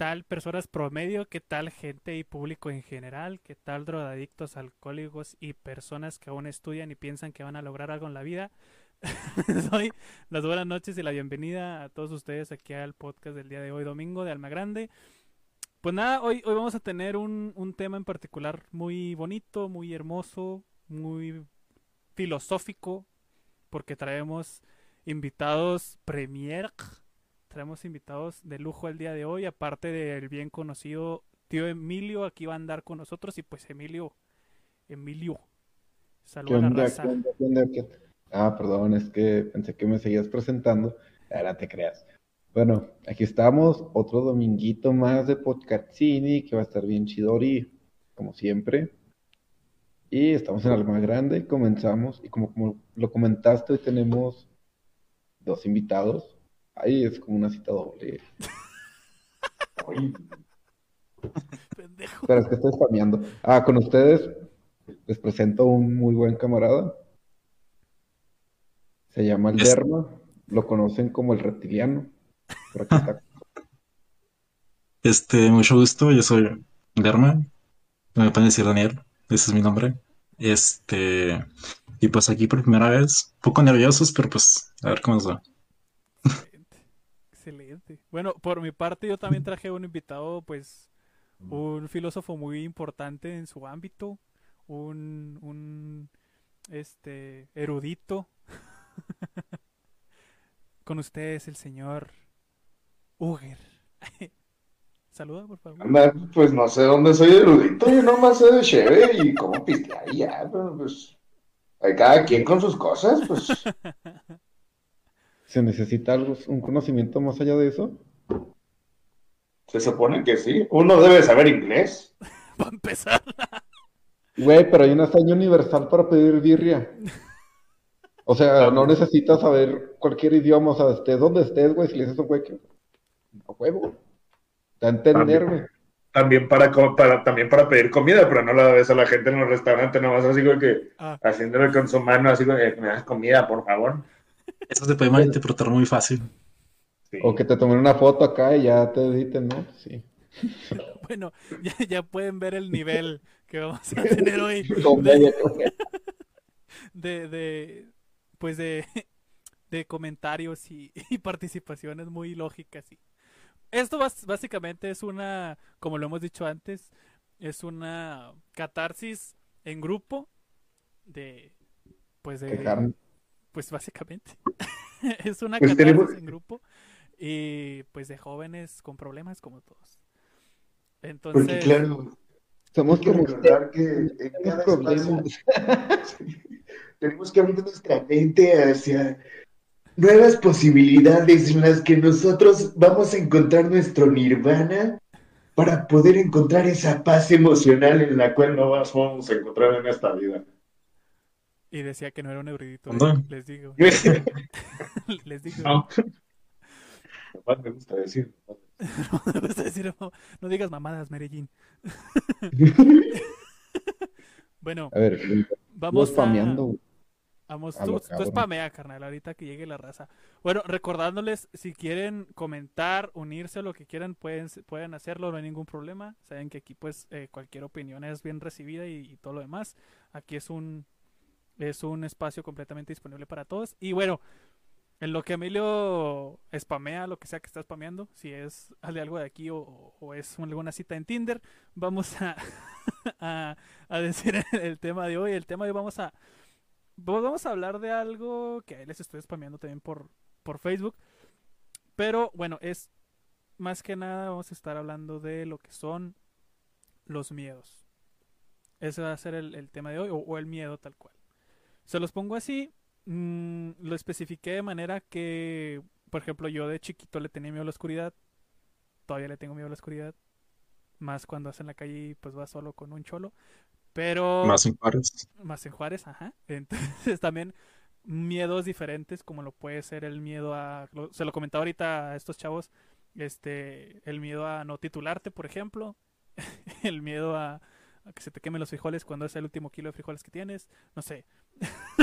tal personas promedio? ¿Qué tal gente y público en general? ¿Qué tal drogadictos, alcohólicos y personas que aún estudian y piensan que van a lograr algo en la vida? Soy las buenas noches y la bienvenida a todos ustedes aquí al podcast del día de hoy, domingo de Alma Grande. Pues nada, hoy, hoy vamos a tener un, un tema en particular muy bonito, muy hermoso, muy filosófico, porque traemos invitados premier, traemos invitados de lujo el día de hoy, aparte del bien conocido tío Emilio, aquí va a andar con nosotros y pues Emilio, Emilio, saludos a la raza. Ah, perdón, es que pensé que me seguías presentando, ahora te creas. Bueno, aquí estamos, otro dominguito más de Podcastini, que va a estar bien chidori, como siempre. Y estamos en más grande, comenzamos, y como, como lo comentaste, hoy tenemos dos invitados. Ahí es como una cita doble. Pendejo. Pero es que estoy spameando. Ah, con ustedes les presento un muy buen camarada. Se llama el Derma. Lo conocen como el reptiliano. Este, mucho gusto, yo soy Derma. Me pueden decir Daniel, ese es mi nombre. Este, y pues aquí por primera vez, un poco nerviosos, pero pues a ver cómo nos va. Bueno, por mi parte yo también traje un invitado, pues, un filósofo muy importante en su ámbito, un, un este, erudito. Con ustedes el señor Uger. Saluda, por favor. pues no sé dónde soy erudito, yo nomás sé de chévere y cómo pistear y ya, pero pues. Hay cada quien con sus cosas, pues. ¿Se necesita algo, un conocimiento más allá de eso? Se supone que sí. Uno debe saber inglés. Para empezar. Güey, pero hay una hazaña universal para pedir birria. O sea, no necesitas saber cualquier idioma, o sea, estés donde estés, güey, si le dices a un güey que a huevo. Da a entenderme. También, para, para, también para pedir comida, pero no la ves a la gente en los restaurantes, nomás así como que ah. haciéndole con su mano, así como que me das comida, por favor. Eso se puede malinterpretar muy fácil. O que te tomen una foto acá y ya te editen, ¿no? Sí. bueno, ya, ya, pueden ver el nivel que vamos a tener hoy. De, de, pues de, de comentarios y, y participaciones muy lógicas y esto básicamente es una, como lo hemos dicho antes, es una catarsis en grupo de, pues de, pues básicamente es una pues catarsis en grupo y pues de jóvenes con problemas como todos. Entonces, Porque claro, somos que recordar que en cada tenemos que abrir nuestra mente hacia nuevas posibilidades en las que nosotros vamos a encontrar nuestro nirvana para poder encontrar esa paz emocional en la cual no vamos a encontrar en esta vida. Y decía que no era un erudito, les digo. les digo. No. me gusta decir. no, me gusta decir, no, digas mamadas, Medellín. bueno, a ver, vamos a... Vamos, tú, tú spamea, carnal, ahorita que llegue la raza. Bueno, recordándoles, si quieren comentar, unirse, lo que quieran, pueden, pueden hacerlo, no hay ningún problema. Saben que aquí, pues, eh, cualquier opinión es bien recibida y, todo lo demás. Aquí es un, es un espacio completamente disponible para todos. Y bueno, en lo que Emilio spamea, lo que sea que está spameando, si es algo de aquí o, es alguna cita en Tinder, vamos a, a, decir el tema de hoy. El tema de hoy vamos a pues vamos a hablar de algo que les estoy spameando también por, por Facebook. Pero bueno, es más que nada vamos a estar hablando de lo que son los miedos. Ese va a ser el, tema de hoy, o, el miedo tal cual. Se los pongo así, mm, lo especifiqué de manera que, por ejemplo, yo de chiquito le tenía miedo a la oscuridad, todavía le tengo miedo a la oscuridad, más cuando vas en la calle y pues vas solo con un cholo. Pero... Más en Juárez. Más en Juárez, ajá. Entonces también miedos diferentes, como lo puede ser el miedo a... se lo comentaba ahorita a estos chavos, este, el miedo a no titularte, por ejemplo. el miedo a, que se te quemen los frijoles cuando es el último kilo de frijoles que tienes. No sé.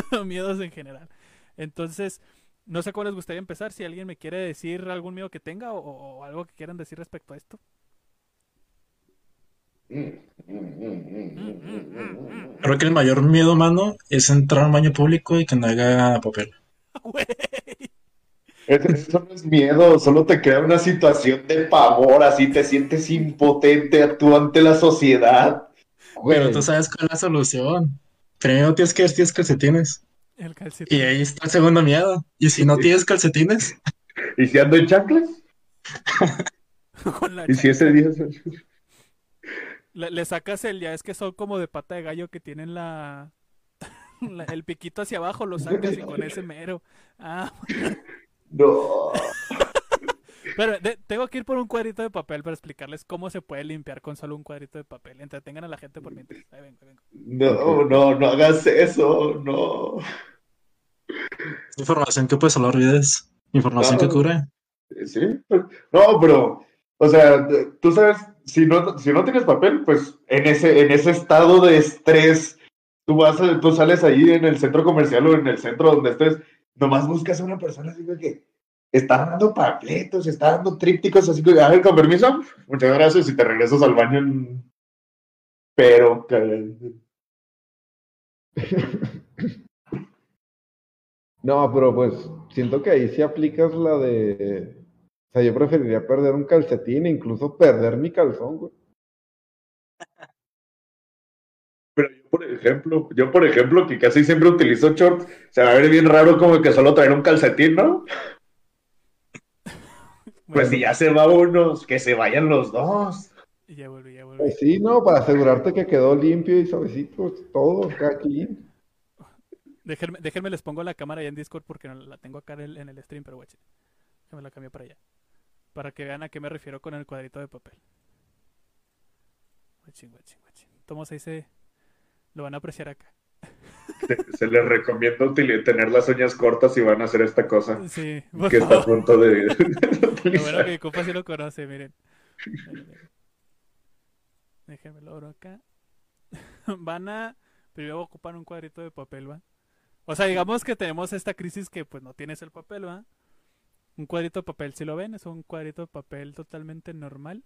miedos en general. Entonces, no sé cómo les gustaría empezar. Si alguien me quiere decir algún miedo que tenga o, o algo que quieran decir respecto a esto. Creo que el mayor miedo, mano, es entrar a un baño público y que no haya papel. Eso no es miedo, solo te crea una situación de pavor, así te sientes impotente tú ante la sociedad. Pero tú sabes cuál es la solución. Primero tienes que ver si tienes calcetines. El calcetín. Y ahí está el segundo miedo. Y si no tienes calcetines, ¿Y si ando en chanclas? ¿Y si ese día... Le, le sacas el, ya es que son como de pata de gallo que tienen la, la- el piquito hacia abajo, lo sacas y con ese mero. Ah, No. Pero de- tengo que ir por un cuadrito de papel para explicarles cómo se puede limpiar con solo un cuadrito de papel. Entretengan a la gente por mientras. Ahí vengo, ahí vengo. No, no, no hagas eso, no. información que pues solo olvides. Información que Claro. cura. Sí, no, pero, o sea, tú sabes, si no, si no tienes papel, pues en ese, en ese estado de estrés, tú vas, a- tú sales ahí en el centro comercial o en el centro donde estés, nomás buscas a una persona así de que está dando papletos, está dando trípticos, así que, a ver, con permiso, muchas gracias, y te regresas al baño en... Pero, No, pero pues siento que ahí sí aplicas la de. O sea, yo preferiría perder un calcetín e incluso perder mi calzón, güey. Pero yo, por ejemplo, yo, por ejemplo, que casi siempre utilizo shorts, se va a ver bien raro como que solo traer un calcetín, ¿no? Pues si ya se va uno, que se vayan los dos. Y ya vuelvo, ya vuelvo. Pues sí, no, para asegurarte que quedó limpio y suavecito, todo, cada quien. Déjenme, déjenme les pongo la cámara ya en Discord porque no la tengo acá en el, en el stream, pero guachen. Déjenme la cambio para allá. Para que vean a qué me refiero con el cuadrito de papel. Guachín, guachín, guachín. Tomos ahí se... Lo van a apreciar acá. Se, les recomienda tener las uñas cortas si van a hacer esta cosa Sí, que está a punto de Lo bueno que mi compa sí lo conoce, miren. Déjenme lo abro acá. Van a... Primero ocupan un cuadrito de papel, ¿va? O sea, digamos que tenemos esta crisis que pues no tienes el papel, ¿va? Un cuadrito de papel, si lo ven, es un cuadrito de papel totalmente normal.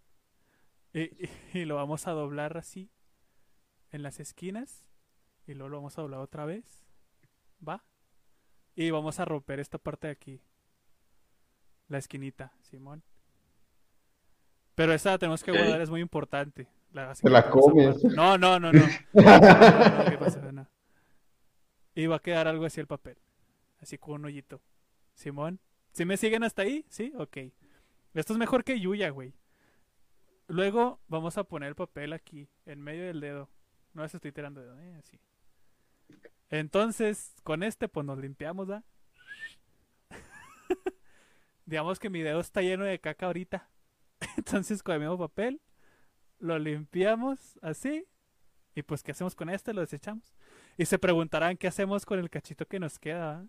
Y, y- y lo vamos a doblar así en las esquinas. Y luego lo vamos a doblar otra vez. ¿Va? Y vamos a romper esta parte de aquí. La esquinita, Simón. Pero esa la tenemos que guardar, es muy importante. La, así Te la comes. No, no, no, no. No, no, ¿qué pasa? No. Y va a quedar algo así el papel. Así con un hoyito. Simón. ¿Sí me siguen hasta ahí? ¿Sí? Ok. Esto es mejor que Yuya, güey. Luego vamos a poner el papel aquí, en medio del dedo. No les estoy tirando dedo, ¿eh? Así. Entonces, con este, pues nos limpiamos, ¿va? Digamos que mi dedo está lleno de caca ahorita. Entonces, con el mismo papel, lo limpiamos así. Y pues, ¿qué hacemos con este? Lo desechamos. Y se preguntarán qué hacemos con el cachito que nos queda.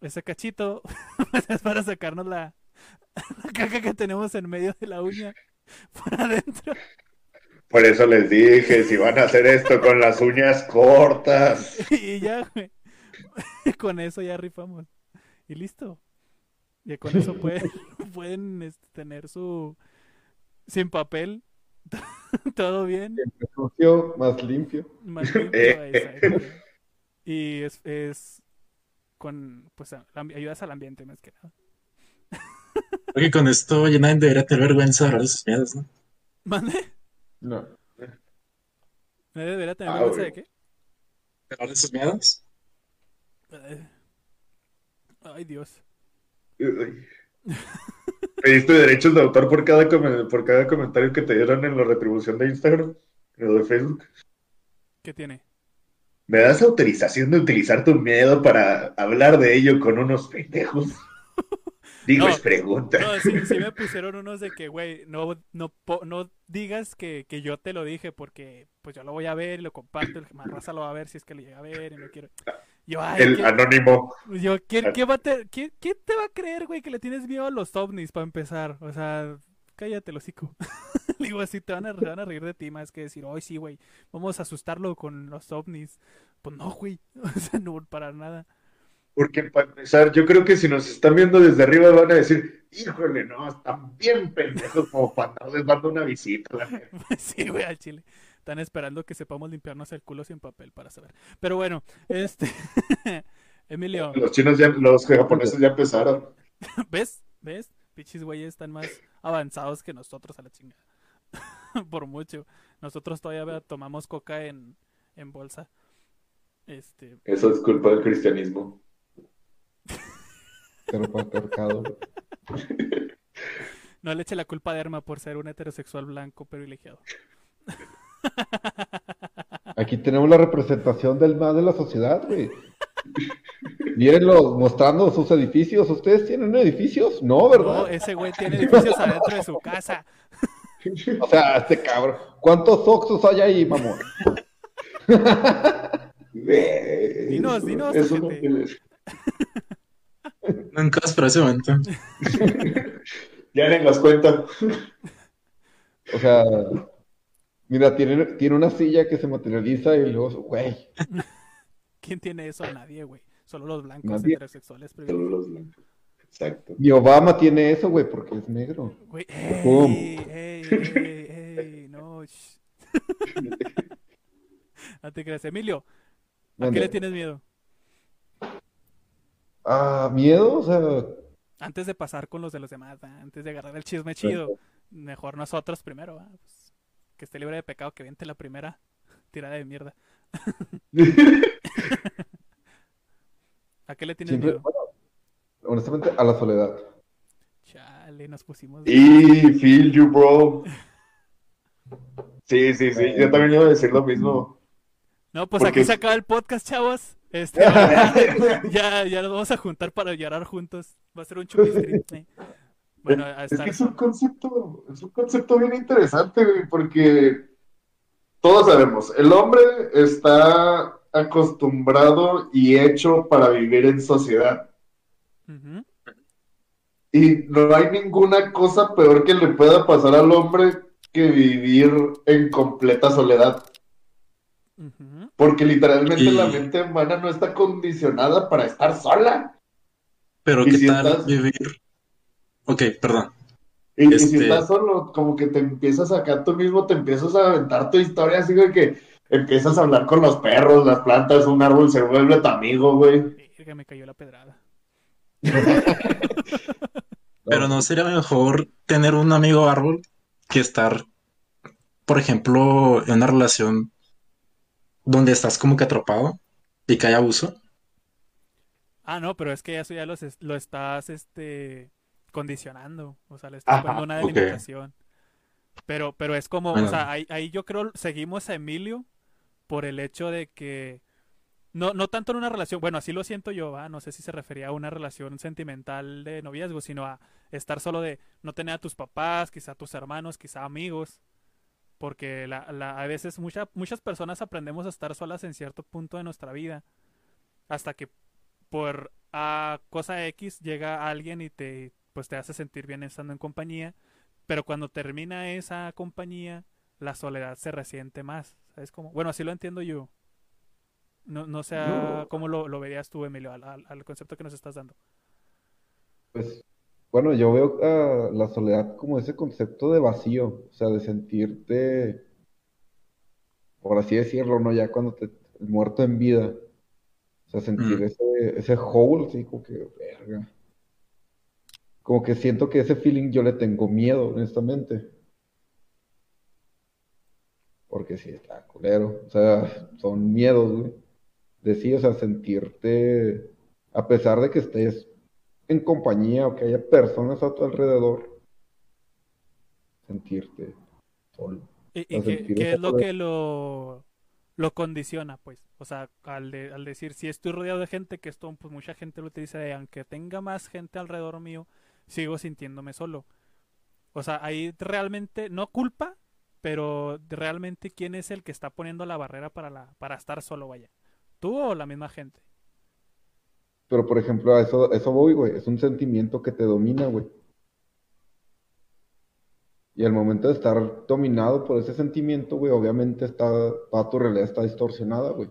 Ese cachito pues, es para sacarnos la, la caca que tenemos en medio de la uña por adentro. Por eso les dije, si van a hacer esto con las uñas cortas. Y ya, güey. Con eso ya rifamos. Y listo. Ya con eso pueden, pueden este, tener su. Sin papel. Todo bien. Sucio, más limpio. Más limpio, Eh. exacto. Y es, es con. Pues a- ayudas al ambiente más que nada. Creo que con esto ya nadie debería tener vergüenza de hablar de sus miedos, ¿no? ¿Mande? No. ¿Nadie debería tener Ah, vergüenza de qué? ¿De hablar de sus miedos? Eh, Ay, Dios. Pediste derechos de autor por cada, por cada comentario que te dieron en la retribución de Instagram, lo de Facebook. ¿Qué tiene? ¿Me das autorización de utilizar tu miedo para hablar de ello con unos pendejos? Digo, No. es pregunta. No, sí, sí me pusieron unos de que, güey, no, no, digas que, que yo te lo dije porque pues yo lo voy a ver y lo comparto, el más raza lo va a ver si es que lo llega a ver y no quiero. Yo, ay, El ¿qué- anónimo. yo, ¿quién, qué va a te, quién- quién te va a creer, güey, que le tienes miedo a los ovnis para empezar? O sea, cállate, el hocico. Digo, así te van, a, te van a reír de ti más que decir, ay, sí, güey, vamos a asustarlo con los ovnis. Pues no, güey, o sea, no, para nada. Porque para empezar, yo creo que si nos están viendo desde arriba van a decir, híjole, no, están bien pendejos como para les dando una visita. sí, güey, al chile. Están esperando que sepamos limpiarnos el culo sin papel para saber. Pero bueno, este... Emilio. Los chinos ya, los japoneses ya empezaron. ¿Ves? ¿Ves? Pichis güeyes están más avanzados que nosotros a la chingada. Por mucho. Nosotros todavía tomamos coca en, en bolsa. Este... Eso es culpa del cristianismo. Pero patriarcado. No le eche la culpa a Erma por ser un heterosexual blanco privilegiado. Aquí tenemos la representación del mal de la sociedad, güey. Mírenlo mostrando sus edificios. ¿Ustedes tienen edificios? No, ¿verdad? No, ese güey tiene edificios adentro de su casa. O sea, este cabrón. ¿Cuántos Oxos hay ahí, mamón? dinos, dinos. Eso no pero ese momento. ya en las cuentas. O sea, mira, tiene, tiene una silla que se materializa y luego, güey. ¿Quién tiene eso? Nadie, güey. Solo los blancos heterosexuales. Solo los blancos. Exacto. Y Obama tiene eso, güey, porque es negro. Güey, ey, ey, ey, no. no te creas. Emilio, ¿a qué le tienes miedo? Ah, miedo, o sea. Antes de pasar con los de los demás, antes de agarrar el chisme chido, mejor nosotros primero, pues, que esté libre de pecado, que viente la primera tirada de mierda. ¿A qué le tienes miedo? honestamente, a la soledad. Chale, nos pusimos. Y feel you, bro. Sí, sí, sí. Yo también iba a decir lo mismo. No, pues aquí se acaba el podcast, chavos. Este, ya, ya nos vamos a juntar para llorar juntos. Va a ser un chupistrín. Bueno, es que es un concepto, es un concepto bien interesante, porque todos sabemos, el hombre está acostumbrado y hecho para vivir en sociedad. Y no hay ninguna cosa peor que le pueda pasar al hombre que vivir en completa soledad. Porque literalmente la mente humana no está condicionada para estar sola. Pero ¿qué tal vivir? Ok, perdón. Y, si este estás solo, como que te empiezas acá tú mismo, te empiezas a aventar tu historia, así de que empiezas a hablar con los perros, las plantas, un árbol se vuelve tu amigo, güey. Que me cayó la pedrada. Pero no sería mejor tener un amigo árbol que estar, por ejemplo, en una relación donde estás como que atrapado y que hay abuso. Ah, no, pero es que eso ya lo, lo estás este, condicionando. O sea, le estás poniendo una delimitación. Pero, pero es como, o sea, ahí, ahí, yo creo seguimos a Emilio por el hecho de que no, no tanto en una relación, bueno, así lo siento yo, no sé si se refería a una relación sentimental de noviazgo, sino a estar solo de no tener a tus papás, quizá a tus hermanos, quizá amigos, porque la, la, a veces mucha, muchas personas aprendemos a estar solas en cierto punto de nuestra vida, hasta que por a cosa X llega alguien y te, pues te hace sentir bien estando en compañía, pero cuando termina esa compañía, la soledad se resiente más, ¿sabes cómo? Bueno, así lo entiendo yo. No, no sé cómo lo, lo, verías tú, Emilio, al, al, concepto que nos estás dando. Pues, bueno, yo veo a la soledad como ese concepto de vacío, o sea, de sentirte, por así decirlo, ¿no? Ya cuando te muerto en vida. O sea, sentir mm. ese, ese hole, así como que, verga. Como que siento que ese feeling yo le tengo miedo, honestamente. Porque sí, está culero. O sea, son miedos, güey de o sea, sentirte, a pesar de que estés en compañía o que haya personas a tu alrededor, sentirte solo. ¿Y, qué, es lo que lo, lo condiciona, pues? O sea, al, al decir, si estoy rodeado de gente, que esto, pues mucha gente lo utiliza de, aunque tenga más gente alrededor mío, sigo sintiéndome solo. O sea, ahí realmente, no culpa, pero realmente quién es el que está poniendo la barrera para, la, para estar solo, vaya. ¿Tú o la misma gente? Pero, por ejemplo, a eso, eso voy, güey. Es un sentimiento que te domina, güey. Y al momento de estar dominado por ese sentimiento, güey, obviamente está, toda tu realidad está distorsionada, güey.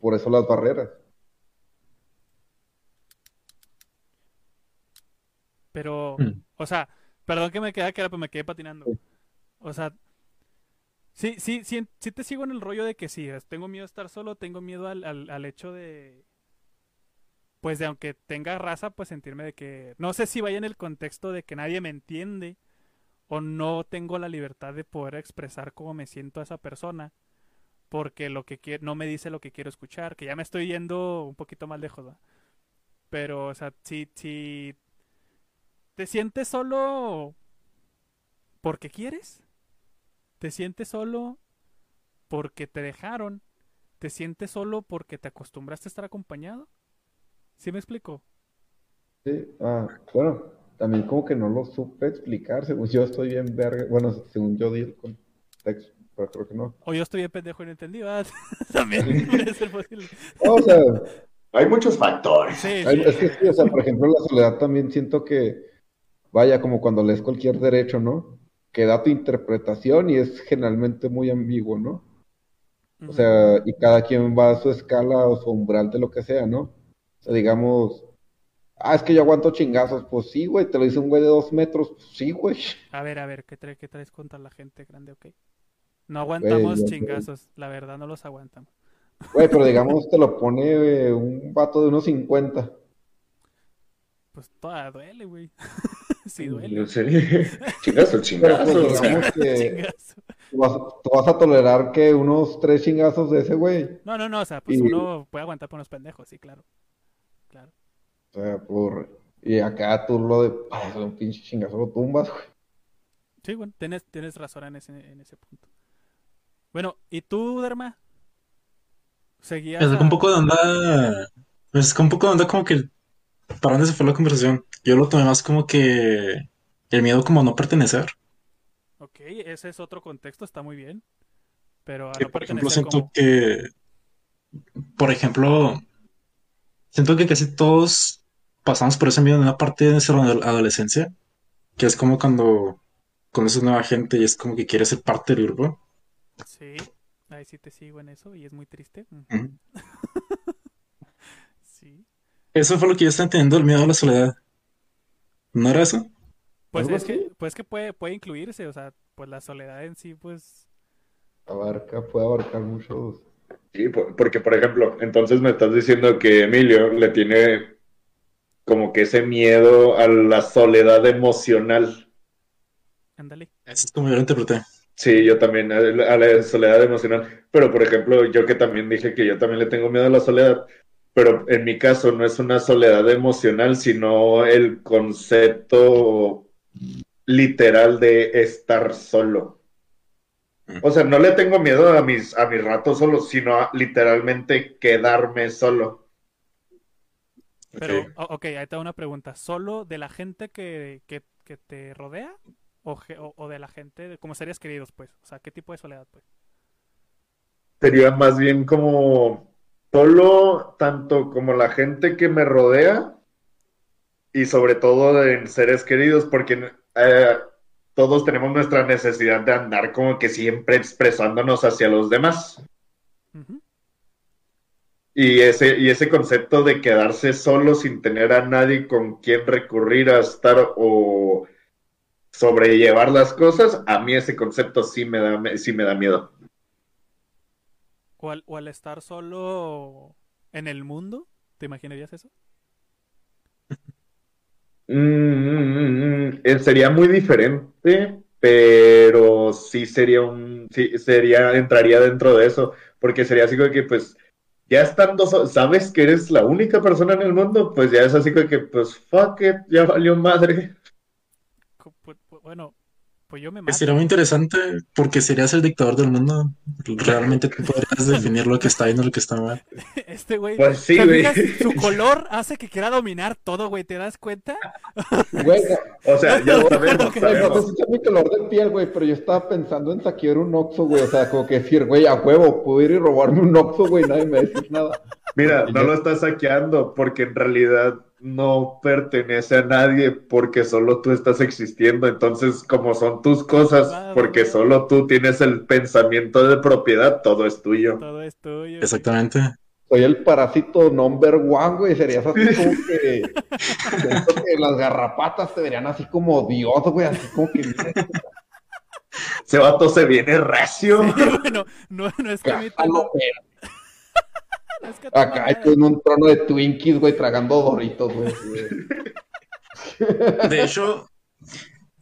Por eso las barreras. Pero, mm. o sea, perdón que me queda que pero me quedé patinando. O sea, sí, sí, sí, sí te sigo en el rollo de que sí, tengo miedo de estar solo, tengo miedo al, al, hecho de, pues de aunque tenga raza, pues sentirme de que, no sé si vaya en el contexto de que nadie me entiende o no tengo la libertad de poder expresar cómo me siento a esa persona porque lo que quiero, no me dice lo que quiero escuchar, que ya me estoy yendo un poquito mal lejos. Pero, o sea, si, si te sientes solo porque quieres, te sientes solo porque te dejaron, te sientes solo porque te acostumbraste a estar acompañado. ¿Sí me explico? Sí, ah, bueno, también como que no lo supe explicar, según yo estoy bien verga, bueno, según yo di el contexto creo que no. O yo estoy bien pendejo y no entendí, También puede ser posible. o sea, hay muchos factores. Es que sí, o sea, por ejemplo, la soledad también siento que, vaya, como cuando lees cualquier derecho, ¿no? Que da tu interpretación y es generalmente muy ambiguo, ¿no? O sea, y cada quien va a su escala o su umbral de lo que sea, ¿no? O sea, digamos, ah, es que yo aguanto chingazos, pues sí, güey, te lo dice un güey de dos metros, pues sí, güey. A ver, a ver, ¿qué, traes, qué traes contra la gente grande, ok? No aguantamos chingazos, la verdad no los aguantamos. Güey, pero digamos te lo pone un vato de unos 50. Pues toda duele, güey. sí duele. Chingazo, chingazo. Pues, chingazo. Tú vas, vas, a tolerar que unos tres chingazos de ese güey. No, no, no, o sea, pues uno puede aguantar por unos pendejos, sí. Claro. Sea, por... Y acá tú lo de... un pinche chingazo lo tumbas, güey. Sí, bueno, tienes, tienes razón en ese, en ese punto. Bueno, ¿y tú, Derma? Seguías. Es un poco de onda. Es un poco de onda como que. ¿Para dónde se fue la conversación? Yo lo tomé más como que. El miedo como a no pertenecer. Ok, ese es otro contexto, está muy bien. Pero a no por ejemplo, siento que. Por ejemplo. Siento que casi todos pasamos por ese miedo en una parte de nuestra adolescencia. Que es como cuando conoces nueva gente y es como que quieres ser parte del grupo. Sí, ahí sí te sigo en eso y es muy triste. sí. Eso fue lo que yo estaba entendiendo, el miedo a la soledad. ¿No era eso? Pues es que, pues que puede, puede incluirse, o sea, pues la soledad en sí, pues... Abarca, puede abarcar muchos. Sí, porque por ejemplo, entonces me estás diciendo que Emilio le tiene como que ese miedo a la soledad emocional. Ándale. Eso es como yo lo interpreté. Sí, yo también, a la soledad emocional. Pero, por ejemplo, yo que también dije que yo también le tengo miedo a la soledad, pero en mi caso no es una soledad emocional, sino el concepto literal de estar solo. O sea, no le tengo miedo a mis, a mis ratos solos, sino a literalmente quedarme solo. Pero, ok, ahí te una pregunta. ¿Solo de la gente que, que, que te rodea o, de la gente, como seres queridos, pues? O sea, ¿qué tipo de soledad, pues? Sería más bien como solo tanto como la gente que me rodea y sobre todo en seres queridos, porque eh, todos tenemos nuestra necesidad de andar como que siempre expresándonos hacia los demás. Y ese, y ese concepto de quedarse solo sin tener a nadie con quien recurrir a estar o sobrellevar las cosas, a mí ese concepto sí me da, sí me da miedo. ¿O al, estar solo en el mundo? ¿Te imaginarías eso? Mm, mm, mm, sería muy diferente, pero sí sería un, sí, sería, entraría dentro de eso, porque sería así como que pues, ya estando, sabes que eres la única persona en el mundo, pues ya es así que pues, fuck it, ya valió madre. Bueno, pues yo me mato. Sería muy interesante porque serías el dictador del mundo. Realmente tú podrías definir lo que está bien o lo que está mal. Este güey. Pues sí, güey. Su color hace que quiera dominar todo, güey. ¿Te das cuenta? Güey, o sea, ya sabemos. No mi color de piel, güey, pero yo estaba pensando en saquear un Oxxo, güey. O sea, como que decir, güey, a huevo, puedo ir y robarme un Oxxo, güey, nadie me dice nada. Mira, no lo estás saqueando porque en realidad no pertenece a nadie porque solo tú estás existiendo. Entonces, como son tus cosas, porque solo tú tienes el pensamiento de propiedad, todo es tuyo. Todo es tuyo. Exactamente. soy el parásito number one, güey. Serías así como que. que las garrapatas te verían así como Dios, güey. Así como que. Ese vato se viene recio. Sí, bueno, no, no es que a mí Es que Acá estoy en un trono de Twinkies, güey, tragando doritos, güey. De hecho,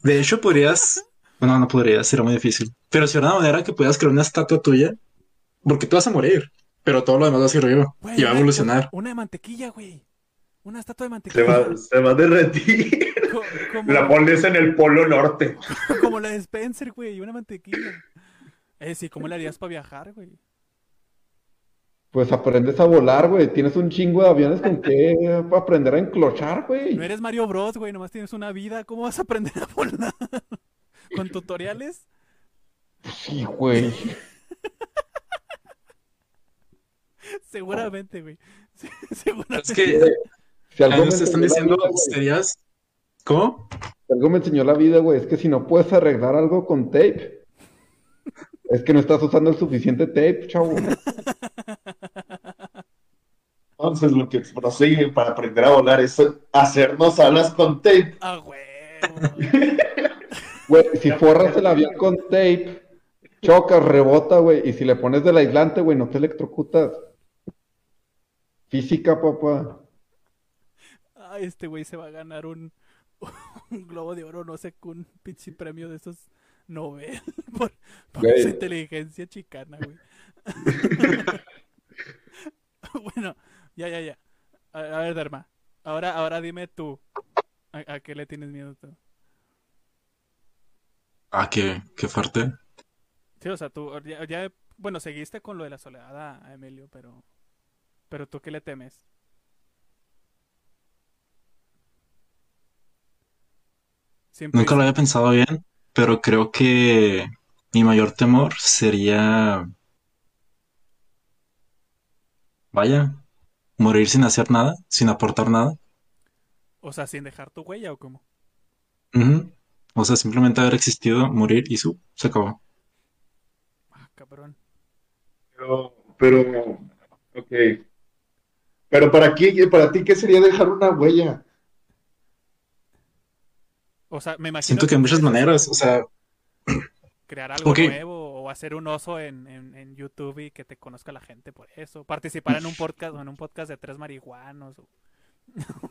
de hecho podrías, bueno, no podrías, sería muy difícil. Pero si hubiera una manera que pudieras crear una estatua tuya, porque tú vas a morir, pero todo lo demás va a seguir vivo Güey, y va a evolucionar. Una de mantequilla, güey. Una estatua de Se mantequilla. va, se va a derretir. Co- como, La pones en el polo norte. como la de Spencer, güey. Una mantequilla. Eh, sí, ¿cómo le harías para viajar, güey? Pues aprendes a volar, güey. Tienes un chingo de aviones con que aprender a enclochar, güey. No eres Mario Bros, güey. Nomás tienes una vida. ¿Cómo vas a aprender a volar? ¿Con tutoriales? Sí, güey. Seguramente, güey. Sí, seguramente. Es que Si algo me están diciendo, vida, serías, ¿cómo? si algo me enseñó la vida, güey, es que si no puedes arreglar algo con tape, es que no estás usando el suficiente tape, chavo. Entonces lo que prosigue para aprender a volar es hacernos alas con tape. Ah, güey. Güey, si forras el avión con tape, chocas, rebota, güey. Y si le pones del aislante, güey, no te electrocutas. Física, papá. Ah, este güey se va a ganar un, un globo de oro, no sé, un pinche premio de esos Nobel por, su inteligencia chicana, güey. bueno, ya, ya, ya. A, a ver, Derma. Ahora, ahora dime tú. ¿A, a qué le tienes miedo tú? Ah, qué, qué fuerte. Sí, o sea, tú ya, ya- bueno, seguiste con lo de la soledad a Emilio, pero, pero tú qué le temes? Siempre Nunca lo había pensado bien, pero creo que mi mayor temor sería, vaya, morir sin hacer nada, sin aportar nada. O sea, sin dejar tu huella o cómo. O sea, simplemente haber existido, morir y su, se acabó. Ah, cabrón. Pero, pero, ok. Pero para qué, para ti, ¿qué sería dejar una huella? O sea, me imagino Siento que hay muchas puedes maneras, o sea, crear algo Ok. nuevo o hacer un oso en, en, en YouTube y que te conozca la gente por eso. Participar en un podcast o en un podcast de tres marihuanos. O...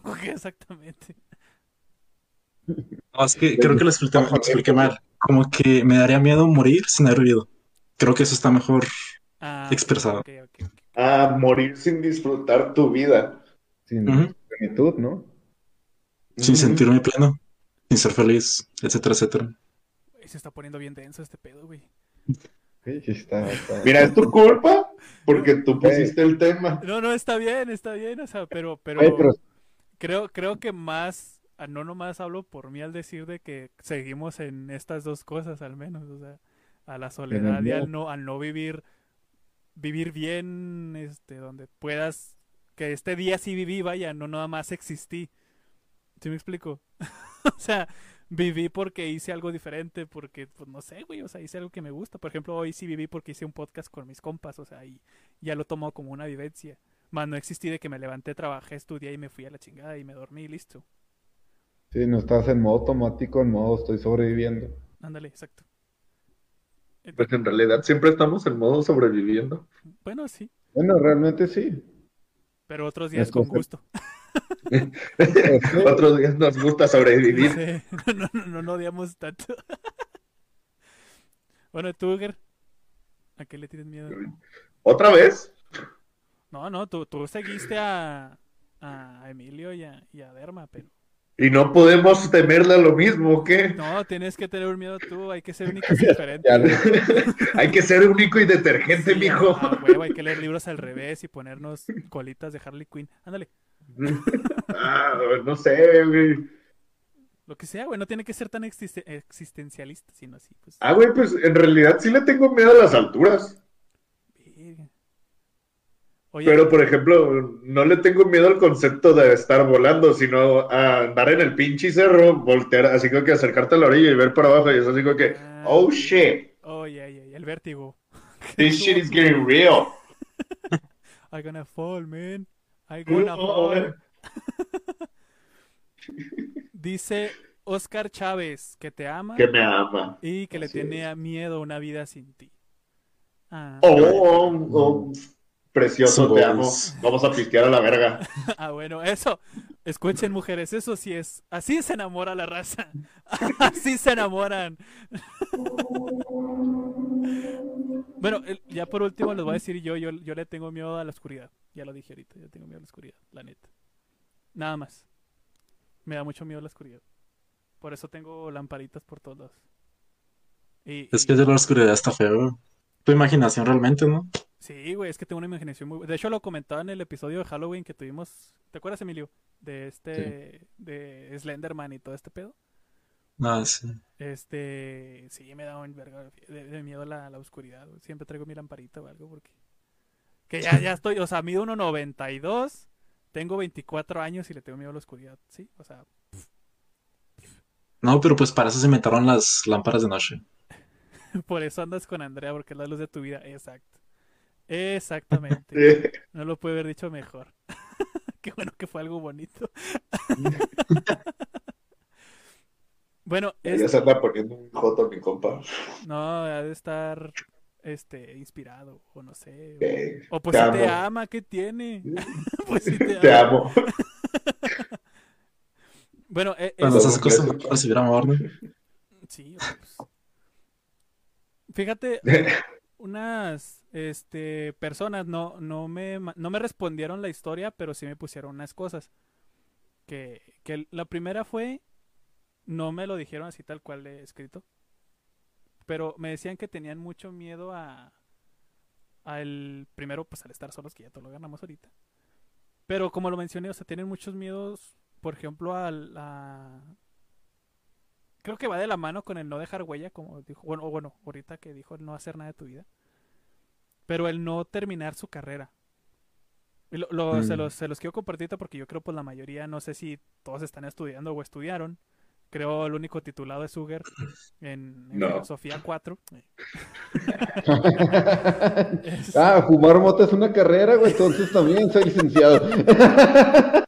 ¿O qué exactamente? no, es que creo que lo expliqué, lo expliqué mal. Como que me daría miedo morir sin haber vivido. Creo que eso está mejor. Ah, Expresado. ok, ok, ok. Ah, morir sin disfrutar tu vida. Sin plenitud, ¿no? Sin sentirme pleno, sin ser feliz, etcétera, etcétera. Se está poniendo bien denso este pedo, güey. Sí, sí, está, está. Mira, es tu culpa porque tú pusiste el tema. No, no, está bien, está bien, o sea, pero, pero creo, creo que más, ah, no nomás hablo por mí al decir de que seguimos en estas dos cosas al menos, o sea, a la soledad y al no, al no vivir, vivir bien, este, donde puedas, que este día sí viví, vaya, no nada más existí. ¿Sí me explico? o sea, viví porque hice algo diferente, porque, pues no sé, güey, o sea, hice algo que me gusta. Por ejemplo, hoy sí viví porque hice un podcast con mis compas, o sea, y ya lo tomo como una vivencia. Más no existí de que me levanté, trabajé, estudié y me fui a la chingada y me dormí y listo. sí, no estás en modo automático, en modo estoy sobreviviendo. Ándale, exacto. Pues en realidad siempre estamos en modo sobreviviendo. Bueno, sí, Bueno, realmente sí. pero otros días Es con gusto. Otros días nos gusta sobrevivir. Sí, no, no, no, no odiamos tanto. bueno, tú, Ger, ¿a qué le tienes miedo? ¿Otra vez? No, no, tú, tú seguiste a, a Emilio y a, y a Derma, pero Y no podemos temerle a lo mismo, ¿o ¿qué? no, tienes que tener un miedo tú, hay que ser únicos y diferentes. Ya, Hay que ser único y detergente, Sí, mijo. a- a huevo, hay que leer libros al revés y ponernos colitas de Harley Quinn. Ándale, Ah, no sé, güey. lo que sea, güey, no tiene que ser tan existe- existencialista, sino así, pues. Ah, güey, pues en realidad sí le tengo miedo a las alturas. Oye, Pero, por ejemplo, no le tengo miedo al concepto de estar volando, sino a andar en el pinche cerro, voltear, así como que acercarte a la orilla y ver para abajo, y es así como que, Ah. oh shit, oye, oye, oye, el vértigo. this shit is getting real. I gonna fall, man. I gonna fall. Dice Oscar Chávez que te ama. Que me ama. Y que le tiene miedo una vida sin ti. Ah. Oh, oh, oh, precioso, te amo. Vamos a pistear a la verga. ah, bueno, eso. Escuchen, mujeres, eso sí es. Así se enamora la raza. Así se enamoran. bueno, ya por último les voy a decir yo, yo, yo le tengo miedo a la oscuridad. Ya lo dije ahorita, yo tengo miedo a la oscuridad, la neta. Nada más. Me da mucho miedo la oscuridad. Por eso tengo lamparitas por todos lados. es que de la oscuridad está feo. Tu imaginación realmente, ¿no? Sí, güey, es que tengo una imaginación muy... De hecho, lo comentaba en el episodio de Halloween que tuvimos... ¿Te acuerdas, Emilio? De este... De Slenderman y todo este pedo. Ah, sí. Este... Sí, me da un verga de, miedo a la, oscuridad. Siempre traigo mi lamparita o algo porque... Que ya, ya estoy... O sea, mido 1.92, tengo 24 años y le tengo miedo a la oscuridad. Sí, o sea... No, pero pues para eso se inventaron las lámparas de noche. Por eso andas con Andrea, porque es la luz de tu vida. Exacto. Exactamente. No lo puede haber dicho mejor. Qué bueno que fue algo bonito. Bueno, ya se anda poniendo un joto mi compa. No, ha de estar este inspirado o no sé. O, pues si te ama, ¿qué tiene? pues si te, amo. bueno, eh, cuando se cosas a recibir amor, ¿no? Sí, pues, Fíjate, unas este, personas no, no, me, no me respondieron la historia, pero sí me pusieron unas cosas. Que, que la primera fue, no me lo dijeron así tal cual he escrito, pero me decían que tenían mucho miedo a, al primero, pues al estar solos, que ya todo lo ganamos ahorita. Pero como lo mencioné, o sea, tienen muchos miedos, por ejemplo, a, creo que va de la mano con el no dejar huella, como dijo, bueno, bueno, ahorita que dijo el no hacer nada de tu vida, pero el no terminar su carrera. lo, se, mm. los, se los quiero compartir porque yo creo pues la mayoría, no sé si todos están estudiando o estudiaron. Creo el único titulado es Sugar en, Filosofía 4. Ah, fumar moto es una carrera, güey, entonces también soy licenciado.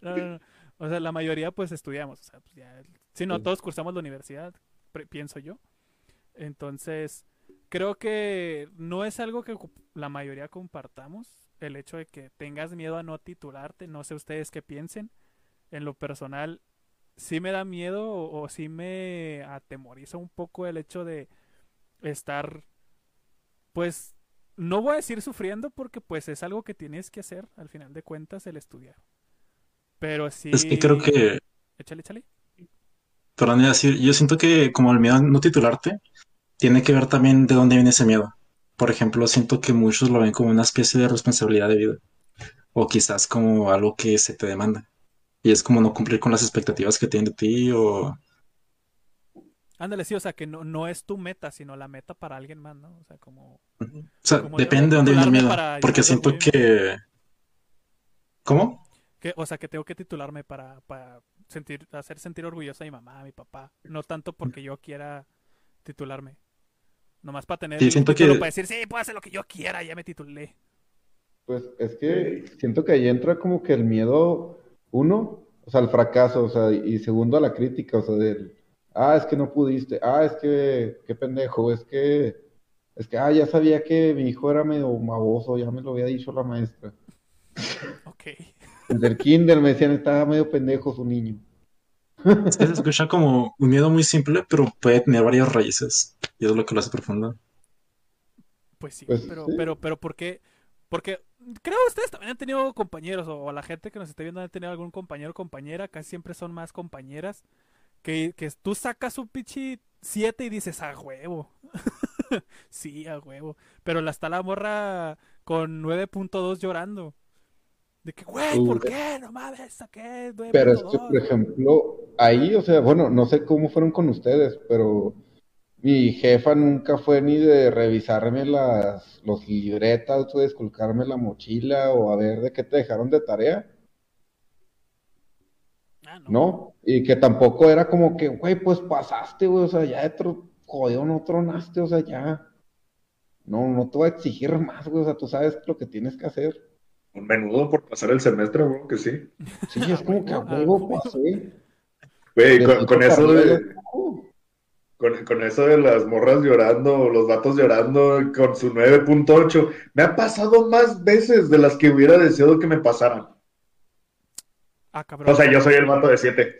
no, no, no. O sea, la mayoría pues estudiamos. O sea, pues ya Sí, no, todos cursamos la universidad, pienso yo. Entonces, creo que no es algo que la mayoría compartamos, el hecho de que tengas miedo a no titularte, no sé ustedes qué piensen. En lo personal, sí me da miedo o, sí me atemoriza un poco el hecho de estar, pues, no voy a decir sufriendo porque pues es algo que tienes que hacer al final de cuentas el estudiar. Pero sí... Es que creo que... Échale, échale. Perdón, decir, yo siento que como el miedo a no titularte, tiene que ver también de dónde viene ese miedo. Por ejemplo, siento que muchos lo ven como una especie de responsabilidad de vida. O quizás como algo que se te demanda. Y es como no cumplir con las expectativas que tienen de ti o... Ándale, sí, o sea, que no, no es tu meta, sino la meta para alguien más, ¿no? O sea, como... O sea, depende de dónde viene el miedo. Porque siento que... ¿Cómo? Que, o sea, que tengo que titularme para, para sentir, hacer sentir orgullosa a mi mamá, a mi papá. No tanto porque yo quiera titularme. Nomás para tener sí, siento que... para decir, sí, puedo hacer lo que yo quiera, ya me titulé. Pues es que siento que ahí entra como que el miedo, uno, o sea, el fracaso, o sea, y segundo a la crítica, o sea, del, ah, es que no pudiste, ah, es que, qué pendejo, es que, es que, ah, ya sabía que mi hijo era medio maboso, ya me lo había dicho la maestra. Ok. Del kinder me decían, estaba medio pendejo su niño. se escucha como un miedo muy simple, pero puede tener varias raíces. Y es lo que lo hace profundo. Pues sí, pues pero, pero, pero ¿por qué? Porque creo que ustedes también han tenido compañeros, o la gente que nos esté viendo han tenido algún compañero o compañera, casi siempre son más compañeras, que, que tú sacas un pichi 7 y dices, a huevo. sí, a huevo. Pero la está la morra con 9.2 llorando. De que, güey, ¿por qué? No mames, qué? Pero es que, por ejemplo, ahí, o sea, bueno, no sé cómo fueron con ustedes, pero mi jefa nunca fue ni de revisarme las los libretas o de esculcarme la mochila o a ver de qué te dejaron de tarea. Ah, no. no. Y que tampoco era como que, güey, pues pasaste, güey, o sea, ya de tro jodido no tronaste, o sea, ya. no, no te voy a exigir más, güey, o sea, tú sabes lo que tienes que hacer. Un menudo por pasar el semestre, güey, que sí. Sí, es como que a huevo pasé. Güey, con, con eso de... Con, con, eso de las morras llorando, los vatos llorando con su 9.8, me ha pasado más veces de las que hubiera deseado que me pasaran. Ah, cabrón. O sea, yo soy el vato de 7.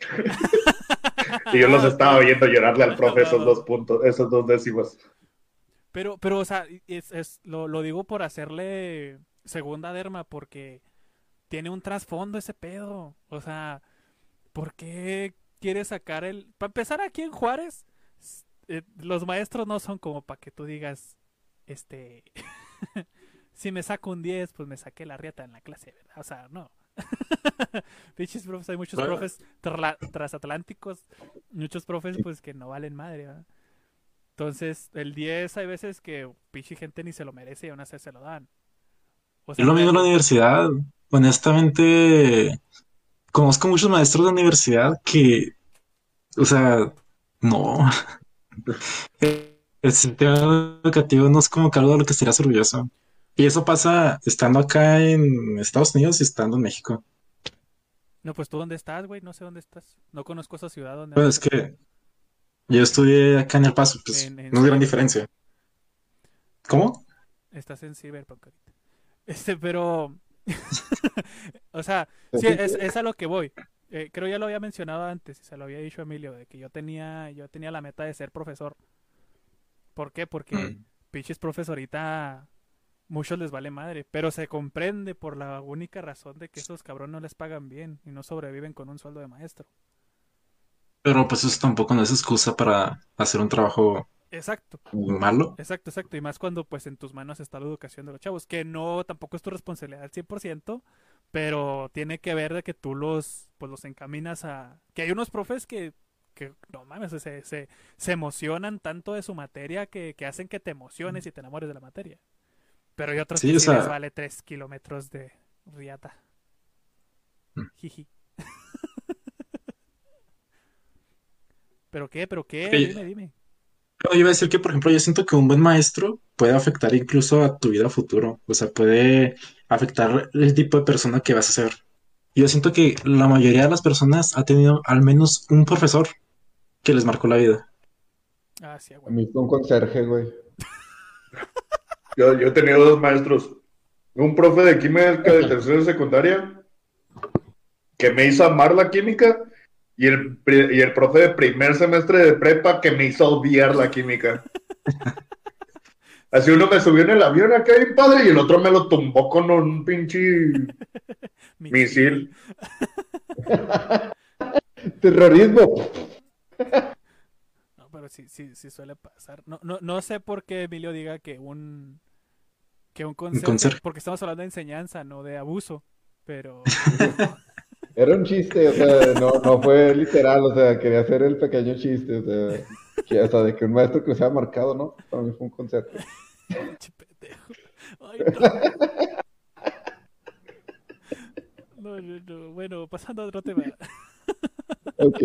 y yo los estaba viendo llorarle al profe esos dos puntos, esos dos décimos. Pero, pero, o sea, es, es, lo, lo digo por hacerle segunda derma, porque tiene un trasfondo ese pedo. O sea, ¿por qué quiere sacar el... Para empezar aquí en Juárez, eh, los maestros no son como para que tú digas, este, si me saco un 10, pues me saqué la riata en la clase, ¿verdad? O sea, no. Pinches profes, hay muchos profes transatlánticos, muchos profes pues que no valen madre, ¿verdad? Entonces, el 10 hay veces que pinche gente ni se lo merece y aún así se lo dan. O sea, es lo mismo en la universidad. Honestamente, conozco muchos maestros de universidad que, o sea, no. El sistema educativo no es como que algo de lo que estarías orgulloso. Y eso pasa estando acá en Estados Unidos y estando en México. No, pues tú dónde estás, güey, no sé dónde estás. No conozco esa ciudad donde. Pues es que yo estudié acá en El Paso, pues en, en no hay gran diferencia. ¿Cómo? Estás en Cyberpunk. Este, pero. o sea, sí, es, es, a lo que voy. Eh, creo ya lo había mencionado antes y se lo había dicho a Emilio, de que yo tenía, yo tenía la meta de ser profesor. ¿Por qué? Porque mm. pinches profesorita muchos les vale madre, pero se comprende por la única razón de que esos cabrones no les pagan bien y no sobreviven con un sueldo de maestro. Pero pues eso tampoco no es excusa para hacer un trabajo Exacto. malo. Exacto, exacto. Y más cuando pues en tus manos está la educación de los chavos, que no tampoco es tu responsabilidad al 100%, pero tiene que ver de que tú los pues los encaminas a que hay unos profes que que no mames, se, se, se emocionan tanto de su materia que, que, hacen que te emociones y te enamores de la materia. Pero hay otros Sí, que o sí sea- les vale tres kilómetros de riata. Mm. Jiji. ¿Pero qué? ¿Pero qué? Sí. Dime, dime. Yo iba a decir que, por ejemplo, yo siento que un buen maestro puede afectar incluso a tu vida futuro. O sea, puede afectar el tipo de persona que vas a ser. Yo siento que la mayoría de las personas ha tenido al menos un profesor que les marcó la vida. Ah, sí, A güey. mí fue un conserje, güey. Yo, yo he tenido dos maestros. Un profe de química de tercera y secundaria que me hizo amar la química y el, y el profe de primer semestre de prepa que me hizo odiar la química. Así uno me subió en el avión acá bien padre y el otro me lo tumbó con un pinche misil. Terrorismo. No, pero sí, sí, sí suele pasar. No, no, no sé por qué Emilio diga que un que un conserje, conserje. porque estamos hablando de enseñanza, no de abuso. Pero Era un chiste, o sea, no, no fue literal, o sea, quería hacer el pequeño chiste, o sea, que hasta de que un maestro que se ha marcado, ¿no? Para mí fue un conserje. Pendejo. Ay, no. No, no, no. Bueno, pasando a otro tema. Ok.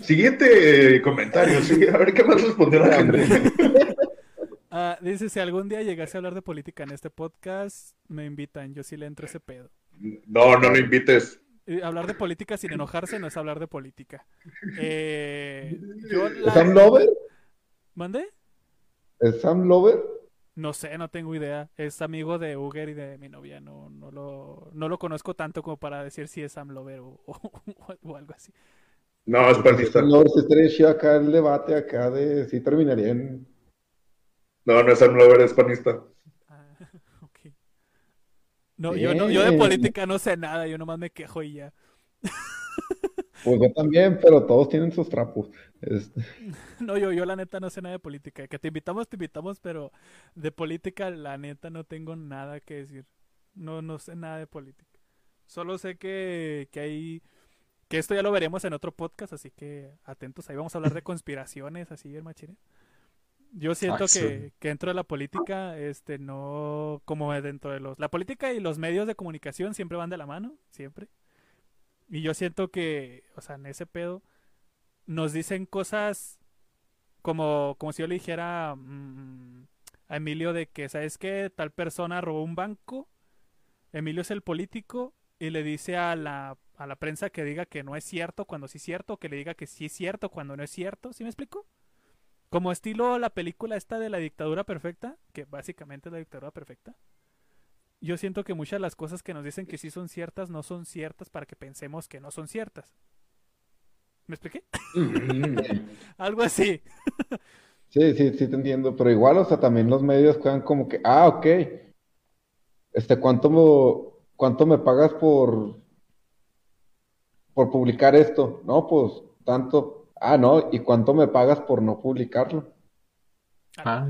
Siguiente eh, comentario, sí, a ver qué más respondió la gente. Ah, dice, si algún día llegase a hablar de política en este podcast, me invitan. Yo sí le entro ese pedo. No, no lo invites. Eh, hablar de política sin enojarse no es hablar de política. Eh, yo ¿Es la... Sam Lover? ¿Mandé? ¿Es Sam Lover? No sé, no tengo idea. Es amigo de Uger y de mi novia. No, no, lo, no lo conozco tanto como para decir si es Sam Lover o, o- o algo así. No, es panista. Sam Lover, si estaría acá el debate acá de si terminaría en... No, no es Sam Lover, es panista. Ah, ok. No, yo no, yo de política no sé nada, yo nomás me quejo y ya. Pues yo también, pero todos tienen sus trapos. Este, No, yo, yo la neta no sé nada de política. Que te invitamos, te invitamos, pero de política la neta no tengo nada que decir. No, no sé nada de política. Solo sé que, que hay... Que esto ya lo veremos en otro podcast, así que atentos. Ahí vamos a hablar de conspiraciones, así bien machines. Yo siento que, que dentro de la política, este, no como dentro de los... La política y los medios de comunicación siempre van de la mano, siempre. Y yo siento que, o sea, en ese pedo, nos dicen cosas como, como si yo le dijera, mm, a Emilio de que, ¿sabes qué? Tal persona robó un banco. Emilio es el político y le dice a la, a la prensa que diga que no es cierto cuando sí es cierto, que le diga que sí es cierto cuando no es cierto. ¿Sí me explico? Como estilo la película esta de la dictadura perfecta, que básicamente es la dictadura perfecta. Yo siento que muchas de las cosas que nos dicen que sí son ciertas no son ciertas para que pensemos que no son ciertas. ¿Me expliqué? Algo así. sí, sí, sí te entiendo, pero igual, o sea, también los medios quedan como que, ah, ok, este, ¿cuánto me, cuánto me pagas por, por publicar esto? No, pues, tanto, Ah, no, ¿y cuánto me pagas por no publicarlo? Ah.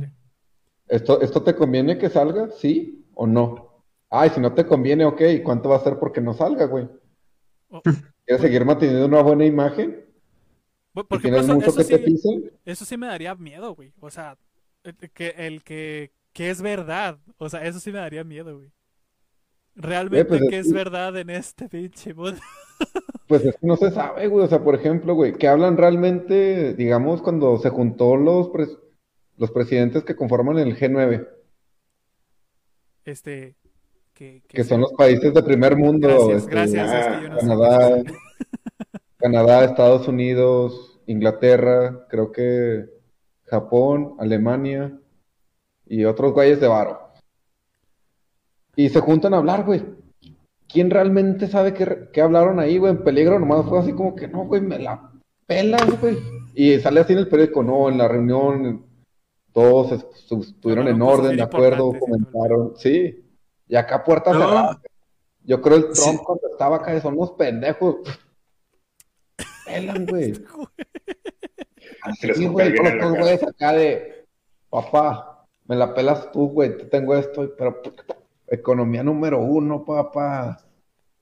¿Esto, ¿Esto te conviene que salga? ¿Sí o no? Ay, si no te conviene, ok, ¿y cuánto va a ser porque no salga, güey? Oh. ¿Quieres seguir manteniendo una buena imagen? Porque ¿Tienes eso, mucho que sí, te Eso sí me daría miedo, güey. O sea, eh, que el que, que es verdad. O sea, eso sí me daría miedo, güey. Realmente pues que es verdad en este pinche mundo. Pues es que no se sabe, güey. O sea, por ejemplo, güey, que hablan realmente, digamos, cuando se juntó los, los presidentes que conforman el G9. Este. Que, son los países de primer mundo. Gracias, este, gracias. Canadá, Canadá, Estados Unidos, Inglaterra, creo que Japón, Alemania y otros güeyes de varo. Y se juntan a hablar, güey. ¿quién realmente sabe qué, hablaron ahí, güey? En peligro nomás fue así como que, no, güey, me la pelan, güey. Y sale así en el periódico, no, en la reunión todos estuvieron en pues, orden, de acuerdo, comentaron, sí. Y acá puerta cerrada. Yo creo el Trump cuando estaba acá, son unos pendejos. Pelan, güey. Así, güey, con los güeyes acá de, papá, me la pelas tú, güey, te tengo esto, pero Economía número uno, papá.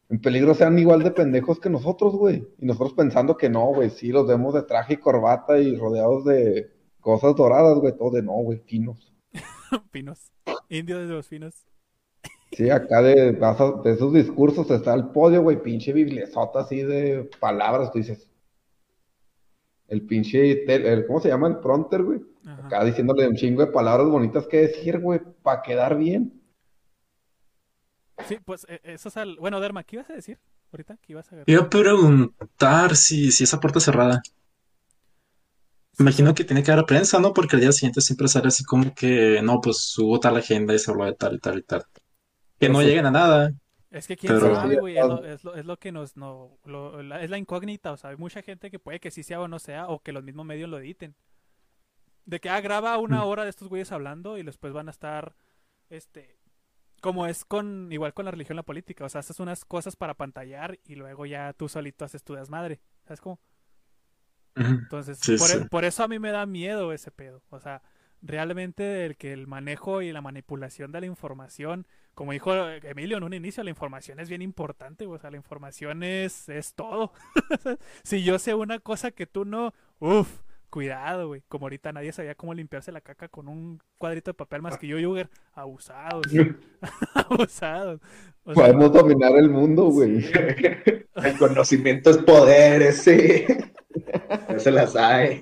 En peligro sean igual de pendejos que nosotros, güey. Y nosotros pensando que no, güey. Sí, los vemos de traje y corbata y rodeados de cosas doradas, güey. Todo de no, güey. Finos. finos. Indios de los finos. Sí, acá de, de esos discursos está el podio, güey. Pinche bibliesota así de palabras. Tú dices, el pinche, el, ¿cómo se llama? El pronter, güey. Acá diciéndole un chingo de palabras bonitas que decir, güey, para quedar bien. Sí, pues eh, eso es al... Bueno, Derma, ¿qué ibas a decir ahorita? ¿Qué ibas a Iba a preguntar si, si esa puerta cerrada. Imagino que tiene que haber prensa, ¿no? Porque el día siguiente siempre sale así como que, no, pues hubo tal agenda y se habló de tal y tal y tal. Que no lleguen a nada. Es que quién sabe, güey, es lo, es, lo, que nos, no, es la incógnita, o sea, hay mucha gente que puede que sí sea o no sea, o que los mismos medios lo editen. De que, ah, graba una mm. hora de estos güeyes hablando y después van a estar, este, como es con igual con la religión y la política, o sea, haces unas cosas para pantallar y luego ya tú solito haces tu desmadre, ¿sabes cómo? Entonces, por, e, por, eso a mí me da miedo ese pedo, o sea, realmente el que el manejo y la manipulación de la información, como dijo Emilio en un inicio, la información es bien importante, o sea, la información es, es todo. si yo sé una cosa que tú no, uff, Cuidado, güey. Como ahorita nadie sabía cómo limpiarse la caca con un cuadrito de papel más que yo, Yuger. Abusados. Abusados. Podemos dominar el mundo, güey. El conocimiento es poder, ese. Se las hay.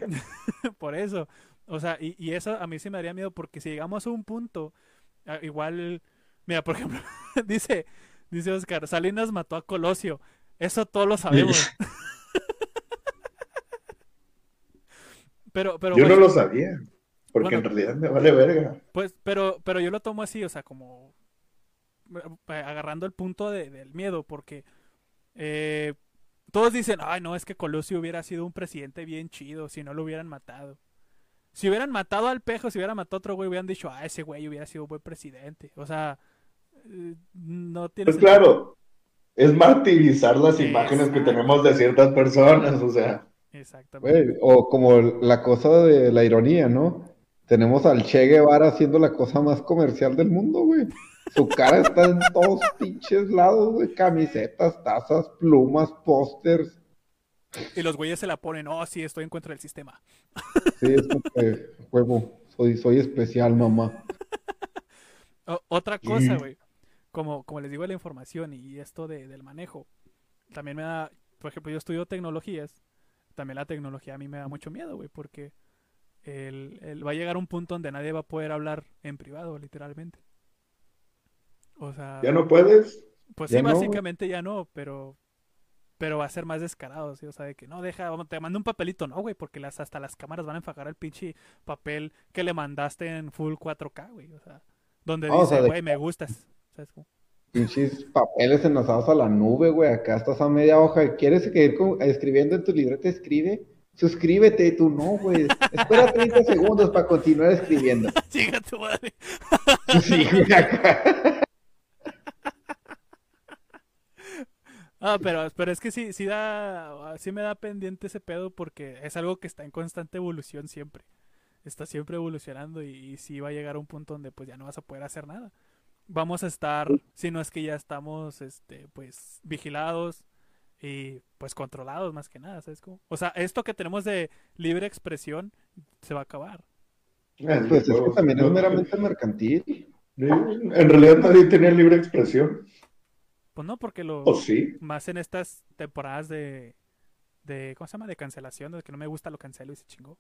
Por eso. O sea, y, y, eso a mí sí me daría miedo porque si llegamos a un punto, igual, mira, por ejemplo, dice, dice Oscar, Salinas mató a Colosio. Eso todos lo sabemos. Pero, pero, yo no lo sabía, porque en realidad me vale verga. Pues, pero, pero yo lo tomo así, o sea, como eh, agarrando el punto del miedo, porque eh, todos dicen, ay, no, es que Colosio hubiera sido un presidente bien chido si no lo hubieran matado. Si hubieran matado al pejo, si hubieran matado a otro güey, hubieran dicho, ah, ese güey hubiera sido un buen presidente. O sea, no tiene. Pues claro, es martirizar las imágenes que tenemos de ciertas personas, o sea. Exactamente. o como la cosa de la ironía, ¿no? Tenemos al Che Guevara haciendo la cosa más comercial del mundo, güey. Su cara está en todos pinches lados, güey. Camisetas, tazas, plumas, pósters. Y los güeyes se la ponen, oh, sí, estoy en contra del sistema. Sí, es que, huevo, soy, soy especial, mamá. otra cosa, güey. Como, como les digo, la información y esto de, del manejo. También me da, por ejemplo, yo estudio tecnologías también la tecnología a mí me da mucho miedo, güey, porque el, va a llegar un punto donde nadie va a poder hablar en privado, literalmente. O sea... ¿Ya no puedes? Pues sí, básicamente ya no, pero pero va a ser más descarado, ¿sí? O sea, de que no, deja, te mando un papelito, no, güey, porque las, hasta las cámaras van a enfajar el pinche papel que le mandaste en full 4K, güey, o sea, donde dice, güey, me gustas, ¿sabes cómo? Pinches papeles enlazados a la nube, güey, acá estás a media hoja, ¿quieres seguir escribiendo en tu libreta? Escribe, suscríbete, y tú no, güey, espera 30 segundos para continuar escribiendo. Chica tu madre. sí, güey, acá. Ah, pero, pero es que sí, sí da, sí me da pendiente ese pedo porque es algo que está en constante evolución siempre. Está siempre evolucionando y, sí va a llegar a un punto donde pues ya no vas a poder hacer nada. Vamos a estar, si no es que ya estamos, este, pues, vigilados y pues controlados más que nada, ¿sabes cómo? O sea, esto que tenemos de libre expresión se va a acabar. Pues es que también es meramente mercantil. En realidad nadie tiene libre expresión. Pues no, porque lo. Más en estas temporadas de. de ¿Cómo se llama? De cancelación, de que no me gusta lo cancelo y se chingó.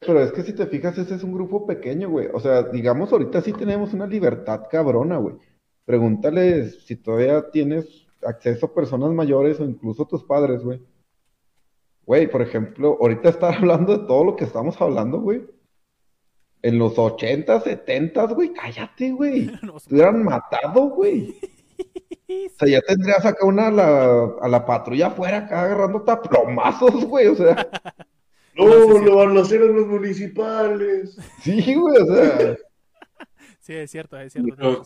Pero es que si te fijas, ese es un grupo pequeño, güey. O sea, digamos, ahorita sí tenemos una libertad cabrona, güey. Pregúntale si todavía tienes acceso a personas mayores o incluso tus padres, güey. Güey, por ejemplo, ahorita estar hablando de todo lo que estamos hablando, güey. En los 80, 70, güey, cállate, güey. Te hubieran matado, güey. O sea, ya tendrías acá una a la, a la patrulla afuera acá agarrando taplomazos, güey, o sea. No, lo van a hacer los municipales. Sí, güey, o sea. Sí, es cierto, es cierto.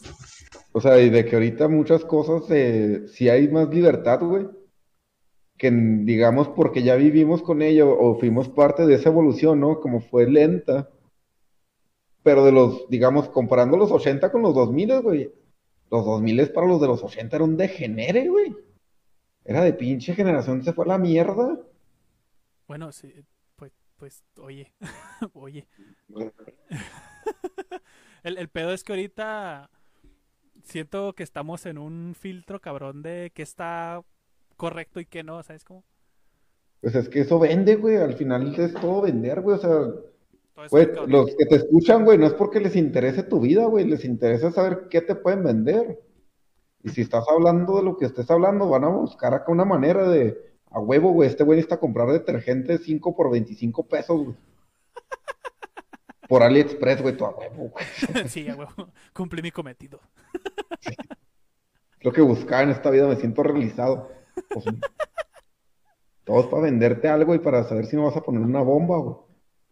O sea, y de que ahorita muchas cosas, eh, si hay más libertad, güey, que digamos porque ya vivimos con ello o fuimos parte de esa evolución, ¿no? Como fue lenta. Pero de los, digamos, comparando los 80 con los 2000, güey, los 2000 para los de los 80 era un degenere, güey. Era de pinche generación, se fue a la mierda. Bueno, sí, pues, oye, oye. el, el pedo es que ahorita siento que estamos en un filtro cabrón de qué está correcto y qué no, ¿sabes cómo? Pues es que eso vende, güey, al final es todo vender, güey, o sea, Güey, los que te escuchan, güey, no es porque les interese tu vida, güey, les interesa saber qué te pueden vender. Y si estás hablando de lo que estés hablando, van a buscar acá una manera de, a huevo, güey, este güey está a comprar detergente 5 por 25 pesos, güey. Por AliExpress, güey, todo a huevo, güey. Sí, a huevo, cumplí mi cometido. Lo que buscaba en esta vida, me siento realizado. Pues, todo es para venderte algo y para saber si no vas a poner una bomba, güey.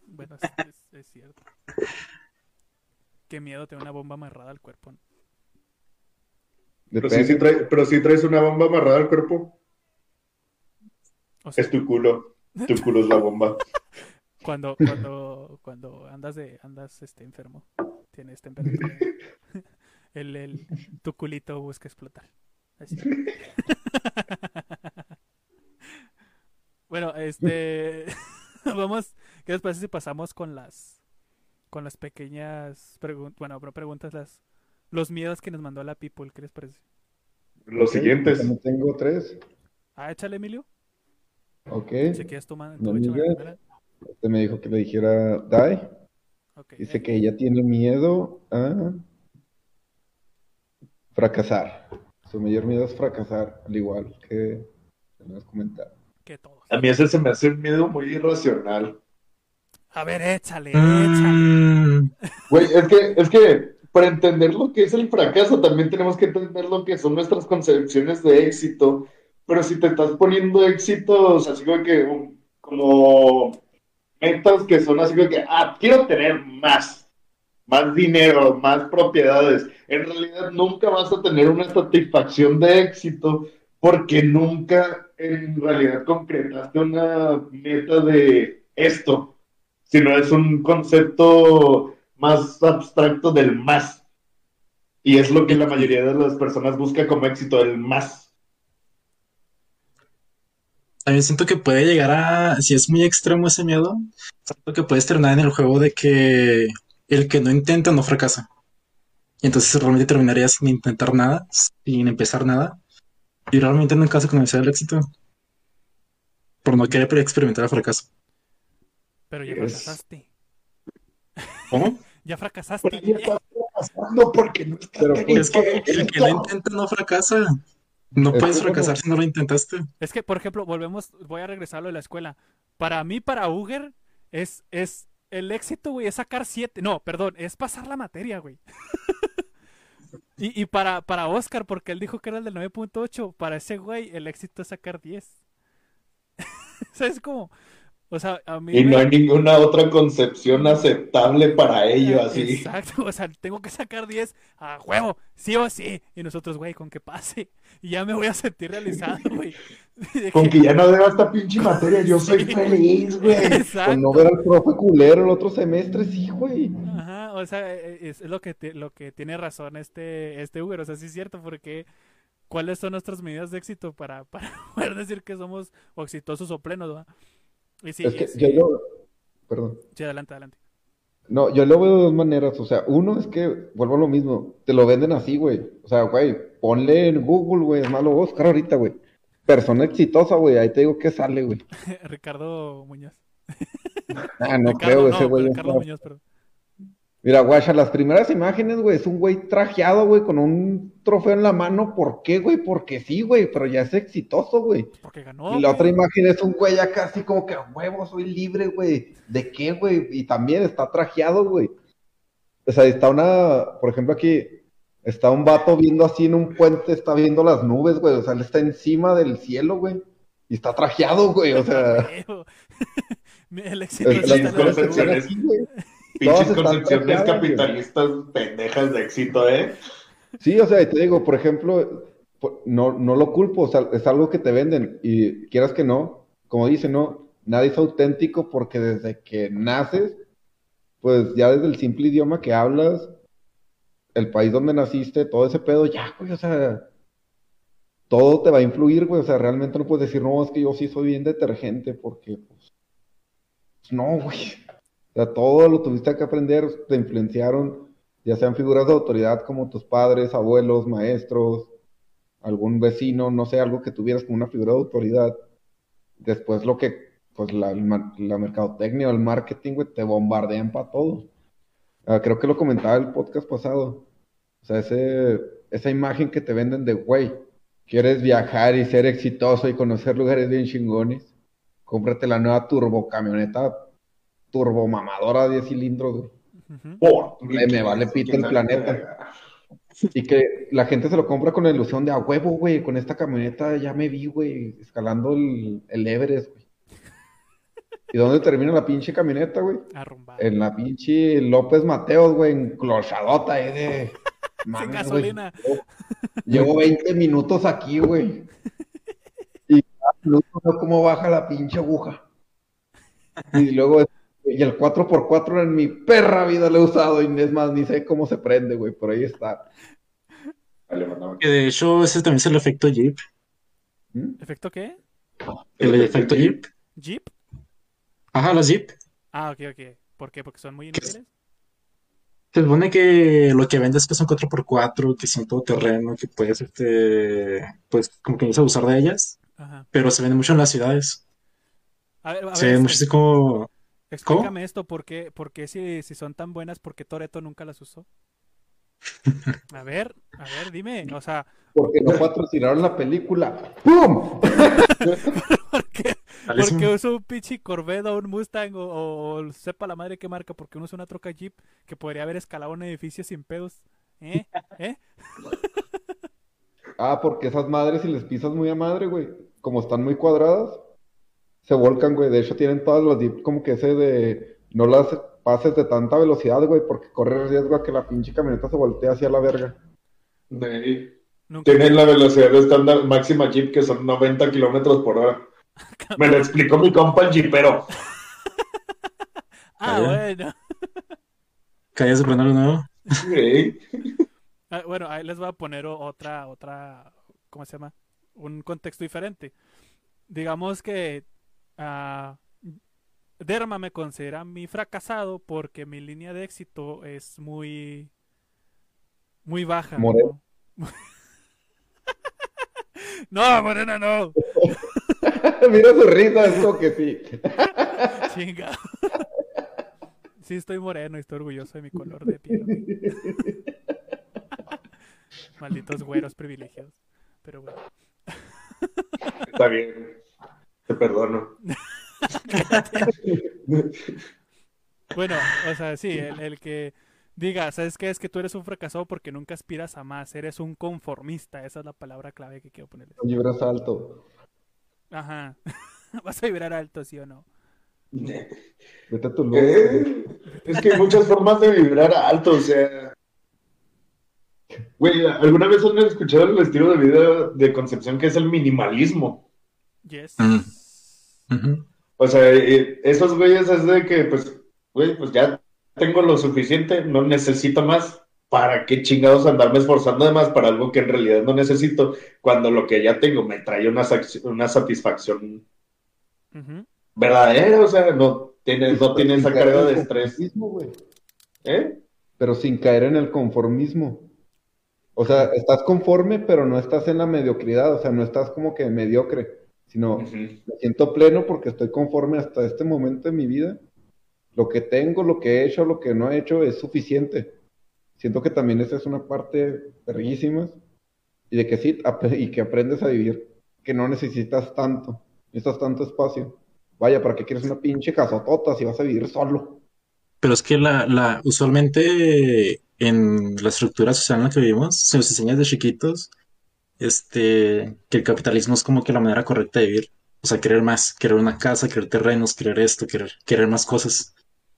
Bueno, es, cierto. Qué miedo tener una bomba amarrada al cuerpo. Pero si, pero si traes una bomba amarrada al cuerpo, es tu culo. Tu culo es la bomba. cuando, cuando, cuando andas de, andas este enfermo, tienes temperatura. El, el, tu culito busca explotar. bueno, este vamos, ¿qué les parece si pasamos con las con las pequeñas preguntas, bueno, pero preguntas las los miedos que nos mandó la people, ¿qué les parece? Los siguientes. tengo tres. Ah, échale, Emilio. Ok. Si quieres tomar, Este me dijo que le dijera Die. Dice que ella tiene miedo a fracasar. Su mayor miedo es fracasar, al igual que nos comentado. Que todos. A mí ese se me hace un miedo muy irracional. A ver, échale, échale. Mm. Güey, es que, es que para entender lo que es el fracaso, también tenemos que entender lo que son nuestras concepciones de éxito. Pero si te estás poniendo éxitos así como que, como metas que son así como que, ah, quiero tener más, más dinero, más propiedades. En realidad nunca vas a tener una satisfacción de éxito porque nunca en realidad concretaste una meta de esto, sino es un concepto más abstracto del más. Y es lo que la mayoría de las personas busca como éxito, el más. También siento que puede llegar a, si es muy extremo ese miedo, siento que puedes terminar en el juego de que el que no intenta no fracasa. Y entonces realmente terminarías sin intentar nada, sin empezar nada. Y realmente no caso con el éxito. Por no querer experimentar el fracaso. Pero ya fracasaste. ¿Cómo? Ya fracasaste. Pero ya está fracasando porque no está Pero, Es que el que lo intenta no fracasa. No Es puedes como- fracasar si no lo intentaste. Es que, por ejemplo, volvemos, voy a regresar a lo de la escuela. Para mí, para Uger, es, es el éxito, güey, es sacar 7. No, perdón, es pasar la materia, güey. y y para, para Oscar, porque él dijo que era el del 9.8, para ese güey, el éxito es sacar 10. ¿Sabes cómo? O sea, a mí Y me- no hay ninguna otra concepción aceptable para ello, así. Exacto, o sea, tengo que sacar 10 a huevo, sí o sí. Y nosotros, güey, con que pase. Y ya me voy a sentir realizado, güey. Con que- ya no deba esta pinche materia, yo soy Sí. feliz, güey. Exacto. Con no ver al profe culero el otro semestre, sí, güey. Ajá, o sea, e- es, es lo que te- lo que tiene razón este este Uber, o sea, sí es cierto porque ¿cuáles son nuestras medidas de éxito para, para poder decir que somos o exitosos o plenos, ¿va? Y sí, es que sí, yo lo... Perdón. sí, adelante, adelante. No, yo lo veo de dos maneras. O sea, uno es que, vuelvo a lo mismo, te lo venden así, güey. O sea, güey, ponle en Google, güey, es malo buscar ahorita, güey. Persona exitosa, güey, ahí te digo que sale, güey. Ricardo Muñoz. Ah, no Ricardo, creo, ese no, güey. Ricardo Muñoz, perdón. Mira, guacha, las primeras imágenes, güey, es un güey trajeado, güey, con un trofeo en la mano. ¿Por qué, güey? Porque sí, güey, pero ya es exitoso, güey. Porque ganó. Y la otra imagen es un güey acá así como que, "A huevo, soy libre, güey. ¿De qué, güey? Y también está trajeado, güey. O sea, está una, por ejemplo, aquí, está un vato viendo así en un puente, está viendo las nubes, güey. O sea, él está encima del cielo, güey. Y está trajeado, güey. O sea. El éxito el- Pinches concepciones capitalistas pendejas de éxito, ¿eh? Sí, o sea, te digo, por ejemplo, no, no lo culpo, o sea, es algo que te venden y quieras que no, como dicen, no, nadie es auténtico porque desde que naces, pues ya desde el simple idioma que hablas, el país donde naciste, todo ese pedo, ya, güey, o sea, todo te va a influir, güey, o sea, realmente no puedes decir, no, es que yo sí soy bien detergente porque, pues, no, güey. O sea, todo lo tuviste que aprender, te influenciaron, ya sean figuras de autoridad como tus padres, abuelos, maestros, algún vecino, no sé, algo que tuvieras como una figura de autoridad. Después lo que, pues la, la mercadotecnia o el marketing, güey, te bombardean para todo. Ah, creo que lo comentaba el podcast pasado. O sea, ese, esa imagen que te venden de, güey, quieres viajar y ser exitoso y conocer lugares bien chingones, cómprate la nueva turbo camioneta turbo mamadora 10 cilindros, güey. Por- Me- me vale pito el planeta. Y que la gente se lo compra con la ilusión de a huevo, güey, con esta camioneta ya me vi, güey, escalando el, el Everest, güey. ¿Y dónde termina la pinche camioneta, güey? Arrumbado. En la pinche López Mateos, güey, enclochadota, eh, de... Sin Mames, güey, gasolina. Llevo, llevo 20 minutos aquí, güey. Y cada minuto cómo baja la pinche aguja. Y luego, y el 4x4 en mi perra vida lo he usado y es más, ni sé cómo se prende, güey, por ahí está. Vale, mandame. Que de hecho, ese también es el efecto Jeep. ¿Mm? ¿Efecto qué? El efecto Jeep. ¿Jeep? Ajá, las Jeep. Ah, ok, ok. ¿Por qué? ¿Porque son muy inútiles? Se supone que lo que vende es que son 4x4, que son todoterreno, que puedes, este, pues, como que no abusar de ellas, Ajá. pero se vende mucho en las ciudades. A ver, a Se ver, vende mucho así como... explícame esto. ¿Por qué, por qué si, si son tan buenas, por qué Toreto nunca las usó? A ver, a ver, dime. O sea, Porque no patrocinaron la película. ¡Pum! ¿por qué, Tal por qué uso un pinche Corvette o un Mustang o, o- o sepa la madre qué marca? Porque uno usa una troca Jeep que podría haber escalado un edificio sin pedos. ¿Eh? ¿Eh? Ah, porque esas madres, si les pisas muy a madre, güey, como están muy cuadradas, se volcan, güey. De hecho, tienen todas las Jeep como que ese de no las pases de tanta velocidad, güey, porque corre riesgo a que la pinche camioneta se voltee hacia la verga. De- Nunca. Tienen la velocidad estándar máxima Jeep que son 90 kilómetros por hora. Me lo explicó mi compa el jeepero. Ah, bueno. Calles de prender nuevo. Sí. Ah, bueno, ahí les voy a poner otra, otra, ¿cómo se llama? Un contexto diferente. Digamos que ah, Derma me considera mi fracasado porque mi línea de éxito es muy, muy baja. Morena. ¿no? No, morena no. Mira su risa, es como que sí. Chinga. Sí, estoy moreno y estoy orgulloso de mi color de piel. Malditos güeros privilegiados. Pero bueno. Está bien. Te perdono. bueno, o sea, sí, el, el, que diga, ¿sabes qué? Es que tú eres un fracasado porque nunca aspiras a más. Eres un conformista. Esa es la palabra clave que quiero ponerle. Vibras alto. Ajá. ¿Vas a vibrar alto, sí o no? Vete a tu. Eh, es que hay muchas formas de vibrar alto, o sea. Güey, ¿alguna vez han escuchado el estilo de vida de concepción que es el minimalismo? Yes. Mm. O sea, esos güeyes es de que, pues, güey, pues ya tengo lo suficiente, no necesito más. ¿Para qué chingados andarme esforzando de más para algo que en realidad no necesito? Cuando lo que ya tengo me trae una, una satisfacción verdadera, o sea, no tiene, no tiene esa carga de estrés. conformismo, güey. ¿Eh? Pero sin caer en el conformismo. O sea, estás conforme, pero no estás en la mediocridad. O sea, no estás como que mediocre, sino me siento pleno porque estoy conforme hasta este momento de mi vida. Lo que tengo, lo que he hecho, lo que no he hecho es suficiente. Siento que también esa es una parte verguísima y de que sí, y que aprendes a vivir, que no necesitas tanto, necesitas tanto espacio. Vaya, ¿para qué quieres una pinche casotota si vas a vivir solo? Pero es que la, la, usualmente en la estructura social en la que vivimos, se nos enseña desde chiquitos, este, que el capitalismo es como que la manera correcta de vivir. O sea, querer más, querer una casa, querer terrenos, querer esto, querer, querer más cosas.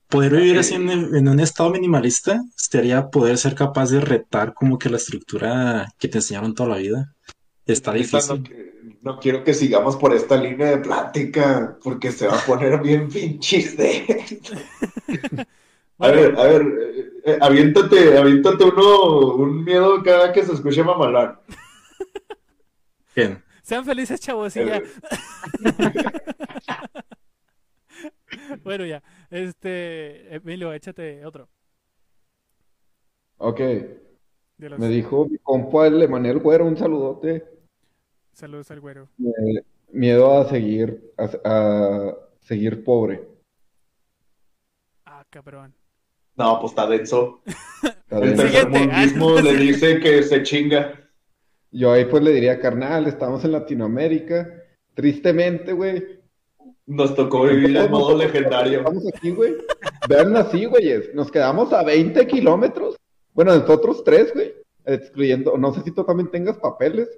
Poder vivir así en, en un estado minimalista sería poder ser capaz de retar como que la estructura que te enseñaron toda la vida. Está difícil. No, quiero que sigamos por esta línea de plática, porque se va a poner bien pinches de... A ver, a ver, eh, eh, aviéntate, aviéntate uno, un miedo cada que se escuche mamalón. Bien. sean felices, chavos, y ya. Bueno, ya. Este, Emilio, échate otro. Ok, los... me dijo mi compa el Emanuel Güero, un saludote. Saludos al güero. Eh, miedo a seguir, a, a seguir pobre. Ah, cabrón. No, pues está denso. Está El. Siguiente. tercermundismo le dice que se chinga. Yo ahí pues le diría, carnal, estamos en Latinoamérica. Tristemente, güey. Nos tocó vivir en modo legendario. Estamos aquí, güey. Vean así, güeyes. Nos quedamos a 20 kilómetros. Bueno, nosotros tres, güey. Excluyendo, no sé si tú también tengas papeles.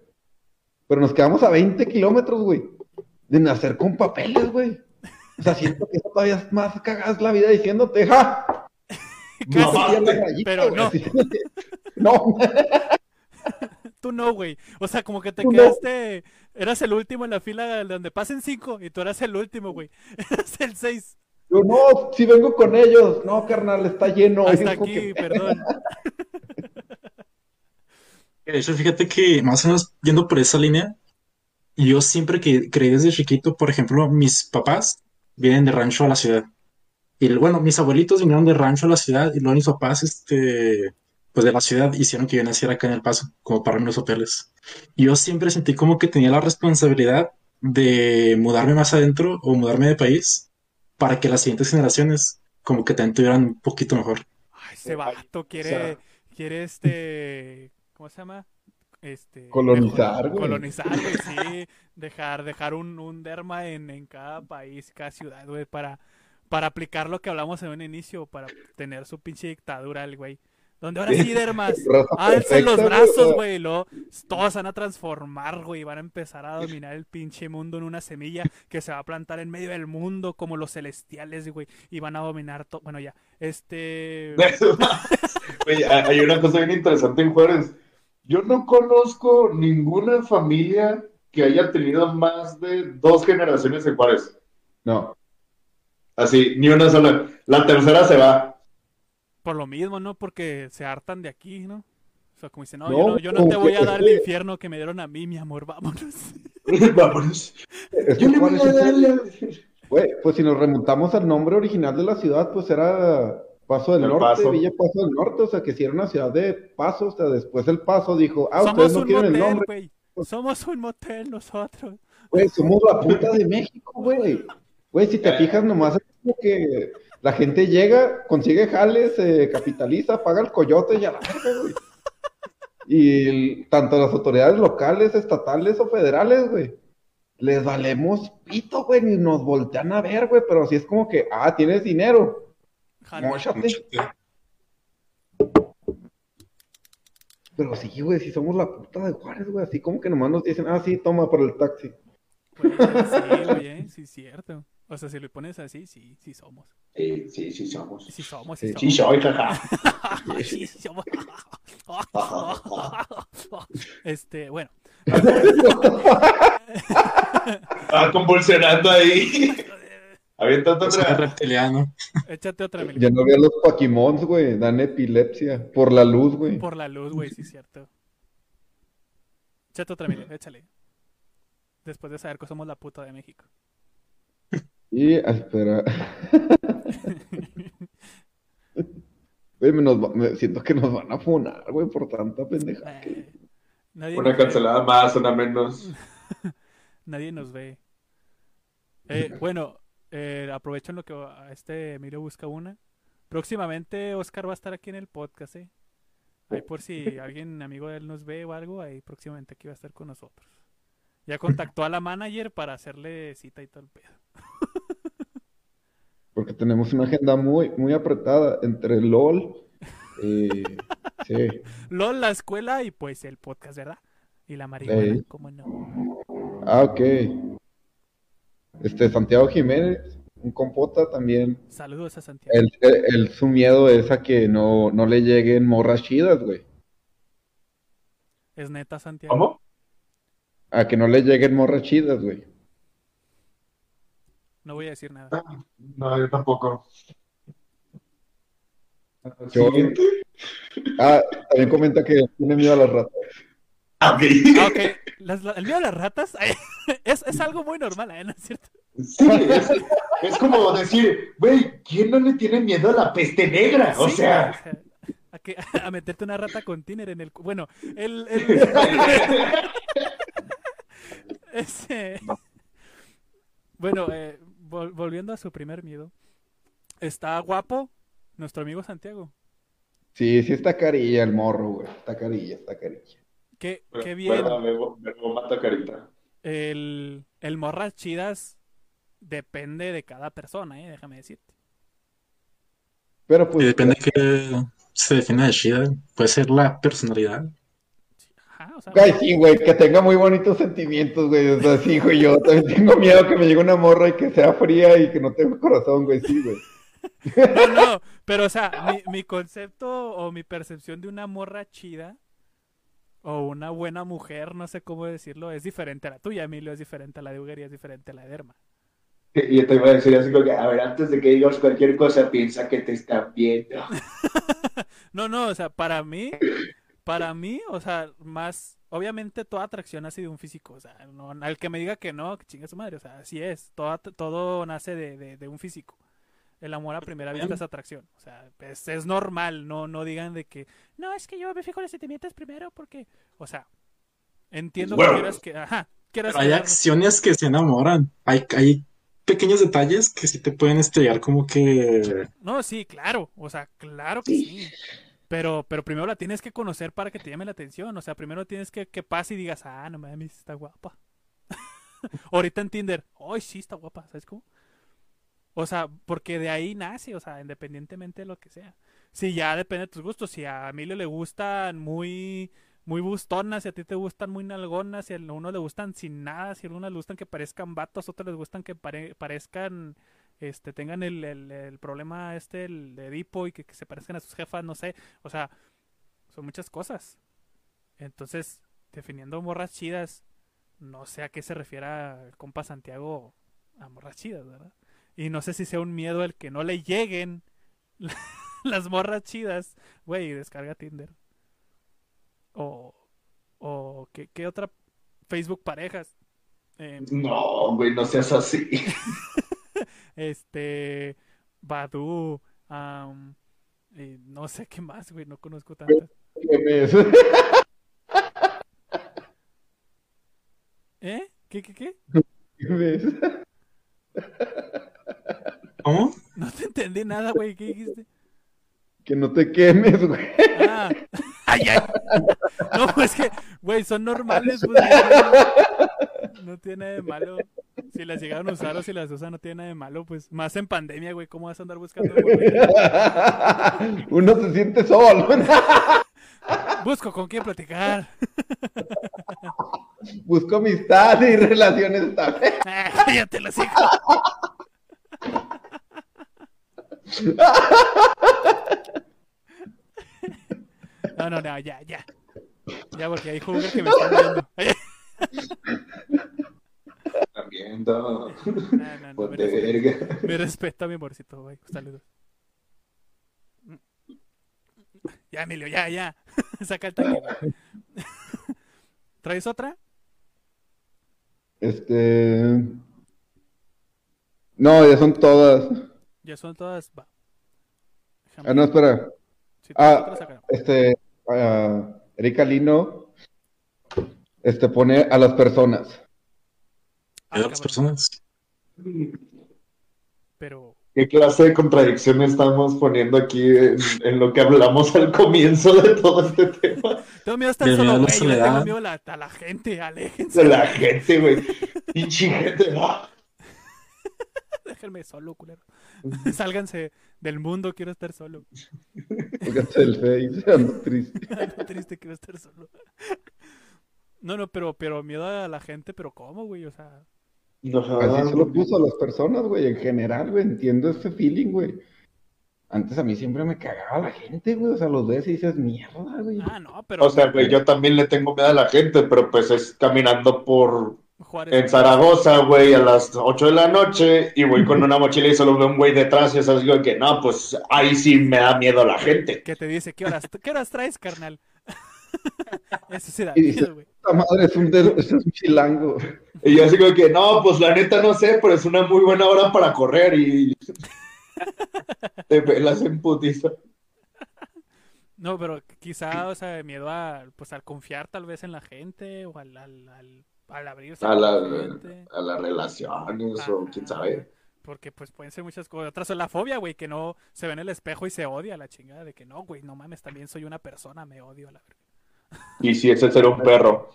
Pero nos quedamos a 20 kilómetros, güey. De nacer con papeles, güey. O sea, siento que eso todavía es más cagás la vida diciéndote, ¡ja! No, pero no. No, Tú no, güey. O sea, como que te Tú no. quedaste. Eras el último en la fila donde pasen cinco y tú eras el último, güey. Eras el seis. yo no, si vengo con ellos. No, carnal, está lleno. Hasta como aquí, que- perdón. De hecho, fíjate que más o menos yendo por esa línea, yo siempre que creí desde chiquito, por ejemplo, mis papás vienen de rancho a la ciudad. Y bueno, mis abuelitos vinieron de rancho a la ciudad y luego mis papás, este, pues de la ciudad hicieron que yo naciera acá en El Paso, como para los papeles. Y yo siempre sentí como que tenía la responsabilidad de mudarme más adentro o mudarme de país para que las siguientes generaciones como que también tuvieran un poquito mejor. Ay, ese vato quiere, quiere este, ¿cómo se llama? Este, Colonizar, güey. colonizar, güey, sí, dejar, dejar un, un derma en, en cada país, cada ciudad, güey, para, para aplicar lo que hablamos en un inicio, para tener su pinche dictadura, el güey. Donde ahora sí, dermas, alcen los güey, brazos, güey, luego todos van a transformar, güey, van a empezar a dominar el pinche mundo en una semilla que se va a plantar en medio del mundo, como los celestiales, güey, y van a dominar todo, bueno, ya, este... Hay hay una cosa bien interesante en Juárez. Yo no conozco ninguna familia que haya tenido más de dos generaciones en Juárez. No, Así, ni una sola. La tercera se va. Por lo mismo, ¿no? Porque se hartan de aquí, ¿no? O sea, como dicen, no, No, yo no, yo no te voy a dar el infierno que me dieron a mí, mi amor, vámonos. Vámonos. es Yo le voy a darle. Güey, pues si nos remontamos al nombre original de la ciudad, pues era Paso del El Norte, Paso. Villa Paso del Norte, o sea que si era una ciudad de Paso, o sea, después el Paso dijo, ah, Somos ustedes no un quieren el motel, nombre, güey. Somos un motel nosotros. güey, somos la puta de México, güey. Güey, si te fijas, nomás es como que la gente llega, consigue jales, se capitaliza, paga el coyote y a la verga, güey. Y el- tanto las autoridades locales, estatales o federales, güey, les valemos pito, güey, ni nos voltean a ver, güey, pero si es como que, ah, tienes dinero, móchate. Pero sí, güey, si somos la puta de Juárez, güey, así como que nomás nos dicen, ah, sí, toma por el taxi. Güey, sí, güey, sí, es cierto. O sea, si lo pones así, sí, sí somos. Sí, sí, sí somos. Sí somos, sí, Sí somos. soy, jaja. Sí, sí somos. Este, bueno. Ah, convulsionando ahí. Aviéntate otra. reptiliano. Échate otra, Emilio. Ya no veo los Pokémon, güey, dan epilepsia por la luz, güey. Por la luz, güey, sí es cierto. Échate otra, Emilio, échale. Después de saber que somos la puta de México. Y, ah, espera. Güey, me nos va- me siento que nos van a funar, güey, por tanta pendeja. Eh, nadie Una nos ve. cancelada más, una menos. Nadie nos ve. Eh, bueno, eh, aprovecho en lo que a este Emilio busca una. Próximamente Oscar va a estar aquí en el podcast, ¿eh? Ahí por si alguien amigo de él nos ve o algo, ahí próximamente aquí va a estar con nosotros. Ya contactó a la manager para hacerle cita y todo el pedo. Porque tenemos una agenda muy, muy apretada entre LOL. eh, sí. LOL, la escuela y pues el podcast, ¿verdad? Y la marihuana. ¿cómo no? Ah, ok. Este, Santiago Jiménez, un compota también. Saludos a Santiago. Él- su miedo es a que no, no le lleguen morras chidas, güey. Es neta, Santiago. ¿Cómo? A que no le lleguen morras chidas, güey. No voy a decir nada. No, yo tampoco. Yo-. Ah, también comenta que tiene miedo a las ratas. Ah, ok. Ah, ok. Las- la- el miedo a las ratas es, es algo muy normal, ¿eh? ¿No es cierto? Sí, es, es como decir, güey, ¿quién no le tiene miedo a la peste negra? O Sí, sea, o sea, a, que- a meterte una rata con tiner en el... Bueno, el... el- ese... Bueno, eh, vol- volviendo a su primer miedo. Está guapo nuestro amigo Santiago. Sí, sí está carilla el morro, güey. Está carilla, está carilla. Qué, qué bien. Verbo, verbo mata carita. El, el morras chidas depende de cada persona, ¿eh? Déjame decirte. Pero Y pues, depende de qué se define de chida. Puede ser la personalidad. Ajá, o sea, Ay, sí, güey, que tenga muy bonitos sentimientos, güey. O sea, sí, güey, yo también tengo miedo que me llegue una morra y que sea fría y que no tenga corazón, güey, sí, güey. No, no, pero o sea, mi, mi concepto o mi percepción de una morra chida o una buena mujer, no sé cómo decirlo, es diferente a la tuya, Emilio, es diferente a la de Uger y es diferente a la de Derma. y yo te iba a decir así como que, a ver, antes de que digas cualquier cosa, piensa que te están viendo. No, no, o sea, para mí, para mí, o sea, más, obviamente toda atracción nace de un físico, o sea, no, al que me diga que no, que chingue su madre, o sea, así es, todo, todo nace de, de, de un físico. El amor a primera vista es atracción, o sea, es, es normal, no, no digan de que, no, es que yo me fijo en los sentimientos primero porque, o sea, entiendo que quieras que, ajá, quieras Pero hay acciones que se enamoran. Hay, hay pequeños detalles que sí te pueden estrellar como que... No, sí, claro, o sea, claro que sí. Pero, pero primero la tienes que conocer para que te llame la atención. O sea, primero tienes que que pase y digas, ah, no mames, está guapa. Ahorita en Tinder, ay, sí, está guapa, ¿sabes cómo? O sea, porque de ahí nace, o sea, independientemente de lo que sea. Si ya depende de tus gustos, si a Emilio le gustan muy, muy bustonas, si a ti te gustan muy nalgonas, si a uno le gustan sin nada, si a uno le gustan que parezcan vatos, a otros les gustan que pare- parezcan este, tengan el, el, el problema este el de Edipo y que, que se parezcan a sus jefas, no sé, o sea, son muchas cosas. Entonces, definiendo morras chidas, no sé a qué se refiera el compa Santiago a morras chidas, ¿verdad? Y no sé si sea un miedo el que no le lleguen las morras chidas. Güey, descarga Tinder. O, o ¿qué, qué otra? Facebook parejas. Eh, No, güey, no seas así. este, Badu, y no sé qué más, güey, no conozco tantas. ¿Qué ves? ¿Eh? ¿Qué, qué, qué? ¿Qué ves? ¿Cómo? No te entendí nada, güey. ¿Qué dijiste? Que no te quemes, güey. Ah. Ay, ay. No, pues que, güey, son normales, pues. No, no tiene de malo. Si las llegaron a usar o si las usan, no tiene nada de malo, pues. Más en pandemia, güey. ¿Cómo vas a andar buscando? Uno se siente solo. Busco con quién platicar. Busco amistad y relaciones estables. Ah, ya te lo sigo. No, no, no, ya, ya. Ya, porque hay jugadores que me están viendo. También, no. No, no, no. Ponte Me, respeto, verga. me respeta, mi amorcito, güey. Saludos. Ya, Emilio, ya, ya. Saca el tanque. ¿Traes otra? Este. No, ya son todas. Ya son todas. Va. Ah, no, espera. Si Ah, otra, este. ah, Erika Lino. Este pone a las personas. Ah, ¿Y a las personas? Pero. ¿Qué clase de contradicción estamos poniendo aquí en, en lo que hablamos al comienzo de todo este tema? Tengo miedo a estar De solo, miedo a la güey. Yo tengo miedo a la, a la gente. Aléjense. De la gente, güey. Pinche gente. Déjenme solo, culero. Sálganse del mundo. Quiero estar solo. Fíjate el face, ando triste. Ando triste, quiero estar solo. No, no, pero, pero miedo a la gente, pero ¿cómo, güey? O sea, Así se lo puso a las personas, güey, en general, güey, entiendo ese feeling, güey. Antes a mí siempre me cagaba la gente, güey, o sea, los ves y dices, mierda, güey. ah, no, pero O sea, güey, yo también le tengo miedo a la gente, pero pues es caminando por Juárez, en Zaragoza, güey, a las 8 de la noche y voy con una mochila y solo veo un güey detrás y es así como que no, pues ahí sí me da miedo la gente. que te dice, ¿qué horas, ¿qué horas traes, carnal? Eso sí da miedo, güey. Esta madre es un, de- es un chilango. Y yo así como que no, pues la neta no sé, pero es una muy buena hora para correr y te pelas en putiza. No, pero quizá, o sea, miedo a, pues, al confiar tal vez en la gente o al, al, al, al abrirse A, la- a las relaciones o quién sabe. Porque pues pueden ser muchas cosas. Otra es la fobia, güey, que no se ve en el espejo y se odia la chingada de que no, güey, no mames, también soy una persona, me odio a la verga. Y si ese ser un perro,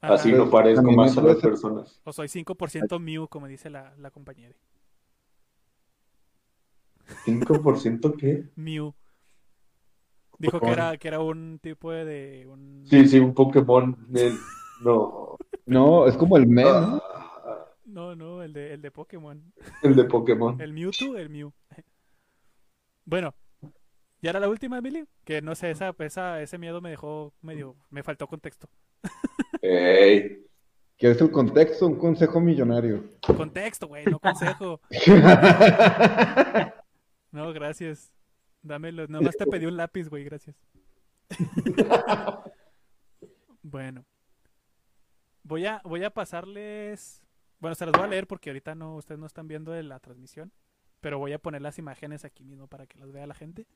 Ajá. así no parezco más a las personas. O soy 5% Mew, como dice la, la compañera. ¿5% qué? Mew. Dijo que era, que era un tipo de, un... Sí, sí, un Pokémon. no. No, es como el men, ¿no? No, no, el de, el de Pokémon. el de Pokémon. El Mewtwo, el Mew. Bueno, ¿ya era la última, Emily? Que no sé, esa, esa, ese miedo me dejó medio... Me faltó contexto. Ey. ¿Quieres el contexto? Un consejo millonario. Contexto, güey, no consejo. No, gracias. Dámelo. Nomás te pedí un lápiz, güey, gracias. Bueno. Voy a, voy a pasarles. Bueno, se las voy a leer porque ahorita no, ustedes no están viendo de la transmisión. Pero voy a poner las imágenes aquí mismo para que las vea la gente.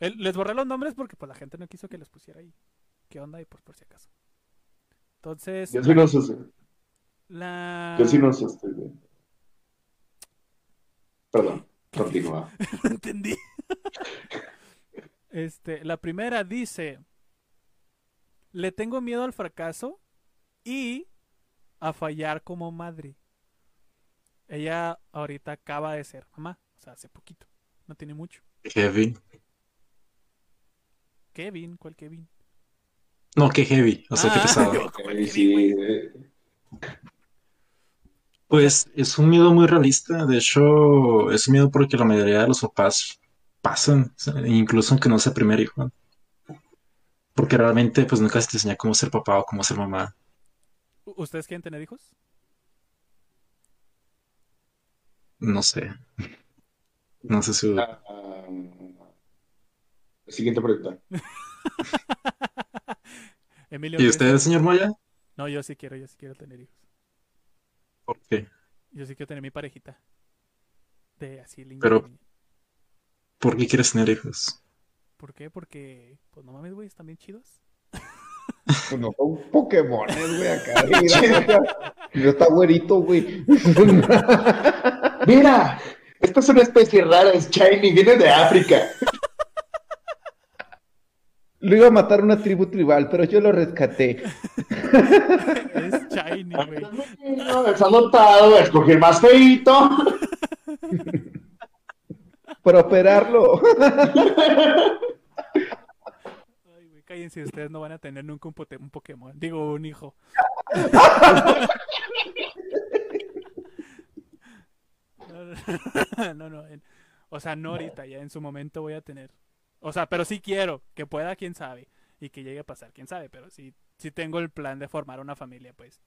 El- les borré los nombres porque pues la gente no quiso que les pusiera ahí. ¿Qué onda? Y pues por si acaso. Entonces, Yo sí no sé. la... Yo sí no sé. Estoy bien. Perdón. Continúa. No entendí. Este, la primera dice: Le tengo miedo al fracaso y a fallar como madre. Ella ahorita acaba de ser mamá, o sea, hace poquito, no tiene mucho. Heavy. Kevin, ¿cuál Kevin? No, qué heavy. O sea, qué Ah, pesado. yo, ¿cuál Ey, Kevin, sí, güey? eh, Pues es un miedo muy realista. De hecho, es un miedo porque la mayoría de los papás pasan, incluso aunque no sea primer hijo. Porque realmente, pues nunca se te enseña cómo ser papá o cómo ser mamá. ¿U- ¿Ustedes quieren tener hijos? No sé. No sé si. ah, Siguiente pregunta. Emilio, ¿Y ¿quieres usted, señor Moya? No, yo sí quiero, yo sí quiero tener hijos. ¿Por qué? Yo sí quiero tener mi parejita. De así linda. Pero- ¿Por qué quieres tener hijos? ¿Por qué? Porque, pues no mames, güey, están bien chidos. Pues no son Pokémones, güey, acá. Mira, mira, está güerito, güey. Mira, Esta es una especie rara, es shiny, viene de África. Lo iba a matar una tribu tribal, pero yo lo rescaté. es shiny, güey. No, es adoptado, escogí el más feito. Para operarlo. Ay, güey, cállense, ustedes no van a tener nunca un, Pokémon. Digo, un hijo. No, no, no, o sea, no ahorita, ya en su momento voy a tener. O sea, pero sí quiero, que pueda, quién sabe. Y que llegue a pasar, quién sabe. Pero sí, sí tengo el plan de formar una familia, pues.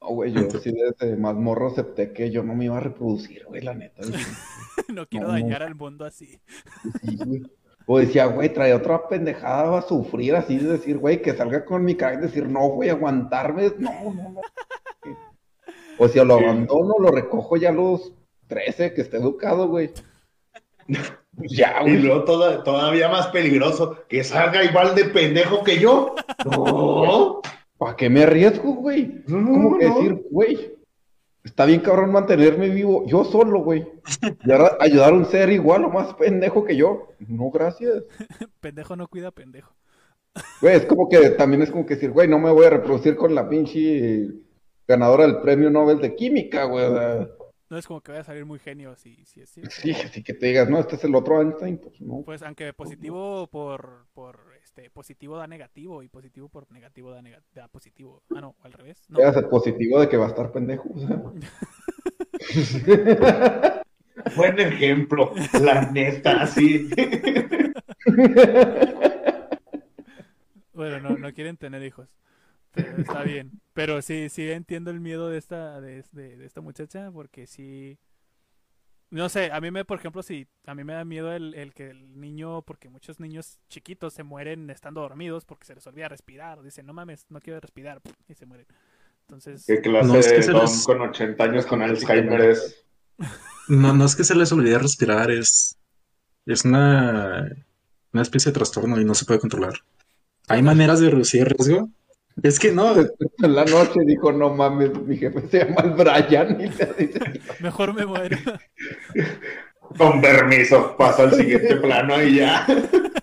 No, güey, yo sí desde más morro acepté que yo no me iba a reproducir, güey, la neta. no quiero No, no. dañar al mundo así. sí, güey. O decía, güey, trae otra pendejada a sufrir así, de decir, güey, que salga con mi cara y decir, no, güey, aguantarme. No, no, no. O sea, lo Sí. abandono, lo recojo ya a los 13, que esté educado, güey. Ya, Y güey. luego toda- todavía más peligroso, que salga igual de pendejo que yo. No. ¿Para qué me arriesgo, güey? No, Como que no. decir, güey, está bien cabrón mantenerme vivo yo solo, güey. Y ahora ayudar a un ser igual o más pendejo que yo. No, gracias. Pendejo no cuida pendejo. Güey, es como que también es como que decir, güey, no me voy a reproducir con la pinche ganadora del premio Nobel de Química, güey. o sea, No es como que vaya a salir muy genio si, si es cierto. sí, así que te digas, no, este es el otro Einstein, pues no. Pues aunque positivo por, por este positivo da negativo y positivo por negativo da, nega- da positivo. Ah, no, al revés. No. El positivo de que va a estar pendejo. o sea. Buen ejemplo, la neta, sí. Bueno, no, no quieren tener hijos. Pero está bien. Pero sí, sí entiendo el miedo de esta, de, de- de esta muchacha, porque sí. No sé, a mí me, por ejemplo, sí, a mí me da miedo el, el que el niño, porque muchos niños chiquitos se mueren estando dormidos porque se les olvida respirar. Dicen, no mames, no quiero respirar, y se mueren. Entonces, ¿Qué clase No, es que de se don les- con 80 años con Alzheimer es? No, no es que se les olvide respirar, es, es una, una especie de trastorno y no se puede controlar. Hay maneras de reducir el riesgo. Es que no, En la noche dijo, no mames, mi jefe se llama el Brian. Y dice, mejor me muero. Con permiso, paso al siguiente plano y ya.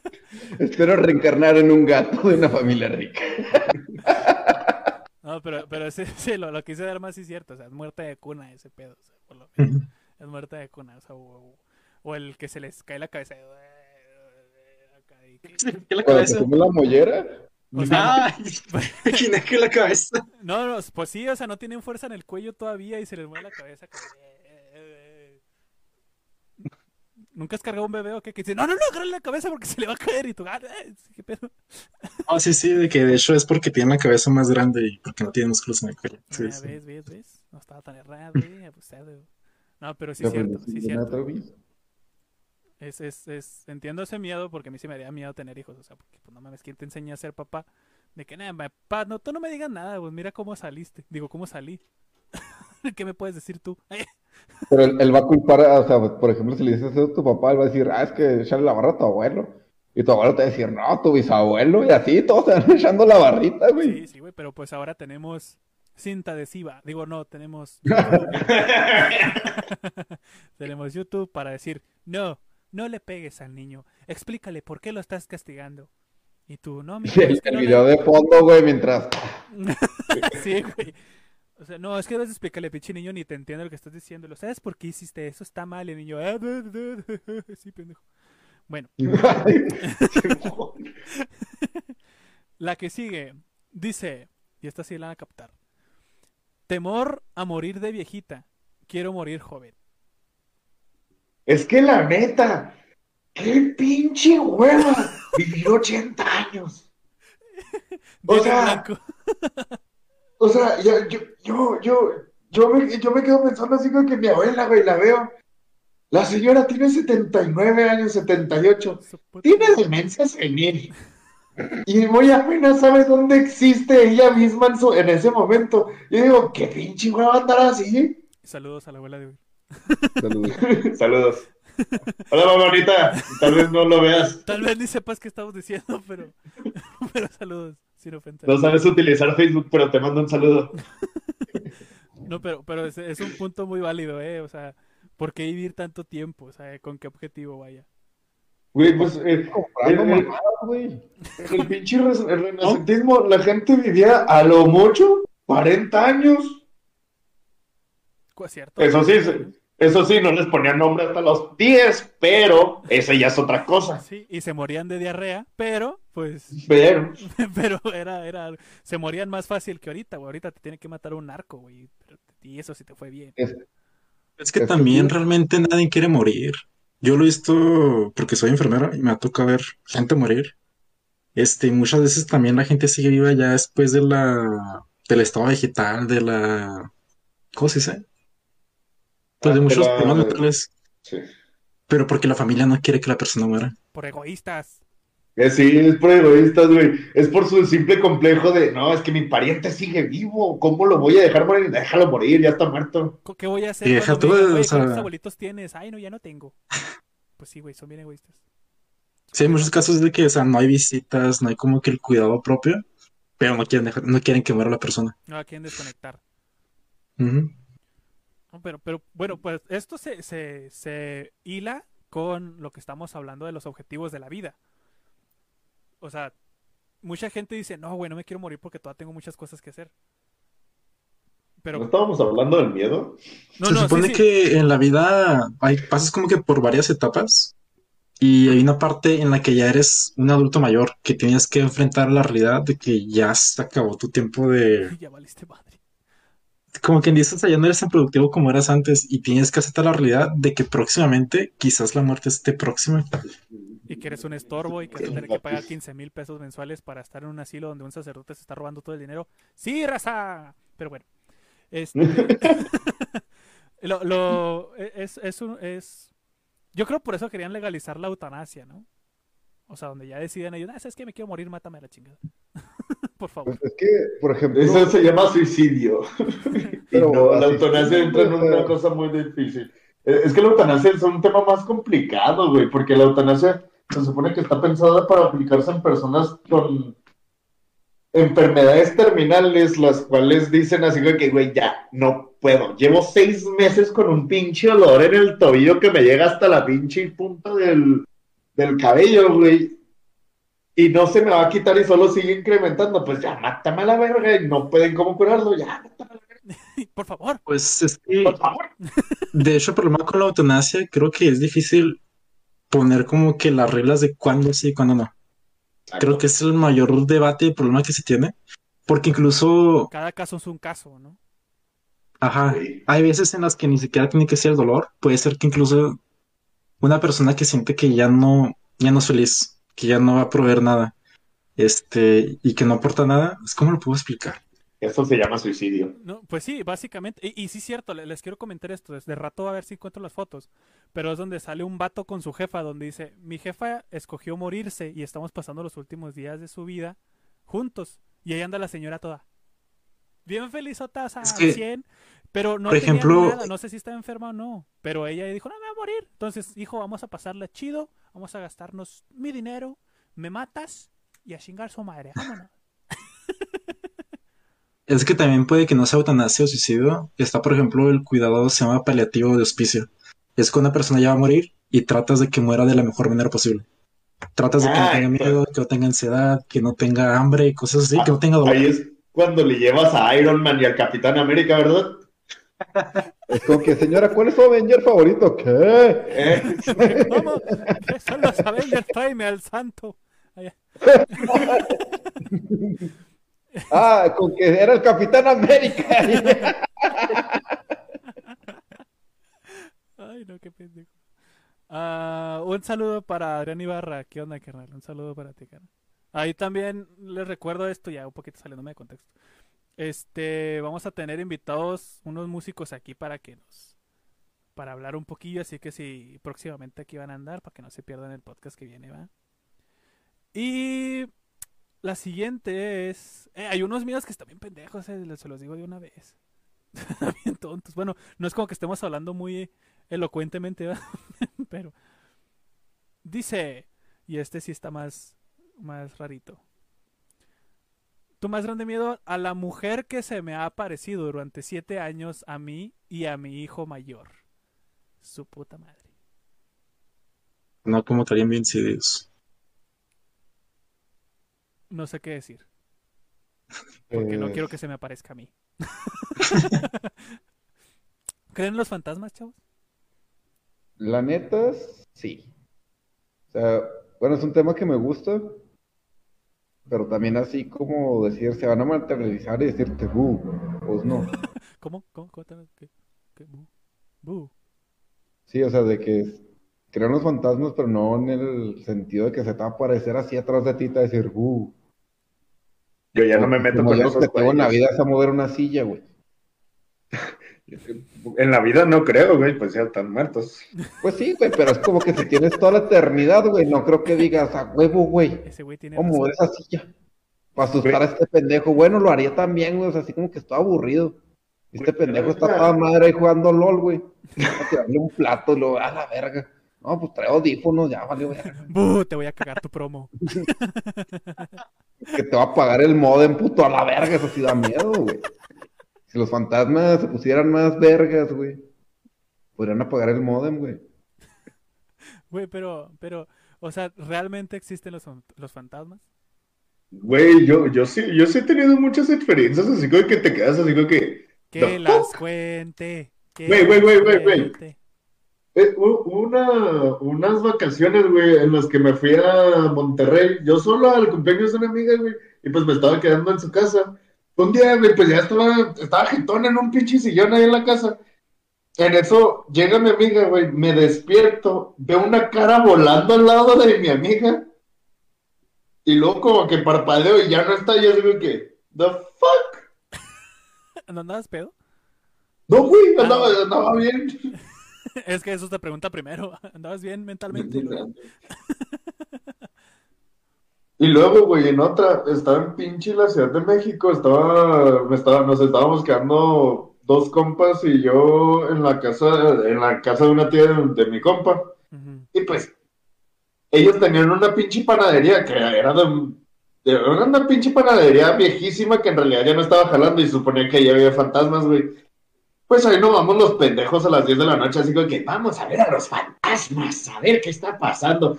Espero reencarnar en un gato de una familia rica. No, pero, pero sí, sí, lo, lo que dice Dharma sí es cierto, o sea, es muerte de cuna ese pedo, o sea, por lo menos. Es muerte de cuna, o sea, o, o- o el que se les cae la cabeza. acá y que- ¿Qué la cabeza? come la mollera, O sea, imaginé que la cabeza. no, no, pues sí, o sea, no tienen fuerza en el cuello todavía y se les mueve la cabeza. como- ¿Nunca has cargado un bebé o qué? Que dice, no, no, no, agarra la cabeza porque se le va a caer y tú, ah, eh, ¿qué pedo? Oh, sí, sí, de que de hecho es porque tiene la cabeza más grande y porque no tiene músculos en el cuello. Sí, Ah, sí. ¿Ves, ves, ves? No estaba tan errado, eh, abusado. No, pero sí es cierto, sí es cierto. Es, es, es, entiendo ese miedo porque a mí sí me daría miedo tener hijos, o sea, porque pues no mames, ¿quién te enseña a ser papá? De que nada, papá, no, tú no me digas nada, pues mira cómo saliste, digo, cómo salí. ¿Qué me puedes decir tú? Pero él, él va a culpar, o sea, por ejemplo, si le dices eso a tu papá, él va a decir, ah, es que echarle la barra a tu abuelo. Y tu abuelo te va a decir, no, tu bisabuelo, y así, todos se van echando la barrita, güey. Sí, sí, güey, pero pues ahora tenemos cinta adhesiva, digo, no, tenemos tenemos YouTube para decir, no, no le pegues al niño, explícale por qué lo estás castigando. Y tú, no, mi el, el video de fondo, güey, mientras... sí, güey. O sea, no, es que debes explicarle, pinche niño, ni te entiende lo que estás diciendo. ¿Sabes por qué hiciste eso? Está mal, el niño. Sí, pendejo. Bueno, la que sigue dice, y esta sí la van a captar. Temor a morir de viejita. Quiero morir joven. Es que la neta, qué pinche hueva vivir 80 años. O sea. O sea, yo, yo, yo, yo me, yo me quedo pensando así con que mi abuela, güey, la veo. La señora tiene 79 años, 78. Su puta Tiene demencia senil. Y muy apenas sabe dónde existe ella misma en, su, en ese momento. Yo digo, qué pinche hueva andar así. Saludos a la abuela de hoy. Saludos. Saludos. Hola, mamá Tal vez no lo veas. Tal vez ni sepas qué estamos diciendo, pero, pero saludos, sin ofender. No sabes utilizar Facebook, pero te mando un saludo. No, pero, pero es, es un punto muy válido, ¿eh? O sea, ¿Por qué vivir tanto tiempo? O sea, ¿con qué objetivo vaya? Güey, pues eh, el, el, el, pinche renacentismo, la gente vivía a lo mucho 40 años. ¿Cierto? Eso sí, eso sí, no les ponían nombre hasta los 10, pero esa ya es otra cosa. Sí, y se morían de diarrea, pero pues. Pero. pero era, era. Se morían más fácil que ahorita, güey. Ahorita te tiene que matar un narco, güey. Y eso sí te fue bien. Es, es que también realmente nadie quiere morir. Yo lo he visto porque soy enfermera y me ha tocado ver gente morir. Este, muchas veces también la gente sigue viva ya después de la, del estado vegetal, de la, ¿cómo se dice? Pues de muchos la- problemas mentales. Sí. Pero porque la familia no quiere que la persona muera. Por egoístas. Eh, sí, es por egoístas, güey. Es por su simple complejo de, no, es que mi pariente sigue vivo. ¿Cómo lo voy a dejar morir? Déjalo morir, ya está muerto. ¿Qué voy a hacer? Y deja cuando me tú, digan, o "Güey, sea- ¿cuántos abuelitos tienes? Ay, no, ya no tengo. Pues sí, güey, son bien egoístas. Sí, hay muchos casos de que, o sea, no hay visitas, no hay como que el cuidado propio, pero no quieren dejar- no quieren que muera la persona. No quieren desconectar. No, pero, pero bueno, pues esto se, se, se hila con lo que estamos hablando de los objetivos de la vida. O sea, mucha gente dice, no, güey, no me quiero morir porque todavía tengo muchas cosas que hacer. Pero, ¿No estábamos hablando del miedo? no, Se no, sí, supone sí. que en la vida hay, pasas como que por varias etapas y hay una parte en la que ya eres un adulto mayor, que tienes que enfrentar la realidad de que ya se acabó tu tiempo de, Ya valiste madre. Como quien dice, o sea, ya no eres tan productivo como eras antes y tienes que aceptar la realidad de que próximamente quizás la muerte esté próxima. Y que eres un estorbo y que vas a tener que pagar 15 mil pesos mensuales para estar en un asilo donde un sacerdote se está robando todo el dinero. ¡Sí, raza! Pero bueno. Este... lo, lo- es, es, un- es... Yo creo por eso querían legalizar la eutanasia, ¿no? O sea, donde ya deciden ellos, ah, ¿sabes qué? Me quiero morir, mátame a la chingada. por favor. Pues es que, por ejemplo, Eso se llama suicidio. y Pero no, la eutanasia sí, entra en una cosa muy difícil. Eh, Es que la eutanasia es un tema más complicado, güey, porque la eutanasia se supone que está pensada para aplicarse en personas con enfermedades terminales, las cuales dicen así que, güey, ya, no puedo. Llevo seis meses con un pinche olor en el tobillo que me llega hasta la pinche punta del, del cabello, güey. Y no se me va a quitar y solo sigue incrementando. Pues ya, mátame a la verga y no pueden cómo curarlo. Ya, mátame a la verga, por favor. Pues es que, por favor. de hecho, el problema con la eutanasia creo que es difícil poner como que las reglas de cuándo sí y cuándo no. Creo que es el mayor debate y problema que se tiene, porque incluso, Cada caso es un caso, ¿no? ajá, Sí. hay veces en las que ni siquiera tiene que ser el dolor, puede ser que incluso una persona que siente que ya no, ya no es feliz, que ya no va a proveer nada, este, y que no aporta nada, es como lo puedo explicar. Eso se llama suicidio. No, pues sí, básicamente. Y, y sí, cierto, le- les quiero comentar esto. Desde rato a ver si encuentro las fotos. Pero es donde sale un vato con su jefa, donde dice: Mi jefa escogió morirse y estamos pasando los últimos días de su vida juntos. Y ahí anda la señora toda. Bien felizotas a Es que, 100. Pero no por tenía ejemplo- nada. No sé si está enferma o no. Pero ella dijo: No, me voy a morir. Entonces, hijo, vamos a pasarla chido. Vamos a gastarnos mi dinero. Me matas y a chingar su madre. Vámonos. Es que también puede que no sea eutanasia o suicidio. Está, por ejemplo, el cuidado se llama paliativo de hospicio. Es que una persona ya va a morir y tratas de que muera de la mejor manera posible. Tratas de que no Ah, tenga miedo, que no tenga ansiedad, que no tenga hambre y cosas así, que no tenga dolor. Ahí es cuando le llevas a Iron Man y al Capitán América, ¿verdad? Es como que, señora, ¿cuál es su Avenger favorito? ¿Qué? Eh, ¿Cómo? ¿Qué son los Avengers? Tráeme al santo. Allá. Ah, con que era el Capitán América. Ay, no, qué pendejo. Ah, un saludo para Adrián Ibarra. ¿Qué onda, carnal? Un saludo para ti, carnal. Ahí también les recuerdo esto, ya un poquito saliéndome de contexto. Este, vamos a tener invitados, unos músicos aquí para que nos, para hablar un poquillo, así que si próximamente aquí van a andar, para que no se pierdan el podcast que viene, ¿va? Y la siguiente es, eh, hay unos míos que están bien pendejos, eh, se los digo de una vez. Bien tontos. Bueno, no es como que estemos hablando muy elocuentemente, ¿verdad? pero dice, y este sí está más, más rarito. Tu más grande miedo a la mujer que se me ha aparecido durante siete años a mí y a mi hijo mayor. Su puta madre. No como estarían bien insidios. No sé qué decir. Porque no Eh, quiero que se me aparezca a mí. ¿Creen en los fantasmas, chavos? La neta, sí. O sea, bueno, es un tema que me gusta, pero también así como decir, se van a materializar y decirte, "Bu", pues no. ¿Cómo? ¿Cómo? ¿Cómo te- ¿Qué? ¿Qué? Bu. Bu. Sí, o sea, de que en los fantasmas, pero no en el sentido de que se te va a aparecer así atrás de ti y te va a decir, "Bu". Yo ya no me meto Como con ya esos que tengo en la vida es a mover una silla, güey. En la vida no creo, güey, pues ya están muertos. Pues sí, güey, pero es como que si tienes toda la eternidad, güey, no creo que digas a huevo, güey. Ese güey tiene ¿Cómo razón. mover esa silla? Para asustar a este pendejo. Bueno, lo haría también, güey. O sea, así como que estoy aburrido. Este pendejo está toda madre ahí jugando LOL, güey. A tirarle un plato y lo a la verga. No, pues trae audífonos, ya valió verga. Bu, te voy a cagar tu promo. Que te va a pagar el modem, puto, a la verga. Eso sí da miedo, güey. Si los fantasmas se pusieran más vergas, güey. Podrían apagar el modem, güey. Güey, pero, pero, o sea, ¿realmente existen los, los fantasmas? Güey, yo, yo sí, yo sí he tenido muchas experiencias así como que te quedas así como que. Que The las cuente. que Güey, güey, güey, güey, güey. cuente. Eh, una, unas vacaciones, güey, en las que me fui a Monterrey, yo solo al cumpleaños de una amiga, güey, y pues me estaba quedando en su casa. Un día, güey, pues ya estaba, estaba jetón en un pinche sillón ahí en la casa. En eso llega mi amiga, güey, me despierto, veo una cara volando al lado de mi amiga, y luego como que parpadeo y ya no está, y yo digo que, ¿the fuck? ¿No andabas pedo? No, güey, andaba, andaba bien. Es que eso te pregunta primero. ¿Andabas bien mentalmente? Y luego- güey, en otra, estaba en pinche la Ciudad de México, estaba, me estaba, nos estábamos quedando dos compas y yo en la casa, en la casa de una tía de, de mi compa. Y pues, ellos tenían una pinche panadería que era de, de- era una pinche panadería viejísima que en realidad ya no estaba jalando y suponía que ya había fantasmas, güey. Pues ahí nos vamos los pendejos a las 10 de la noche, así como que vamos a ver a los fantasmas, a ver qué está pasando.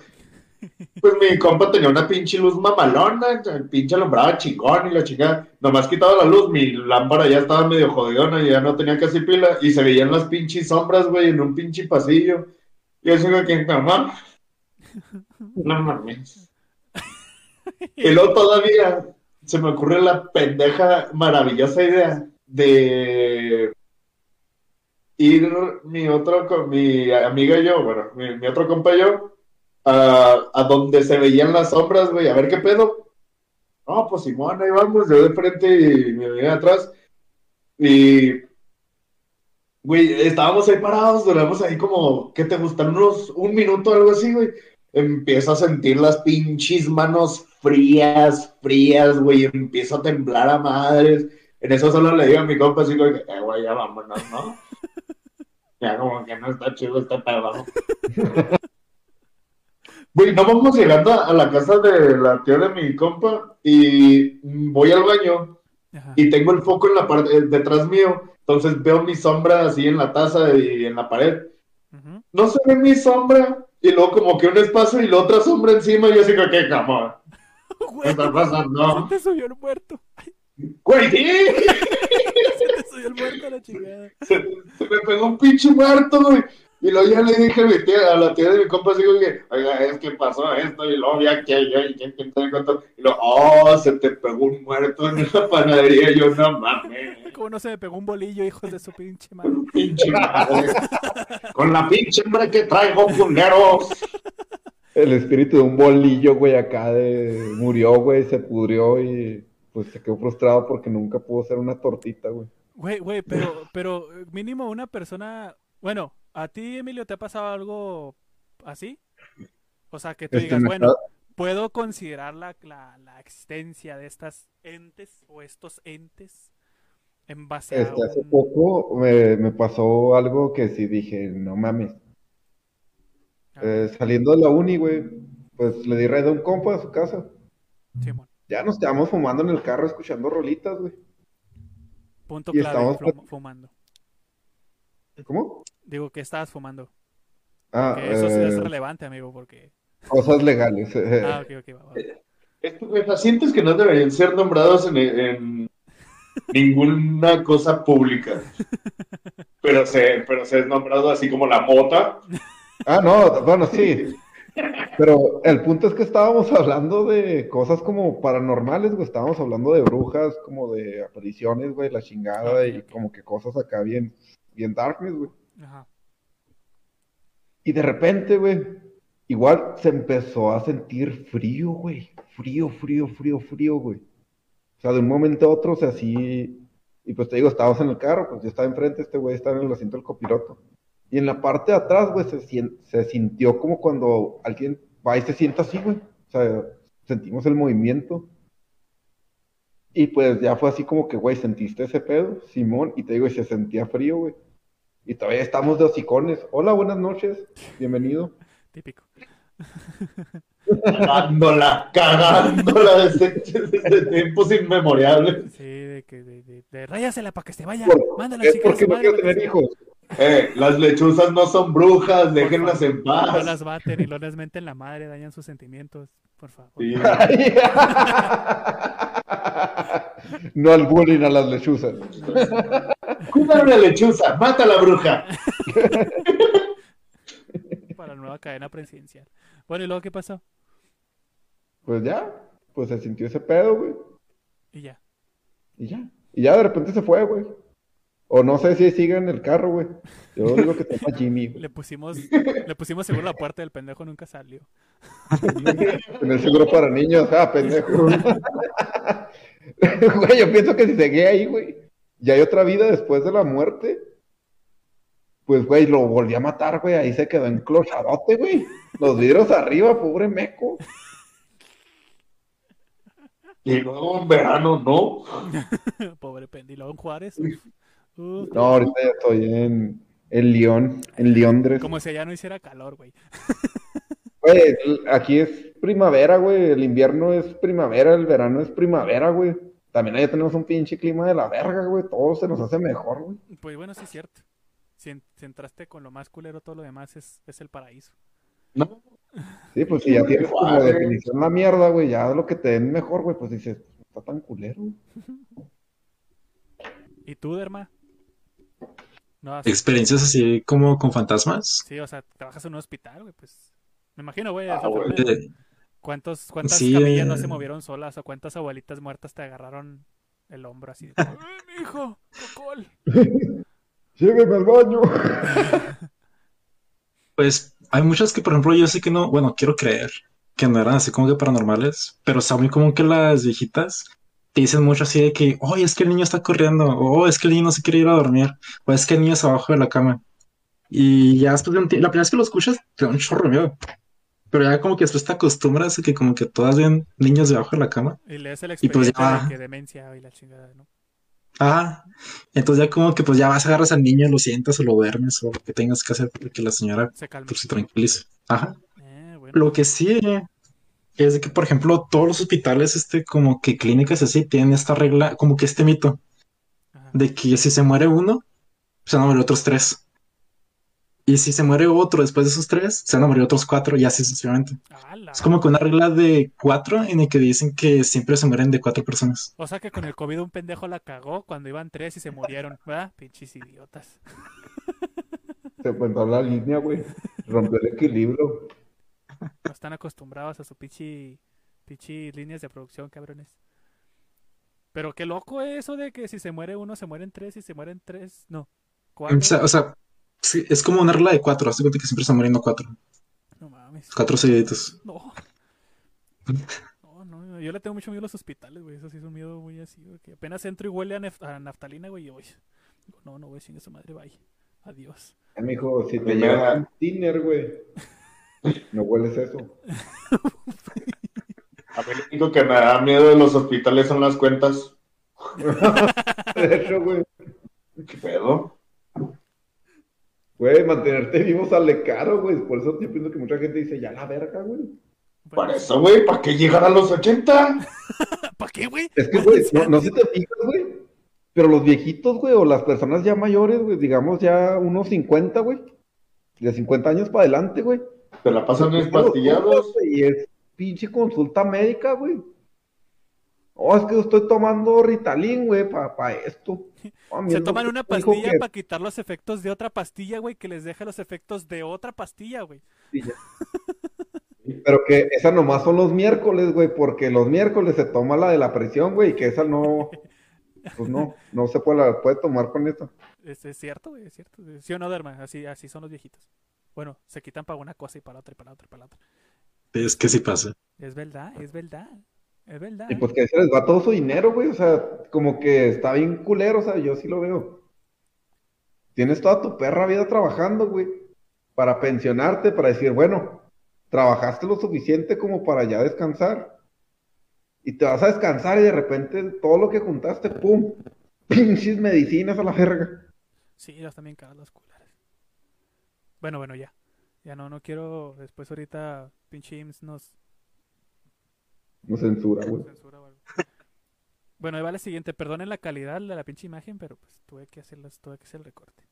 Pues mi compa tenía una pinche luz mamalona, el pinche alumbraba chingón y la chingada. Nomás quitaba la luz, mi lámpara ya estaba medio jodidona y ya no tenía casi pila. Y se veían las pinches sombras, güey, en un pinche pasillo. Y sigo que, mamá, no mames. Y luego todavía se me ocurre la pendeja, maravillosa idea de ir mi otro, mi amiga y yo, bueno, mi, mi otro compa y yo, a, a donde se veían las sombras, güey, a ver qué pedo. No, pues Simón, ahí vamos, yo de frente y mi amiga atrás. Y, güey, estábamos ahí parados, duramos ahí como, ¿qué te gustan? Unos, un minuto, algo así, güey. Empiezo a sentir las pinches manos frías, frías, güey, empiezo a temblar a madres. En eso solo le digo a mi compa así, güey, eh, güey, ya vámonos, ¿no? Ya como que no está chido este pedo. Güey, no vamos llegando a, la casa de la tía de mi compa y voy al baño Ajá. y tengo el foco en la parte eh, detrás mío, entonces veo mi sombra así en la taza y en la pared. No se ve mi sombra y luego como que un espacio y la otra sombra encima y yo así que, cabrón, ¿qué Güey, está pasando? se te subió el muerto. Güey, sí, Se te subió el muerto a la chingada. se, se me pegó un pinche muerto, güey. Y luego ya le dije a, mi tía, a la tía de mi compa, así que, oiga, es que pasó esto, y luego ya que yo, y quién quién sabe cuánto. Y luego, oh, se te pegó un muerto en la panadería. Y yo, no mames, Como no se me pegó un bolillo, hijos de su pinche madre. pinche madre. Con la pinche hambre que traigo, culeros. El espíritu de un bolillo, güey, acá de... Murió, güey, se pudrió y pues se quedó frustrado porque nunca pudo ser una tortita, güey. Güey, güey, pero, pero mínimo una persona. Bueno, ¿a ti, Emilio, te ha pasado algo así? O sea, que tú Este, digas, bueno, ¿puedo considerar la, la, la existencia de estas entes o estos entes en base a Este, hace un- poco me, me pasó algo que sí dije, no mames. Eh, saliendo de la uni, güey, pues le di red a un compa a su casa. Simón, Ya nos quedamos fumando en el carro escuchando rolitas, güey. punto y clave, estamos fumando. ¿Cómo? Digo que estabas fumando. Ah, eso es eh, relevante, amigo, porque... Cosas legales. ah, ok, ok, va, Estos pacientes que no deberían ser nombrados en, ninguna cosa pública. Pero se, pero se es nombrado así como la mota. Ah, no, bueno, sí. Pero el punto es que estábamos hablando de cosas como paranormales, güey. Estábamos hablando de brujas, como de apariciones, güey, la chingada y como que cosas acá bien, bien darkness, güey. Y de repente, güey, igual se empezó a sentir frío, güey. Frío, frío, frío, frío, güey. O sea, de un momento a otro, o sea, así. Y pues te digo, estábamos en el carro, pues yo estaba enfrente, este güey estaba en el asiento del copiloto. Y en la parte de atrás, güey, se, se sintió como cuando alguien va y se sienta así, güey. O sea, sentimos el movimiento. Y pues ya fue así como que, güey, sentiste ese pedo, Simón, y te digo, y se sentía frío, güey. Y todavía estamos de hocicones. Hola, buenas noches, bienvenido. Típico. Cagándola, cagándola desde, tiempos inmemoriales. Sí, de que de, de, de ráyasela para que se vaya. Mándala a ¿Por qué no quiero tener hijos? Eh, las lechuzas no son brujas, déjenlas en paz. No las baten y no les meten la madre, dañan sus sentimientos, por favor. no al bullying a las lechuzas. Cuida una lechuza, mata a la bruja. Para la nueva cadena presidencial. Bueno, ¿y luego qué pasó? Pues ya, pues se sintió ese pedo, güey. Y ya. Y ya. Y ya de repente se fue, güey. O no sé si sigue en el carro, güey. Yo digo que se llama Jimmy. Le pusimos, le pusimos seguro la puerta del pendejo nunca salió. en el seguro para niños, ah, pendejo. güey, yo pienso que si seguía ahí, güey, ya hay otra vida después de la muerte. Pues, güey, lo volví a matar, güey. Ahí se quedó enclochadote, güey. Los vidrios arriba, pobre meco. Y luego en verano, ¿no? pobre pendilón Juárez. No, ahorita ya estoy en, en Lyon, en Londres. Como si allá no hiciera calor, güey. Güey, aquí es primavera, güey. El invierno es primavera, el verano es primavera, güey. También allá tenemos un pinche clima de la verga, güey. Todo se nos hace mejor, güey. Pues bueno, sí es cierto. Si, entraste con lo más culero, todo lo demás es, es el paraíso. No. Sí, pues si ya tienes como definición la mierda, güey, ya lo que te den mejor, güey, pues dices, está tan culero. ¿Y tú, Derma? ¿Experiencias así como con fantasmas? Sí, o sea, trabajas en un hospital, güey, pues. Me imagino, güey. Ah, ¿Cuántos, ¿Cuántas camillas eh. no se movieron solas o cuántas abuelitas muertas te agarraron el hombro así? De, mi hijo! ¡Cocol! ¡Lléveme al baño! pues hay muchas que, por ejemplo, yo sé que no, bueno, quiero creer que no eran así como que paranormales, pero está muy común que las viejitas te dicen mucho así de que, oh, es que el niño está corriendo, o oh, es que el niño no se quiere ir a dormir, o es que el niño está abajo de la cama. Y ya después de un tiempo, la primera vez que lo escuchas, te da un chorro miedo. Pero ya como que después te acostumbras a que como que todas ven niños debajo de la cama. Y lees el y pues ya... de que demencia y la chingada, ¿no? Ah, entonces ya como que pues ya vas, agarras al niño, lo sientas o lo duermes o lo que tengas que hacer para que la señora se. Pues, se tranquilice. Ajá. Eh, lo que sí es de que, por ejemplo, todos los hospitales, este, como que clínicas así, tienen esta regla, como que este mito, de que si se muere uno, se van a morir otros tres. Y si se muere otro después de esos tres, se van a morir otros cuatro y así sucesivamente. Es como que una regla de cuatro en el que dicen que siempre se mueren de cuatro personas. O sea que con el COVID un pendejo la cagó cuando iban tres y se murieron, ¿verdad? Pinches idiotas. Se puede la línea, güey. Rompió el equilibrio. No están acostumbrados a su pichi, pichi líneas de producción, cabrones. Pero qué loco eso de que si se muere uno, se mueren tres, y se mueren tres, no. Cuatro. O sea, sí, es como una regla de cuatro, así que siempre están muriendo cuatro. No mames. Cuatro seguiditos. No. No, no, yo le tengo mucho miedo a los hospitales, güey. Eso sí es un miedo muy así, güey. Que apenas entro y huele a, naftalina, güey, y voy. no, no, güey, sin esa madre, bye. Adiós. Amigo, si te llega un dinner, güey. ¿No hueles eso? A mí lo único que me da miedo de los hospitales son las cuentas. eso, güey. ¿Qué pedo? Güey, mantenerte vivo sale caro, güey. Por eso yo pienso que mucha gente dice, ya la verga, güey. Para eso, güey, ¿para qué llegar a los 80? ¿Para qué, güey? Es que, güey, no, no se te fijas, güey. Pero los viejitos, güey, o las personas ya mayores, güey, digamos ya unos 50, güey De 50 años para adelante, güey. Te la pasan espastillados. Y es pinche consulta médica, güey. Oh, es que estoy tomando Ritalin, güey, para esto. Oh, Se toman una pastilla para quitar los efectos de otra pastilla, güey, que les deja los efectos de otra pastilla, güey. Pero que esa nomás son los miércoles, güey, porque los miércoles se toma la de la presión, güey, que esa no, pues no, no se puede, la puede tomar con esto. Es, es cierto, güey, es cierto. Sí o no, Derma, así, así son los viejitos. Bueno, se quitan para una cosa y para otra y para otra y para otra. Es que sí pasa. Es verdad, es verdad. Es verdad. Y pues que se les va todo su dinero, güey. O sea, como que está bien culero, o sea, yo sí lo veo. Tienes toda tu perra vida trabajando, güey. Para pensionarte, para decir, bueno, trabajaste lo suficiente como para ya descansar. Y te vas a descansar y de repente todo lo que juntaste, ¡pum! Pinches medicinas a la verga. Sí, ya están bien caras las culares. Bueno, bueno, ya. Ya no, no quiero. Después ahorita pinche IMSS nos no censura, güey. Bueno, ahí va la siguiente. Perdonen la calidad de la pinche imagen, pero pues tuve que hacerlas, tuve que hacer el recorte.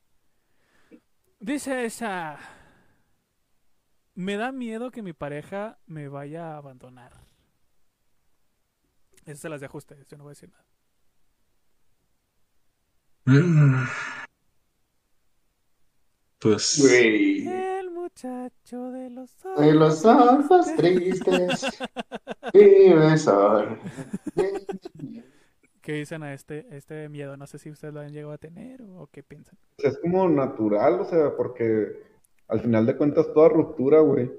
Dice esa. Me da miedo que mi pareja me vaya a abandonar. Esas se las dejo a ustedes, yo no voy a decir nada. Pues. El muchacho de los ojos, de los ojos tristes. ¿Qué dicen a este, este miedo? No sé si ustedes lo han llegado a tener o qué piensan. Es como natural, o sea, porque al final de cuentas toda ruptura, güey,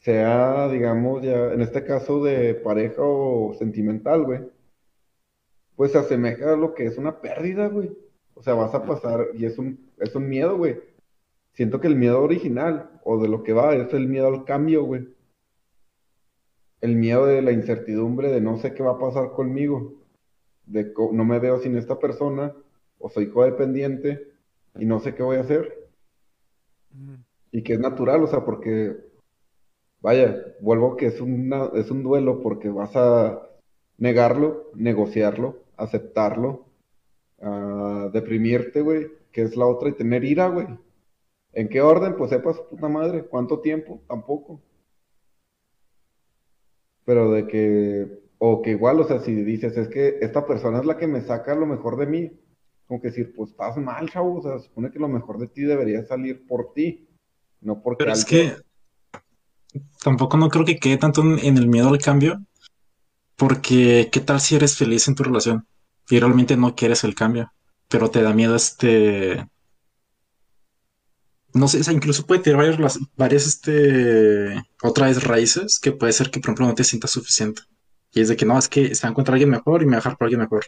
sea, digamos, ya, en este caso de pareja o sentimental, güey, pues se asemeja a lo que es una pérdida, güey. O sea, vas a pasar, y es un, es un miedo, güey. Siento que el miedo original, o de lo que va, es el miedo al cambio, güey el miedo de la incertidumbre de no sé qué va a pasar conmigo, de no me veo sin esta persona, o soy codependiente y no sé qué voy a hacer. Y que es natural, o sea, porque, vaya, vuelvo que es, una, es un duelo porque vas a negarlo, negociarlo, aceptarlo, deprimirte, güey, que es la otra, y tener ira, güey. ¿En qué orden? Pues sepas, puta madre, ¿cuánto tiempo? Tampoco pero de que, o que igual, o sea, si dices, es que esta persona es la que me saca lo mejor de mí, como que decir, pues estás mal, chavo, o sea, supone que lo mejor de ti debería salir por ti, no porque... Pero es que tampoco no creo que quede tanto en, el miedo al cambio, porque ¿qué tal si eres feliz en tu relación y realmente no quieres el cambio, pero te da miedo este no sé, o sea, incluso puede tener varias, varias, este, otra vez raíces que puede ser que, por ejemplo, no te sientas suficiente. Y es de que no, es que se va a encontrar alguien mejor y me va a dejar por alguien mejor.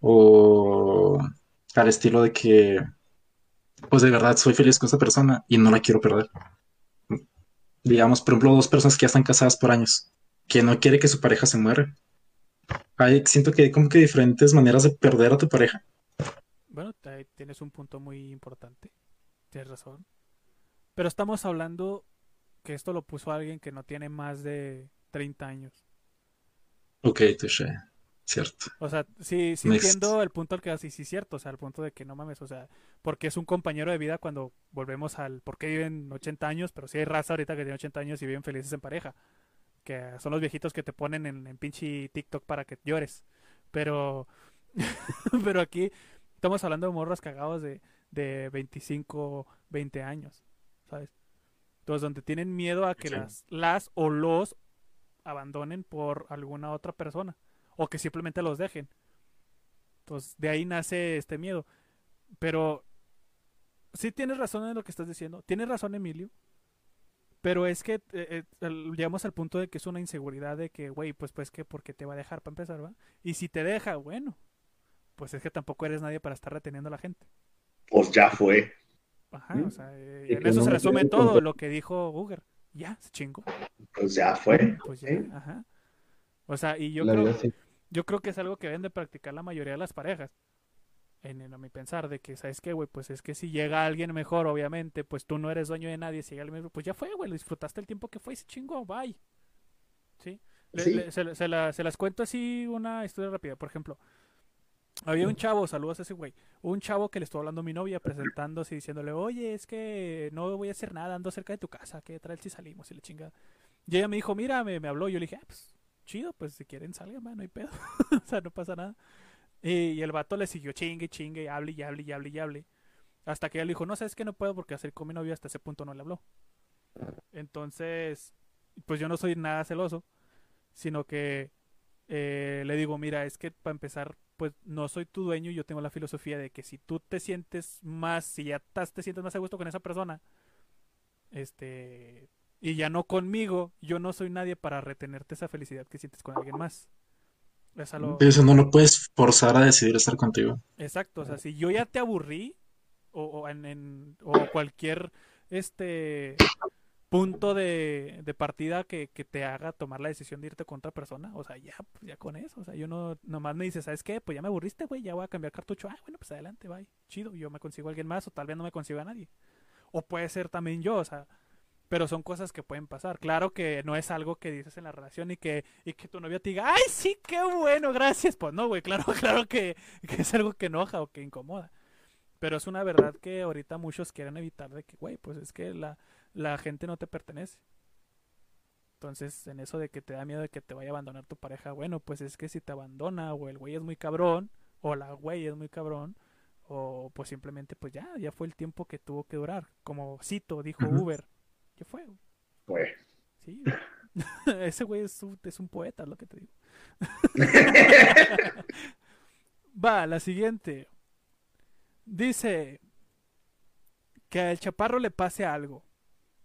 O al estilo de que, pues de verdad soy feliz con esta persona y no la quiero perder. Digamos, por ejemplo, dos personas que ya están casadas por años, que no quiere que su pareja se muera. Hay, siento que hay como que diferentes maneras de perder a tu pareja. Bueno, tienes un punto muy importante. Tienes razón. Pero estamos hablando que esto lo puso alguien que no tiene más de 30 años. Ok, touché. Cierto. O sea, sí, sí entiendo el punto al que así sí, cierto. O sea, el punto de que no mames, o sea, porque es un compañero de vida cuando volvemos al por qué viven 80 años, pero sí hay raza ahorita que tiene 80 años y viven felices en pareja. Que son los viejitos que te ponen en, en pinche TikTok para que llores. Pero, pero aquí estamos hablando de morros cagados de, de 25, 20 años, ¿sabes? Entonces, donde tienen miedo a que las, las o los abandonen por alguna otra persona o que simplemente los dejen. Entonces, de ahí nace este miedo. Pero sí tienes razón en lo que estás diciendo. Tienes razón, Emilio. Pero es que eh, eh, llegamos al punto de que es una inseguridad de que, güey, pues pues que porque te va a dejar para empezar, ¿va? Y si te deja, bueno, pues es que tampoco eres nadie para estar reteniendo a la gente pues ya fue. Ajá, o sea, eh, en eso se resume todo lo que dijo Google. Ya, se chingó. Pues ya fue. Pues ya, ajá. O sea, y yo creo, yo creo que es algo que deben de practicar la mayoría de las parejas. En, a mi pensar, de que, ¿sabes qué, güey? Pues es que si llega alguien mejor, obviamente, pues tú no eres dueño de nadie. Si llega alguien mejor, pues ya fue, güey, lo disfrutaste el tiempo que fue y se chingó, bye. ¿Sí? se, se, se las cuento así una historia rápida. Por ejemplo, Había un chavo, saludos a ese güey. Un chavo que le estuvo hablando a mi novia, presentándose y diciéndole, oye, es que no voy a hacer nada, ando cerca de tu casa, ¿qué trae si salimos? Y le chinga. Y ella me dijo, mira, me, me habló. Yo le dije, ah, pues chido, pues si quieren salgan, no hay pedo. o sea, no pasa nada. Y, el vato le siguió chingue, chingue, hable y hable y hable y hable. Hasta que le dijo, no, sabes que no puedo porque hacer con mi novia hasta ese punto no le habló. Entonces, pues yo no soy nada celoso, sino que eh, le digo, mira, es que para empezar, pues no soy tu dueño y yo tengo la filosofía de que si tú te sientes más, si ya estás, te sientes más a gusto con esa persona, este, y ya no conmigo, yo no soy nadie para retenerte esa felicidad que sientes con alguien más. Eso no lo puedes forzar a decidir estar contigo. Exacto, o sea, si yo ya te aburrí, o, en, o cualquier este punto de, partida que, te haga tomar la decisión de irte con otra persona. O sea, ya, pues, ya con eso. O sea, yo no, nomás me dice, ¿sabes qué? Pues ya me aburriste, güey, ya voy a cambiar cartucho. Ah, bueno, pues adelante, bye. Chido, yo me consigo a alguien más o tal vez no me consigo a nadie. O puede ser también yo, o sea, pero son cosas que pueden pasar. Claro que no es algo que dices en la relación y que, y que tu novia te diga, ¡ay, sí, qué bueno, gracias! Pues no, güey, claro, claro que, que es algo que enoja o que incomoda. Pero es una verdad que ahorita muchos quieren evitar de que, güey, pues es que la, la gente no te pertenece. Entonces, en eso de que te da miedo de que te vaya a abandonar tu pareja, bueno, pues es que si te abandona o el güey es muy cabrón, o la güey es muy cabrón, o pues simplemente pues ya, ya fue el tiempo que tuvo que durar. Como Cito dijo Uber, ¿qué fue? Sí. Ese güey es un, es un poeta, es lo que te digo. Va, la siguiente. Dice que al chaparro le pase algo.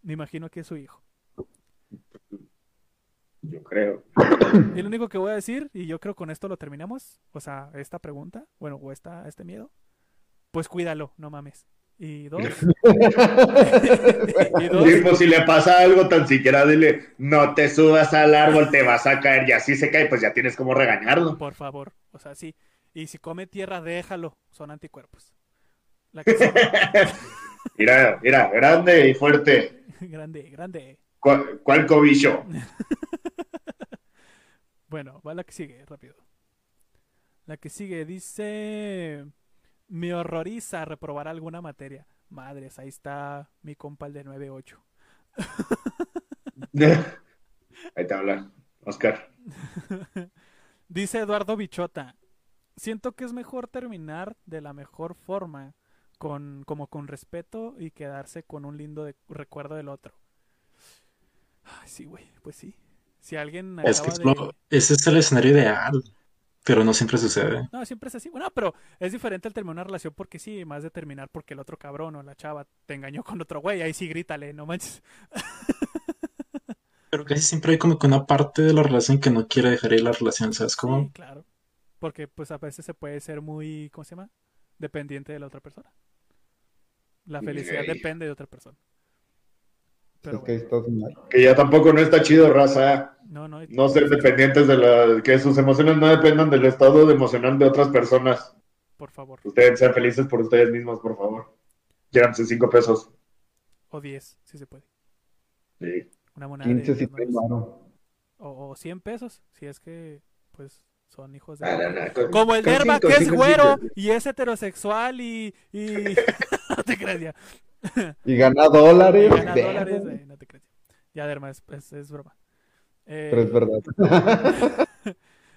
Me imagino que es su hijo. Yo creo. Y lo único que voy a decir, y yo creo con esto lo terminamos, o sea, esta pregunta, bueno, o esta, este miedo, pues cuídalo, no mames. Y dos. y dos. Pues, si le pasa algo, tan siquiera dile, no te subas al árbol, te vas a caer, y así se cae, pues ya tienes como regañarlo. Por favor, o sea, sí. Y si come tierra, déjalo, son anticuerpos. mira, mira, grande y fuerte. grande, grande. ¿Cuál, cuál cobicho? bueno, va la que sigue, rápido. La que sigue dice... Me horroriza reprobar alguna materia. Madres, ahí está mi compa el de 9-8. ahí te habla, Oscar. Dice Eduardo Bichota. Siento que es mejor terminar de la mejor forma con como con respeto y quedarse con un lindo recuerdo del otro. Ay, sí, güey, pues sí. Si alguien es que ese es el escenario ideal, pero no siempre sucede. No, siempre es así. Bueno, pero es diferente el terminar una relación porque sí, más de terminar porque el otro cabrón o la chava te engañó con otro güey, ahí sí grítale, no manches. Pero casi siempre hay como que una parte de la relación que no quiere dejar ir la relación, ¿sabes cómo? Sí, claro. Porque pues a veces se puede ser muy, ¿cómo se llama? Dependiente de la otra persona. La felicidad depende de otra persona. Que, ya tampoco no está chido, raza. No, no. No ser dependientes de la. Que sus emociones no dependan del estado emocional de otras personas. Por favor. Ustedes sean felices por ustedes mismos, por favor. Llévanse cinco pesos. O diez, si se puede. Sí. Una moneda. 15 si o, o 100 pesos, si es que, pues, son hijos de... Ah, Como el Derba que es güero y es heterosexual y... y... no te creas ya. y gana dólares. Y gana dólares, no te creas. Ya, Derma, es, es, broma. Eh... Pero es verdad.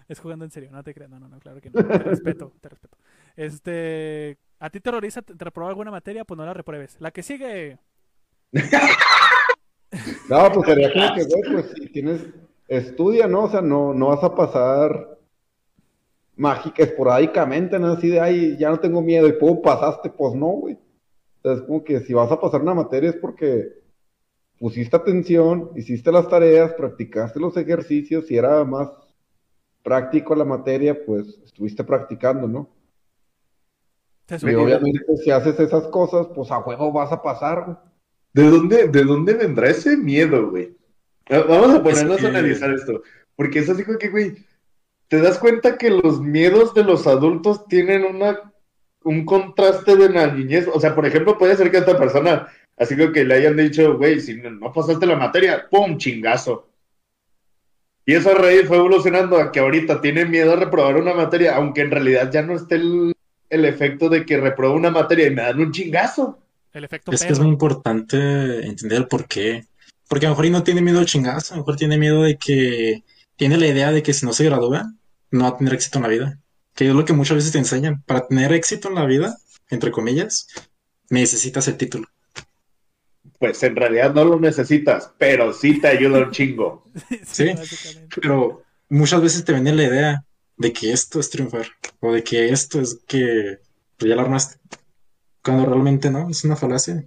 es jugando en serio, no te creas. No, no, no, claro que no. Te respeto, te respeto. Este... ¿A ti terroriza, te reprobó alguna materia? Pues no la repruebes. La que sigue... no, pues sería como que, güey, pues si tienes... Estudia, ¿no? O sea, no, no vas a pasar mágica, esporádicamente, ¿no? Así de, ay, ya no tengo miedo y puedo pasaste, pues no, güey. Entonces, como que si vas a pasar una materia es porque pusiste atención, hiciste las tareas, practicaste los ejercicios, si era más práctico la materia, pues estuviste practicando, ¿no? Y obviamente si haces esas cosas, pues a juego vas a pasar, güey. ¿De dónde, ¿De dónde vendrá ese miedo, güey? Vamos a ponernos a analizar esto. Porque eso dijo que, güey, te das cuenta que los miedos de los adultos tienen una, un contraste de la niñez. O sea, por ejemplo, puede ser que esta persona, así que le hayan dicho, güey, si no pasaste la materia, ¡pum! chingazo. Y eso a raíz fue evolucionando a que ahorita tiene miedo a reprobar una materia, aunque en realidad ya no esté el, el efecto de que reprueba una materia y me dan un chingazo. El efecto Es que es muy importante entender el por qué. Porque a lo mejor no tiene miedo al chingazo, a lo mejor tiene miedo de que tiene la idea de que si no se gradúa, no va a tener éxito en la vida. Que es lo que muchas veces te enseñan. Para tener éxito en la vida, entre comillas, necesitas el título. Pues en realidad no lo necesitas, pero sí te ayuda un chingo. sí, pero muchas veces te venden la idea de que esto es triunfar, o de que esto es que pues ya la armaste. Cuando realmente no, es una falacia.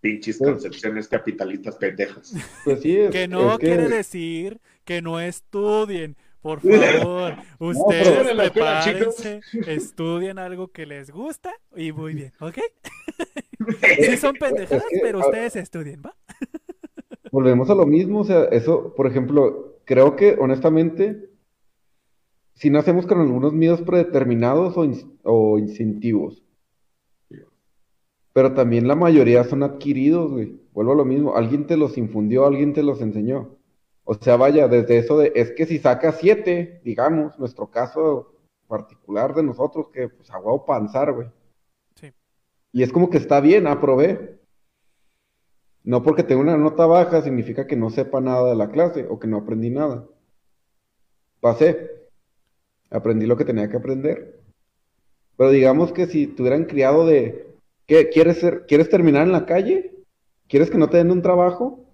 Pinches concepciones capitalistas pendejas. Pues sí, es, que no quiere decir que no estudien. Por favor, ustedes no, prepárense, estudien algo que les gusta y muy bien, ¿ok? sí son pendejadas, pero ustedes estudien, ¿va? volvemos a lo mismo, o sea, eso, por ejemplo, creo que honestamente, si nacemos con algunos miedos predeterminados o, o incentivos, pero también la mayoría son adquiridos, güey. Vuelvo a lo mismo, alguien te los infundió, alguien te los enseñó. O sea, vaya, desde eso de, es que si saca siete, digamos, nuestro caso particular de nosotros, que pues a panzar, güey. Sí. Y es como que está bien, aprobé. No porque tenga una nota baja significa que no sepa nada de la clase o que no aprendí nada. Pasé. Aprendí lo que tenía que aprender. Pero digamos que si tuvieran criado de, ¿Qué, quieres, ser, ¿Quieres terminar en la calle? ¿Quieres que no te den un trabajo?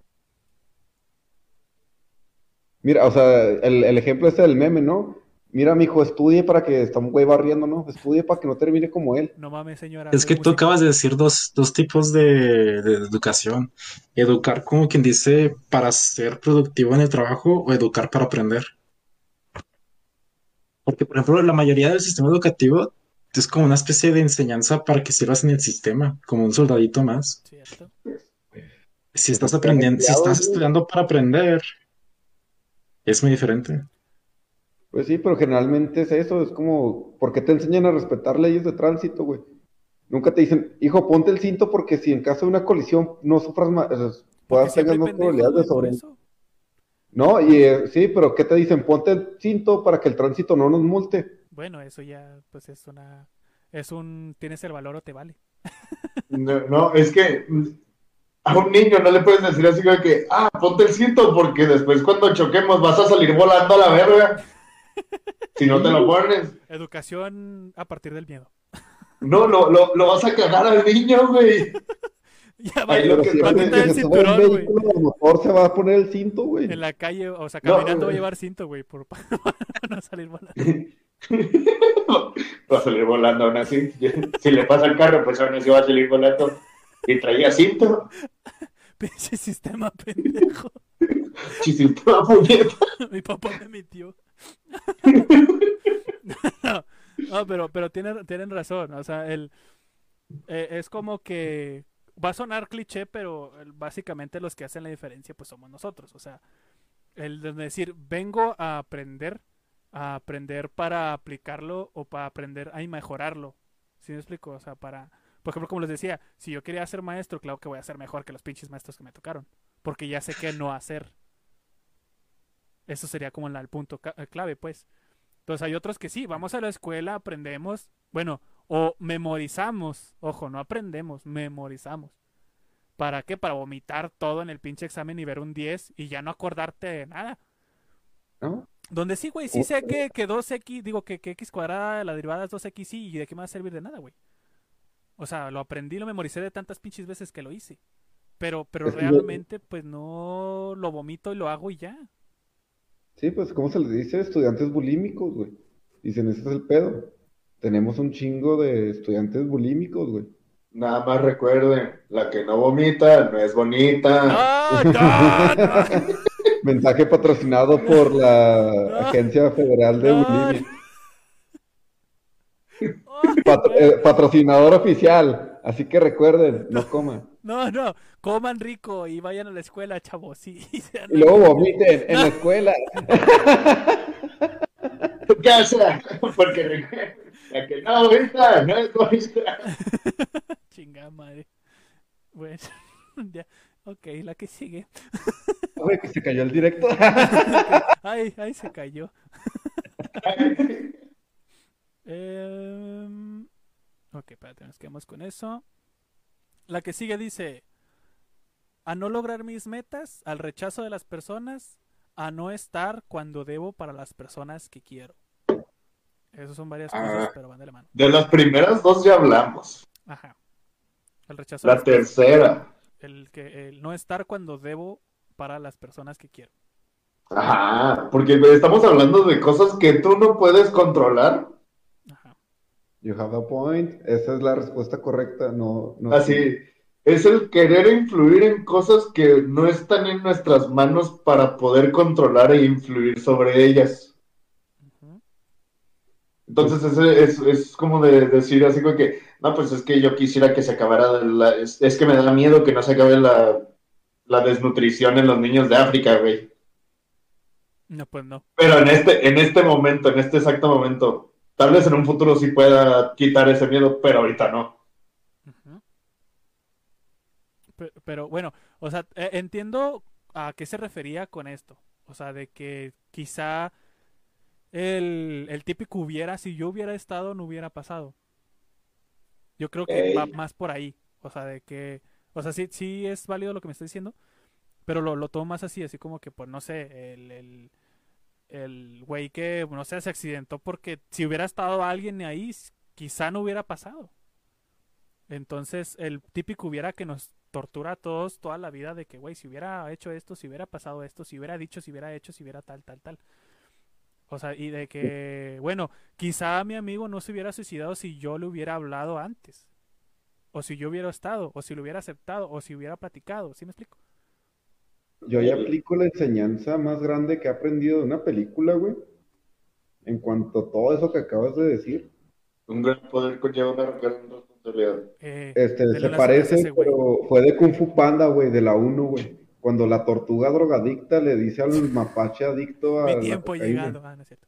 Mira, o sea, el, ejemplo este del meme, ¿no? Mira, mi hijo, estudie para que está un güey barriendo, ¿no? Estudie para que no termine como él. No mames, señora. Es que tú acabas de decir dos, dos tipos de, de, educación. Educar, como quien dice, para ser productivo en el trabajo o educar para aprender. Porque, por ejemplo, la mayoría del sistema educativo es como una especie de enseñanza para que sirvas en el sistema, como un soldadito más. Si estás aprendiendo, si estás estudiando para aprender, es muy diferente. Pues sí, pero generalmente es eso, es como, ¿por qué te enseñan a respetar leyes de tránsito, güey? Nunca te dicen, hijo, ponte el cinto porque si en caso de una colisión no sufras más, puedas tener más probabilidades de sobre. No, y eh, sí, pero ¿qué te dicen? Ponte el cinto para que el tránsito no nos multe. Bueno, eso ya, pues es una, es un, tienes el valor o te vale. No, no, es que a un niño no le puedes decir así como que, ah, ponte el cinto porque después cuando choquemos vas a salir volando a la verga. Si no te lo pones. Educación a partir del miedo. No, lo, lo, lo vas a cagar al niño, güey. Ya va, lo que va a el cinturón, güey. A lo mejor se va a poner el cinto, güey. En la calle, o sea, caminando va a llevar cinto, güey, por para no salir volando. va a salir volando aún así. Si le pasa el carro, pues aún así va a salir volando. Y traía cinto. Pinche sistema pendejo. Sistema Mi papá me metió. no, pero, pero tienen, tienen razón. O sea, el, eh, es como que va a sonar cliché, pero básicamente los que hacen la diferencia pues somos nosotros. O sea, el de decir, vengo a aprender a aprender para aplicarlo o para aprender a mejorarlo. ¿Sí me explico? O sea, para, por ejemplo, como les decía, si yo quería ser maestro, claro que voy a ser mejor que los pinches maestros que me tocaron, porque ya sé qué no hacer. Eso sería como el punto eh, clave, pues. Entonces hay otros que sí, vamos a la escuela, aprendemos, bueno, o memorizamos, ojo, no aprendemos, memorizamos. ¿Para qué? Para vomitar todo en el pinche examen y ver un 10 y ya no acordarte de nada. ¿No? Donde sí, güey, sí sé que, que 2x, digo que, que x cuadrada, la derivada es 2x y de qué me va a servir de nada, güey. O sea, lo aprendí, lo memoricé de tantas pinches veces que lo hice. Pero, pero realmente, pues no lo vomito y lo hago y ya. Sí, pues, ¿cómo se les dice? Estudiantes bulímicos, güey. Dicen, ese es el pedo. Tenemos un chingo de estudiantes bulímicos, güey. Nada más recuerden, la que no vomita no es bonita. ¡Ah, no, no! Mensaje patrocinado por la Agencia Federal de Bulimia. Eh, patrocinador oficial. Así que recuerden, no coman. No, no, coman rico y vayan a la escuela, chavos. Y, y luego vomiten en la escuela. casa, porque la que no vomita no es. Chingada madre. Bueno, ya. Ok, la que sigue. güey, que se cayó el directo. ay, ay, se cayó. Eh... Ok, espérate, nos quedamos con eso. La que sigue dice, a no lograr mis metas, al rechazo de las personas, a no estar cuando debo para las personas que quiero. Esas son varias cosas, Ah. pero van de la mano. De las primeras dos ya hablamos. Ajá. El rechazo La tercera. el que el no estar cuando debo para las personas que quiero. Ajá, porque estamos hablando de cosas que tú no puedes controlar. You have a point. Esa es la respuesta correcta. No, no. Así, es el querer influir en cosas que no están en nuestras manos para poder controlar e influir sobre ellas. Entonces ese es, es como de decir así como que, no, pues es que yo quisiera que se acabara, la, es, es que me da miedo que no se acabe la, la desnutrición en los niños de África, güey. No, pues no. Pero en este, en este momento, en este exacto momento, tal vez en un futuro sí pueda quitar ese miedo, pero ahorita no. Pero, bueno, o sea, eh, entiendo a qué se refería con esto. O sea, de que quizá el, el típico hubiera, si yo hubiera estado, no hubiera pasado. Yo creo que va más por ahí. O sea, de que, o sea, sí, sí es válido lo que me está diciendo, pero lo, lo tomo más así, así como que, pues, no sé, el, el, el güey que, no sé, se accidentó porque si hubiera estado alguien ahí, quizá no hubiera pasado. Entonces, el típico hubiera que nos tortura a todos toda la vida de que, güey, si hubiera hecho esto, si hubiera pasado esto, si hubiera dicho, si hubiera hecho, si hubiera tal, tal, tal. O sea, y de que, bueno, quizá mi amigo no se hubiera suicidado si yo le hubiera hablado antes. O si yo hubiera estado, o si lo hubiera aceptado, o si hubiera platicado. ¿Sí me explico? Yo ya aplico la enseñanza más grande que he aprendido de una película, güey. En cuanto a todo eso que acabas de decir. Un gran poder conlleva una gran responsabilidad. Eh, Este, se parece, ese pero fue de Kung Fu Panda, güey, de la 1, güey. Cuando la tortuga drogadicta le dice al mapache adicto a Mi tiempo llegando. Ah, no es cierto.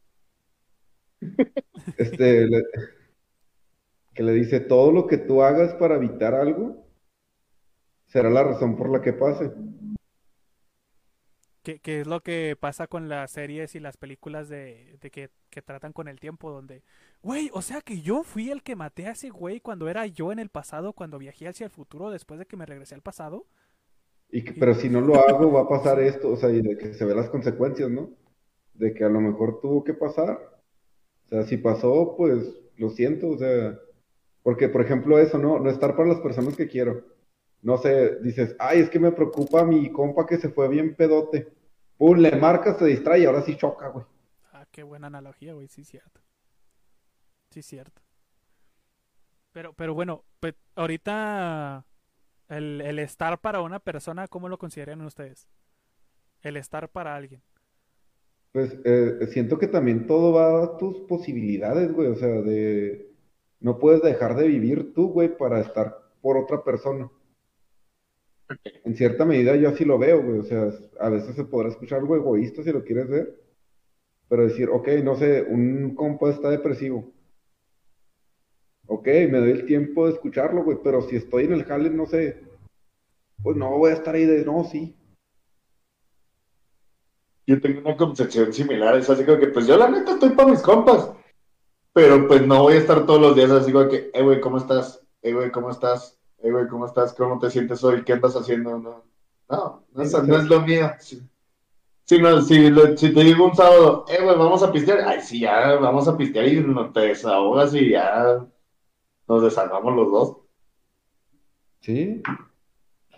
este, le- que le dice, todo lo que tú hagas para evitar algo será la razón por la que pase. Que, que es lo que pasa con las series y las películas de, de que, que tratan con el tiempo, donde, güey, o sea que yo fui el que maté a ese güey cuando era yo en el pasado, cuando viajé hacia el futuro después de que me regresé al pasado. Y que- pero si no lo hago, va a pasar esto, o sea, y de que se ve las consecuencias, ¿no? De que a lo mejor tuvo que pasar. O sea, si pasó, pues lo siento, o sea, porque por ejemplo eso, ¿no? No estar para las personas que quiero. No sé, dices, ay, es que me preocupa mi compa que se fue bien pedote. Pum, le marcas, se distrae y ahora sí choca, güey. Ah, qué buena analogía, güey, sí, cierto. Sí, cierto. Pero, pero bueno, pues ahorita el, el estar para una persona, ¿cómo lo consideran ustedes? El estar para alguien. Pues eh, siento que también todo va a tus posibilidades, güey. O sea, de no puedes dejar de vivir tú, güey, para estar por otra persona. En cierta medida yo así lo veo, güey. O sea, a veces se podrá escuchar algo egoísta si lo quieres ver. Pero decir, ok, no sé, un compa está depresivo. Ok, me doy el tiempo de escucharlo, güey. Pero si estoy en el jale, no sé. Pues no voy a estar ahí de, no, sí. Yo tengo una concepción similar, es así como que, pues yo la neta estoy para mis compas, pero pues no voy a estar todos los días así como que, eh, güey, ¿cómo estás? Eh, güey, ¿cómo estás? Eh, güey, ¿cómo estás? ¿Cómo te sientes hoy? ¿Qué andas haciendo? No, no, no es, no es lo mío. Sí. Si, no, si, te digo un sábado, eh, güey, vamos a pistear, ay, sí, ya, vamos a pistear y no te desahogas y ya nos desahogamos los dos. Sí,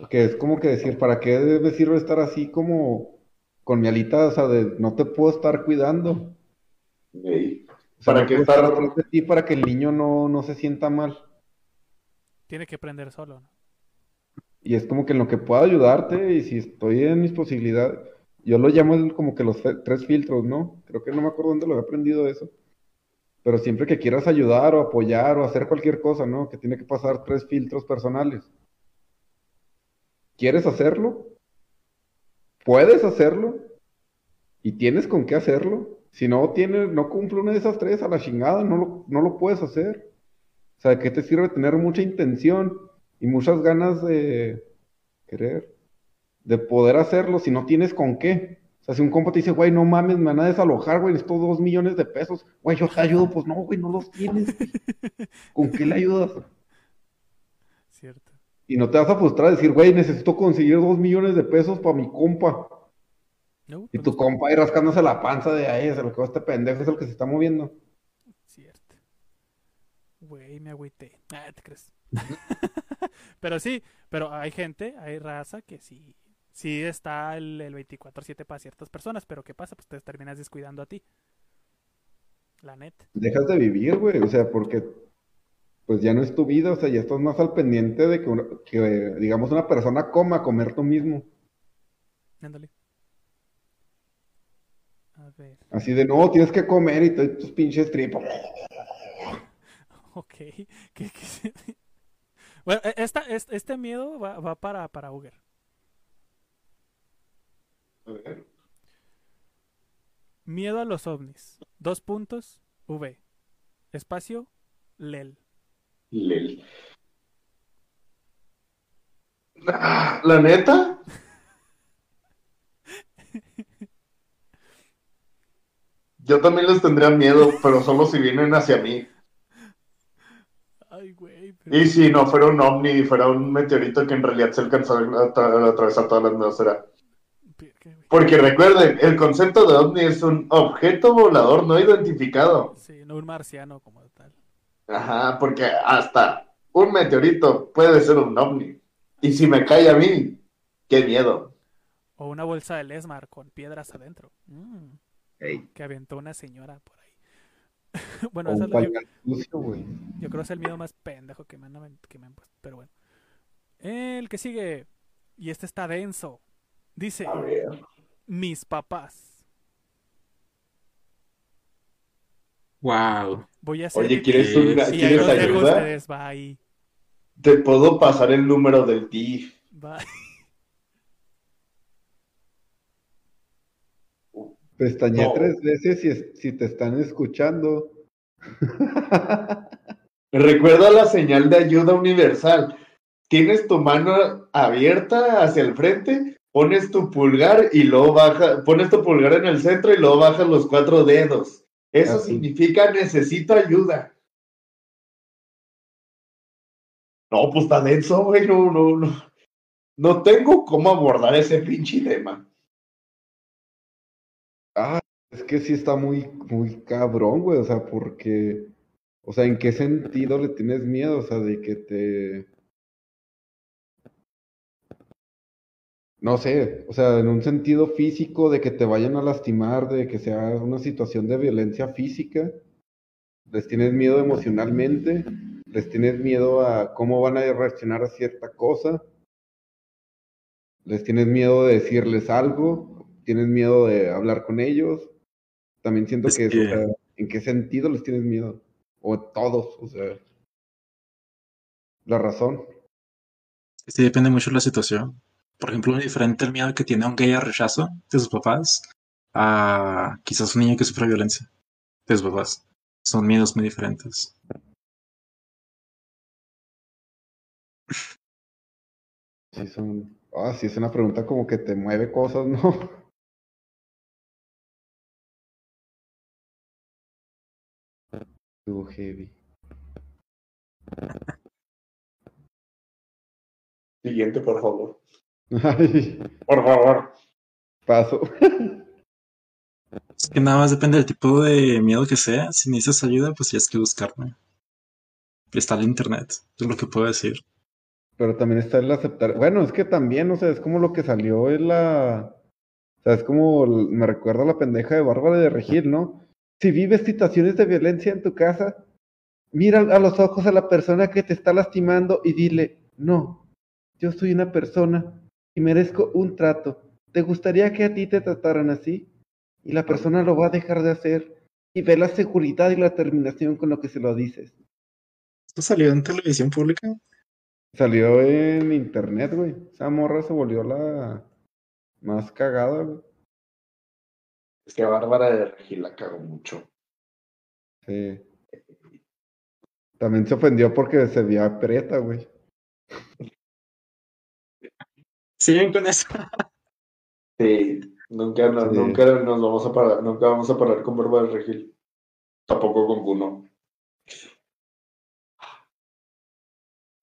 que es como que decir, ¿para qué me sirve estar así como con mi alita, o sea, de no te puedo estar cuidando? Y O sea, ¿Para no qué estar- estar atrás de ti para que el niño no, no se sienta mal. Tiene que aprender solo, ¿no? Y es como que en lo que puedo ayudarte y si estoy en mis posibilidades, yo lo llamo como que los tres filtros, ¿no? Creo que no me acuerdo dónde lo he aprendido eso. Pero siempre que quieras ayudar o apoyar o hacer cualquier cosa, ¿no? Que tiene que pasar tres filtros personales. ¿Quieres hacerlo? ¿Puedes hacerlo? ¿Y tienes con qué hacerlo? Si no tienes, no cumple una de esas tres a la chingada, no lo, no lo puedes hacer. O sea, ¿de qué te sirve tener mucha intención y muchas ganas de querer? de poder hacerlo si no tienes con qué. O sea, si un compa te dice, güey, no mames, me van a desalojar, güey, necesito dos millones de pesos. Güey, yo te ayudo, pues no, güey, no los tienes. ¿Con qué le ayudas? Cierto. Y no te vas a frustrar a decir, güey, necesito conseguir dos millones de pesos para mi compa. No, Y pues, tu compa ahí rascándose la panza de ahí, se lo que va este pendejo es el que se está moviendo. Güey, me agüité. Ah, ¿te crees? pero sí, pero hay gente, hay raza que sí, sí está el, el 24-7 para ciertas personas, pero ¿qué pasa? Pues te terminas descuidando a ti. La neta. Dejas de vivir, güey, o sea, porque pues ya no es tu vida, o sea, ya estás más al pendiente de que, una- que, digamos, una persona coma, comer tú mismo. Ándale. A ver. Así de, no, tienes que comer y te- tus pinches tripas. Ok. ¿Qué- Bueno, e- esta, es- este miedo va, va para, para Uger. A ver. Miedo a los ovnis. Dos puntos. V. Espacio. Lel. Lel. Ah, La neta. Yo también les tendría miedo, pero solo si vienen hacia mí. Ay, güey. pero- Y si no fuera un ovni, fuera un meteorito que en realidad se alcanzó a atra- a atravesar toda la atmósfera. Porque recuerden, el concepto de ovni es un objeto volador no identificado. Sí, no un marciano como tal. Ajá, porque hasta un meteorito puede ser un ovni. Y si me cae a mí, qué miedo. O una bolsa de Lesmar con piedras adentro. Mm, que aventó una señora por ahí. bueno, o eso es lo- yo, sucio, yo creo que es el miedo más pendejo que me han, aven- que me han puesto. Pero bueno. El que sigue. Y este está denso. Dice, mis papás. Wow. Voy a hacer Oye, ¿quieres, una- Y ahí ¿quieres ayuda? ustedes. Bye. Te puedo pasar el número del TIF. Bye. Pestañé No. tres veces si, si te están escuchando. Recuerda la señal de ayuda universal. Tienes tu mano abierta hacia el frente, pones tu pulgar y luego baja, pones tu pulgar en el centro y luego bajas los cuatro dedos. Eso Así. significa necesito ayuda. No, pues está denso, güey. No, no, no. No tengo cómo abordar ese pinche tema. Ah, es que sí está muy, muy cabrón, güey. O sea, porque, o sea, ¿en qué sentido le tienes miedo? O sea, de que te, no sé, o sea, en un sentido físico, de que te vayan a lastimar, de que sea una situación de violencia física. Les tienes miedo emocionalmente, les tienes miedo a cómo van a reaccionar a cierta cosa. Les tienes miedo de decirles algo, tienes miedo de hablar con ellos. También siento Es que, o que- sea, ¿en qué sentido les tienes miedo? O todos, o sea, la razón. Sí, depende mucho de la situación. Por ejemplo, es diferente el miedo que tiene un gay a rechazo de sus papás a quizás un niño que sufre violencia de sus papás. Son miedos muy diferentes. Sí, son, ah, sí, es una pregunta como que te mueve cosas, ¿no? Estuvo heavy. Siguiente, por favor. Ay, Por favor. paso. Es que nada más depende del tipo de miedo que sea. Si necesitas ayuda, pues tienes que buscarme. Está el internet, es lo que puedo decir. Pero también está el aceptar. Bueno, es que también, o sea, es como lo que salió en la. O sea, es como me recuerda a la pendeja de Bárbara de Regil, ¿no? Si vives situaciones de violencia en tu casa, mira a los ojos a la persona que te está lastimando y dile, no, yo soy una persona y merezco un trato. ¿Te gustaría que a ti te trataran así? Y la persona lo va a dejar de hacer. Y ve la seguridad y la determinación con lo que se lo dices. ¿Esto salió en televisión pública? Salió en internet, güey. Esa morra se volvió la más cagada, güey. Es que Bárbara de Regil la cagó mucho. Sí. También se ofendió porque se veía preta, güey. Siguen con eso. Sí, nunca, no- Sí. nunca nos vamos a parar, nunca vamos a parar con Barba de Regil. Tampoco con Kuno.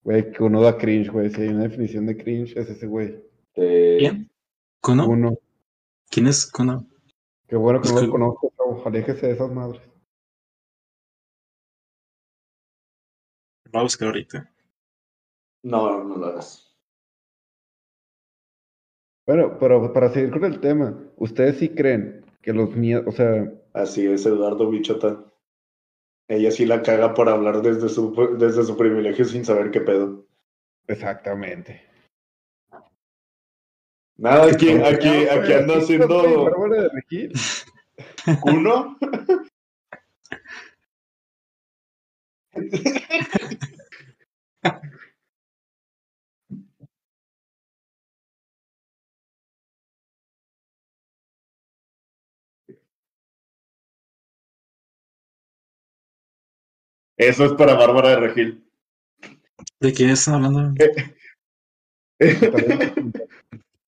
Güey, que uno da cringe, güey. Si hay una definición de cringe, es ese güey. Eh, ¿Quién? ¿Kuno? Uno. ¿Quién es Kuno? Qué bueno que Es no que- lo conozco, chavo. Aléjese de esas madres. Lo voy a buscar ahorita. No, no lo hagas. Bueno, pero para seguir con el tema, ¿ustedes sí creen que los miedos, o sea, Así es, Eduardo Bichota. Ella sí la caga por hablar desde su, desde su privilegio sin saber qué pedo. exactamente? Nada, aquí, No, aquí, aquí güey, haciendo Bárbara de Regil. Kuno. Eso es para Bárbara de Regil. ¿De qué están hablando?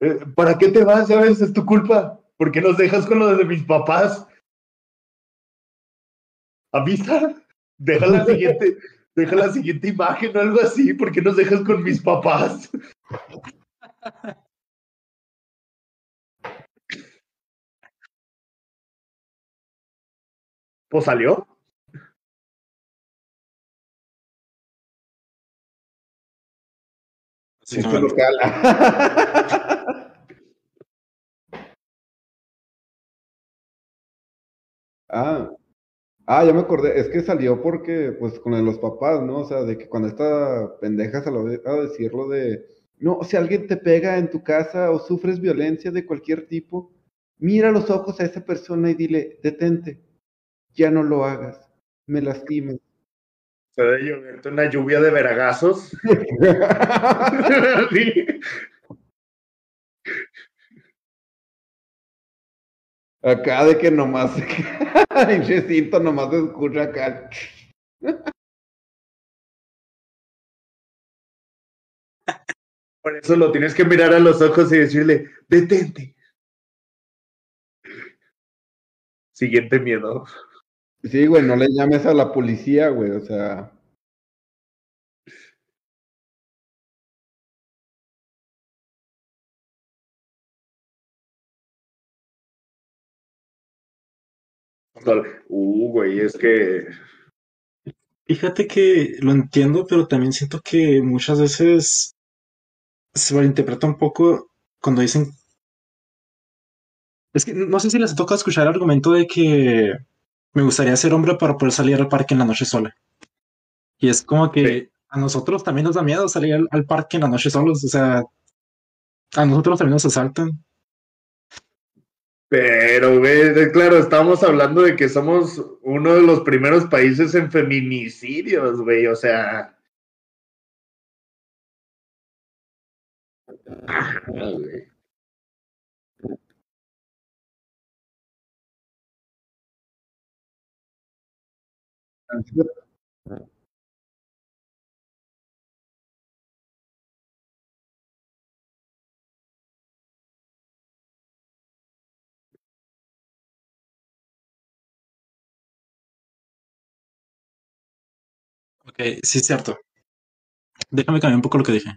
Eh, ¿Para qué te vas? ¿Sabes? Es tu culpa. ¿Por qué nos dejas con lo de mis papás? Avisa. Deja la siguiente, deja la siguiente imagen o algo así. ¿Por qué nos dejas con mis papás? Pues salió. Sí, no, ah, ah, ya me acordé. Es que salió porque, pues, con los papás, ¿no? O sea, de que cuando esta pendeja salió a decirlo de, no, si alguien te pega en tu casa o sufres violencia de cualquier tipo, mira los ojos a esa persona y dile, detente, ya no lo hagas, me lastimas. Se debe lloverte una lluvia de veragazos. Sí. Acá de que nomás, pinche cinto nomás se escucha acá. Por eso lo tienes que mirar a los ojos y decirle, detente. Siguiente miedo. Sí, güey, no le llames a la policía, güey, o sea. Uh, güey, es que Fíjate que lo entiendo, pero también siento que muchas veces se malinterpreta un poco cuando dicen. Es que no sé si les toca escuchar el argumento de que me gustaría ser hombre para poder salir al parque en la noche sola. Y es como que a nosotros también nos da miedo salir al, al parque en la noche solos. O sea, a nosotros también nos asaltan. Pero, güey, claro, estamos hablando de que somos uno de los primeros países en feminicidios, güey, o sea. Ajá, güey. Ok, sí es cierto. Déjame cambiar un poco lo que dije.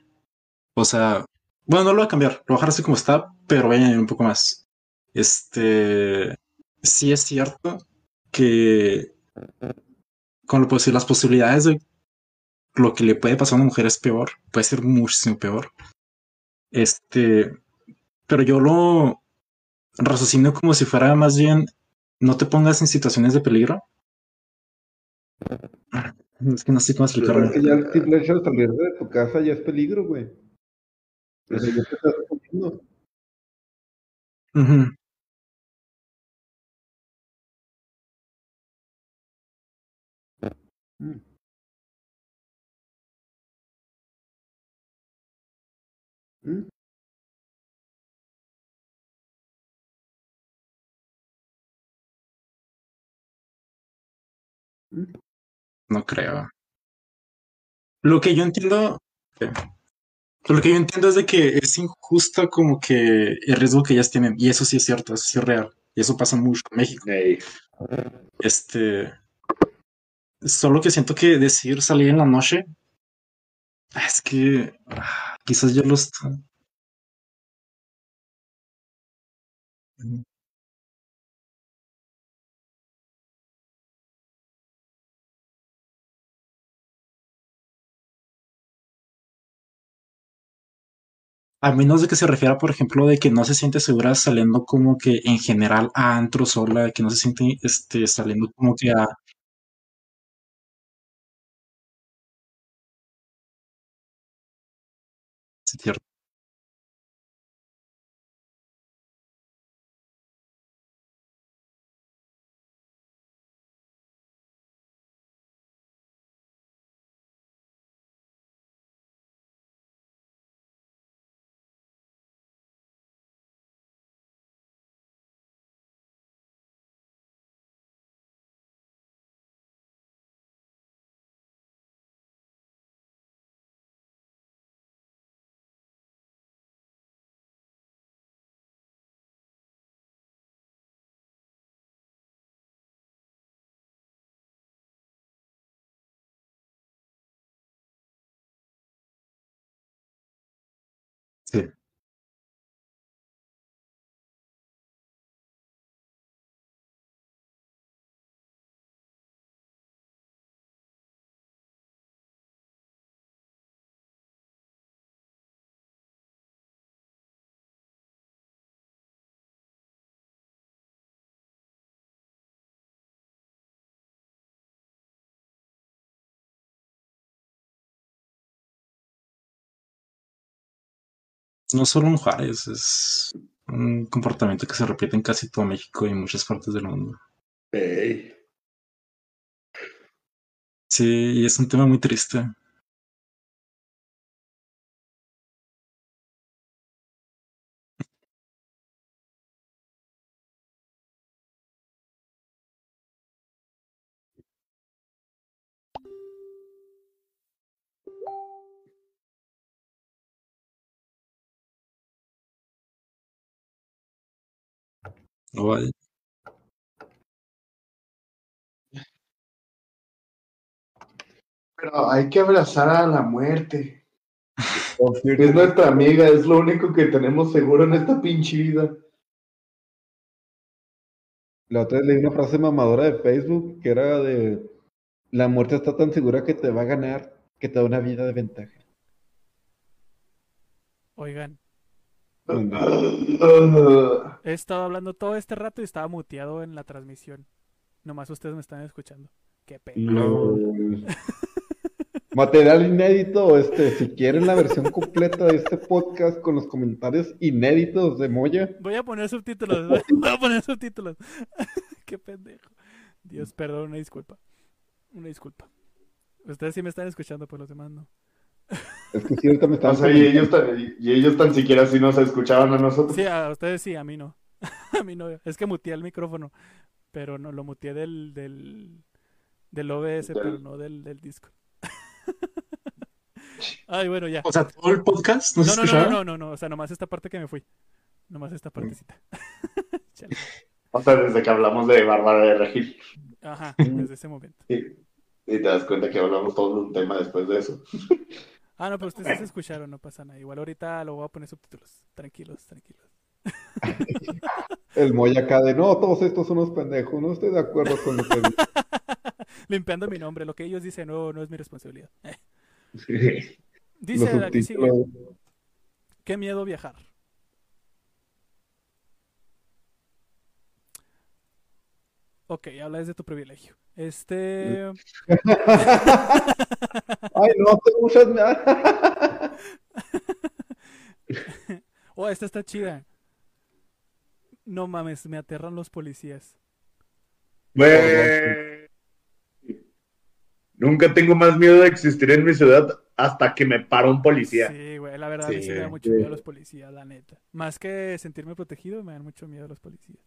O sea, bueno, no lo voy a cambiar, lo voy a dejar así como está, pero voy a añadir un poco más. Este, sí es cierto que con lo posi- las posibilidades de lo que le puede pasar a una mujer es peor, puede ser muchísimo peor. Este, pero yo lo raciocinio como si fuera más bien no te pongas en situaciones de peligro. Es que no sé cómo Pero explicarlo. es que ya el simple hecho de salir de tu casa ya es peligro, güey. O sea, ya te estás poniendo. Ujú. Mm. Mm. No creo. Lo que yo entiendo, lo que yo entiendo es de que es injusto como que el riesgo que ellas tienen. Y eso sí es cierto, eso sí es real. Y eso pasa mucho en México. Ey. Este. Solo que siento que decir salir en la noche. Es que. ah, Quizás yo los. A menos de que se refiera, por ejemplo, de que no se siente segura saliendo como que en general a antro sola, que no se siente este, saliendo como que a. Sí, No solo en Juárez, es un comportamiento que se repite en casi todo México y en muchas partes del mundo. Sí, y es un tema muy triste. Igual, Pero hay que abrazar a la muerte. Confirmo. Es nuestra amiga, es lo único que tenemos seguro en esta pinche vida. La otra vez leí una frase mamadora de Facebook que era de la muerte está tan segura que te va a ganar que te da una vida de ventaja. Oigan, he estado hablando todo este rato y estaba muteado en la transmisión. Nomás ustedes me están escuchando. Qué pena. LOL. Material inédito, este, si quieren la versión completa de este podcast con los comentarios inéditos de Moya, Voy a poner subtítulos. Voy a poner subtítulos. Qué pendejo. Dios, perdón, una disculpa. Una disculpa. Ustedes sí me están escuchando, pues los demás no. Es que sí, ahorita me o están sea, y ellos, tan, y ellos tan siquiera si nos escuchaban a nosotros. Sí, a ustedes sí, a mí no. A mí no. Es que muteé el micrófono. Pero no, lo muteé del, del, del OBS, Del- pero no del, del disco. Ay, bueno, ya. O sea, todo el podcast no, No, se no, no, escuchaba. no, no, no, o sea, nomás esta parte que me fui. Nomás esta partecita. Chale. O sea, desde que hablamos de Bárbara de Regil. Ajá, desde ese momento. Y, y te das cuenta que hablamos todo un tema después de eso. Ah, no, pero ustedes se escucharon, no pasa nada. Igual ahorita lo voy a poner subtítulos. Tranquilos, tranquilos. el acá de no, todos estos son unos pendejos, no estoy de acuerdo con lo que dicen". Limpiando mi nombre, lo que ellos dicen no, no es mi responsabilidad. Dice la que sigue, subtítulos. qué miedo viajar. Ok, habla desde tu privilegio. Este... Ay, no, te muchas Oh, esta está chida. No mames, me aterran los policías. Güey. Nunca tengo más miedo de existir en mi ciudad hasta que me para un policía. Sí, güey, la verdad a mí sí me da mucho miedo los policías, la neta. Más que sentirme protegido, me dan mucho miedo los policías.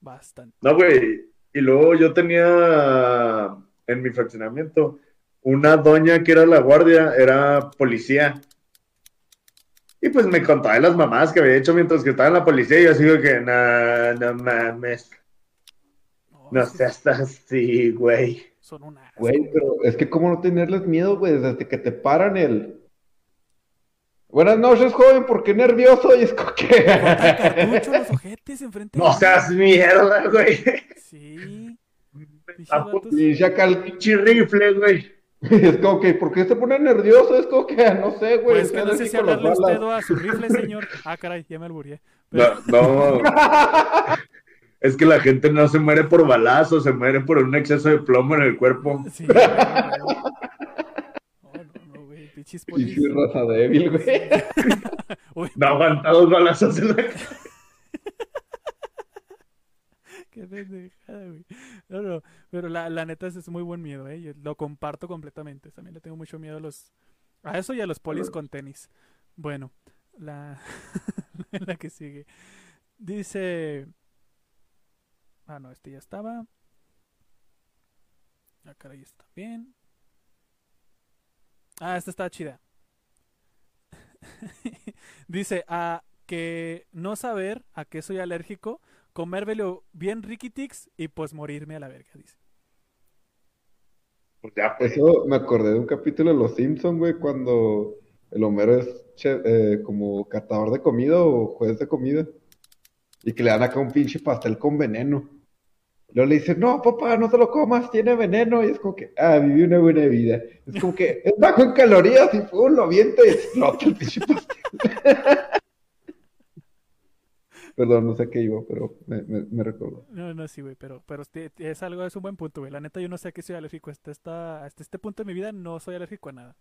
Bastante. No, güey. Y luego yo tenía en mi fraccionamiento una doña que era la guardia, era policía. Y pues me contaba de las mamás que había hecho mientras que estaba en la policía y yo así que, no, no mames. No seas así, güey. Son una. Güey, pero es que cómo no tenerles miedo, güey, desde que te paran el... Buenas noches, joven, ¿por qué nervioso? Y es que... Los ojetes enfrente. No seas mierda, güey. Sí. Ah. Y ya cal... Pinche rifle, güey. Es como que, ¿por qué se pone nervioso? Es como que, no sé, güey. Pues que es no sé si hablarle usted a su rifle, señor. Ah, caray, ya me alburé. No, no. Es que la gente no se muere por balazos, se muere por un exceso de plomo en el cuerpo. Sí, güey, güey. No, no, no, güey. Pinches Y polis. sí, raza débil, güey. No aguanta dos balazos en la cara. qué pendejada, güey. No, no, pero la, la neta ese es muy buen miedo, ¿eh? Yo lo comparto completamente. También le tengo mucho miedo a los... A eso y a los polis con tenis. Bueno, la, la que sigue. Dice... Ah, no, este ya estaba. Ah, caray, está bien. Ah, esta está chida. Dice, a que no saber a qué soy alérgico, comérmelo bien riquitix y pues morirme a la verga, dice. Pues ya, pues. Eso me acordé de un capítulo de Los Simpsons, güey, cuando el Homero es che- eh, como catador de comida o juez de comida. Y que le dan acá un pinche pastel con veneno. Luego le dicen, no, papá, no te lo comas, tiene veneno. Y es como que, ah, viví una buena vida. Es como que es bajo en calorías y pum, lo avienta y explota el pinche pastel. Perdón, no sé qué iba, pero me, me, me recordó. No, no, sí, güey, pero, pero es algo, es un buen punto, güey. La neta, yo no sé a qué soy alérgico. Hasta, esta, hasta este punto de mi vida no soy alérgico a nada.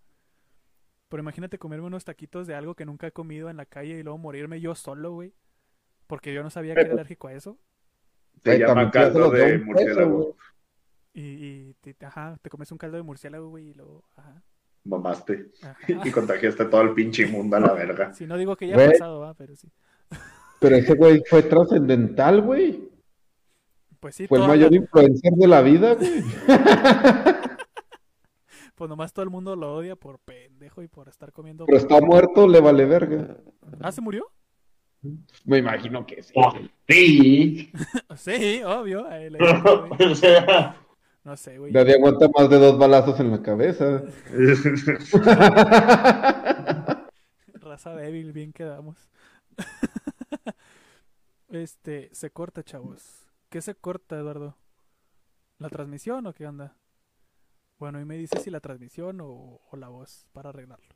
Pero imagínate comerme unos taquitos de algo que nunca he comido en la calle y luego morirme yo solo, güey. Porque yo no sabía que era alérgico a eso. Se llama caldo de murciélago. Y, y te, ajá, te comes un caldo de murciélago, güey, y luego, ajá, Mamaste. ajá. Y contagiaste todo el pinche mundo a la verga. Si no digo que ya ha pasado, va, pero sí. Pero ese güey fue trascendental, güey. Pues sí, Fue el mayor la- influencer de la vida, güey. pues nomás todo el mundo lo odia por pendejo y por estar comiendo. Pero está muerto, le vale verga. ¿Ah, se murió? Me imagino que sí. Sí. Sí, obvio. a él, a él, güey. O sea. No sé, güey. Nadie aguanta más de dos balazos en la cabeza. Raza débil, bien quedamos. este, se corta, chavos. ¿Qué se corta, Eduardo? ¿La transmisión o qué onda? Bueno, y me dice si la transmisión o, o la voz para arreglarlo.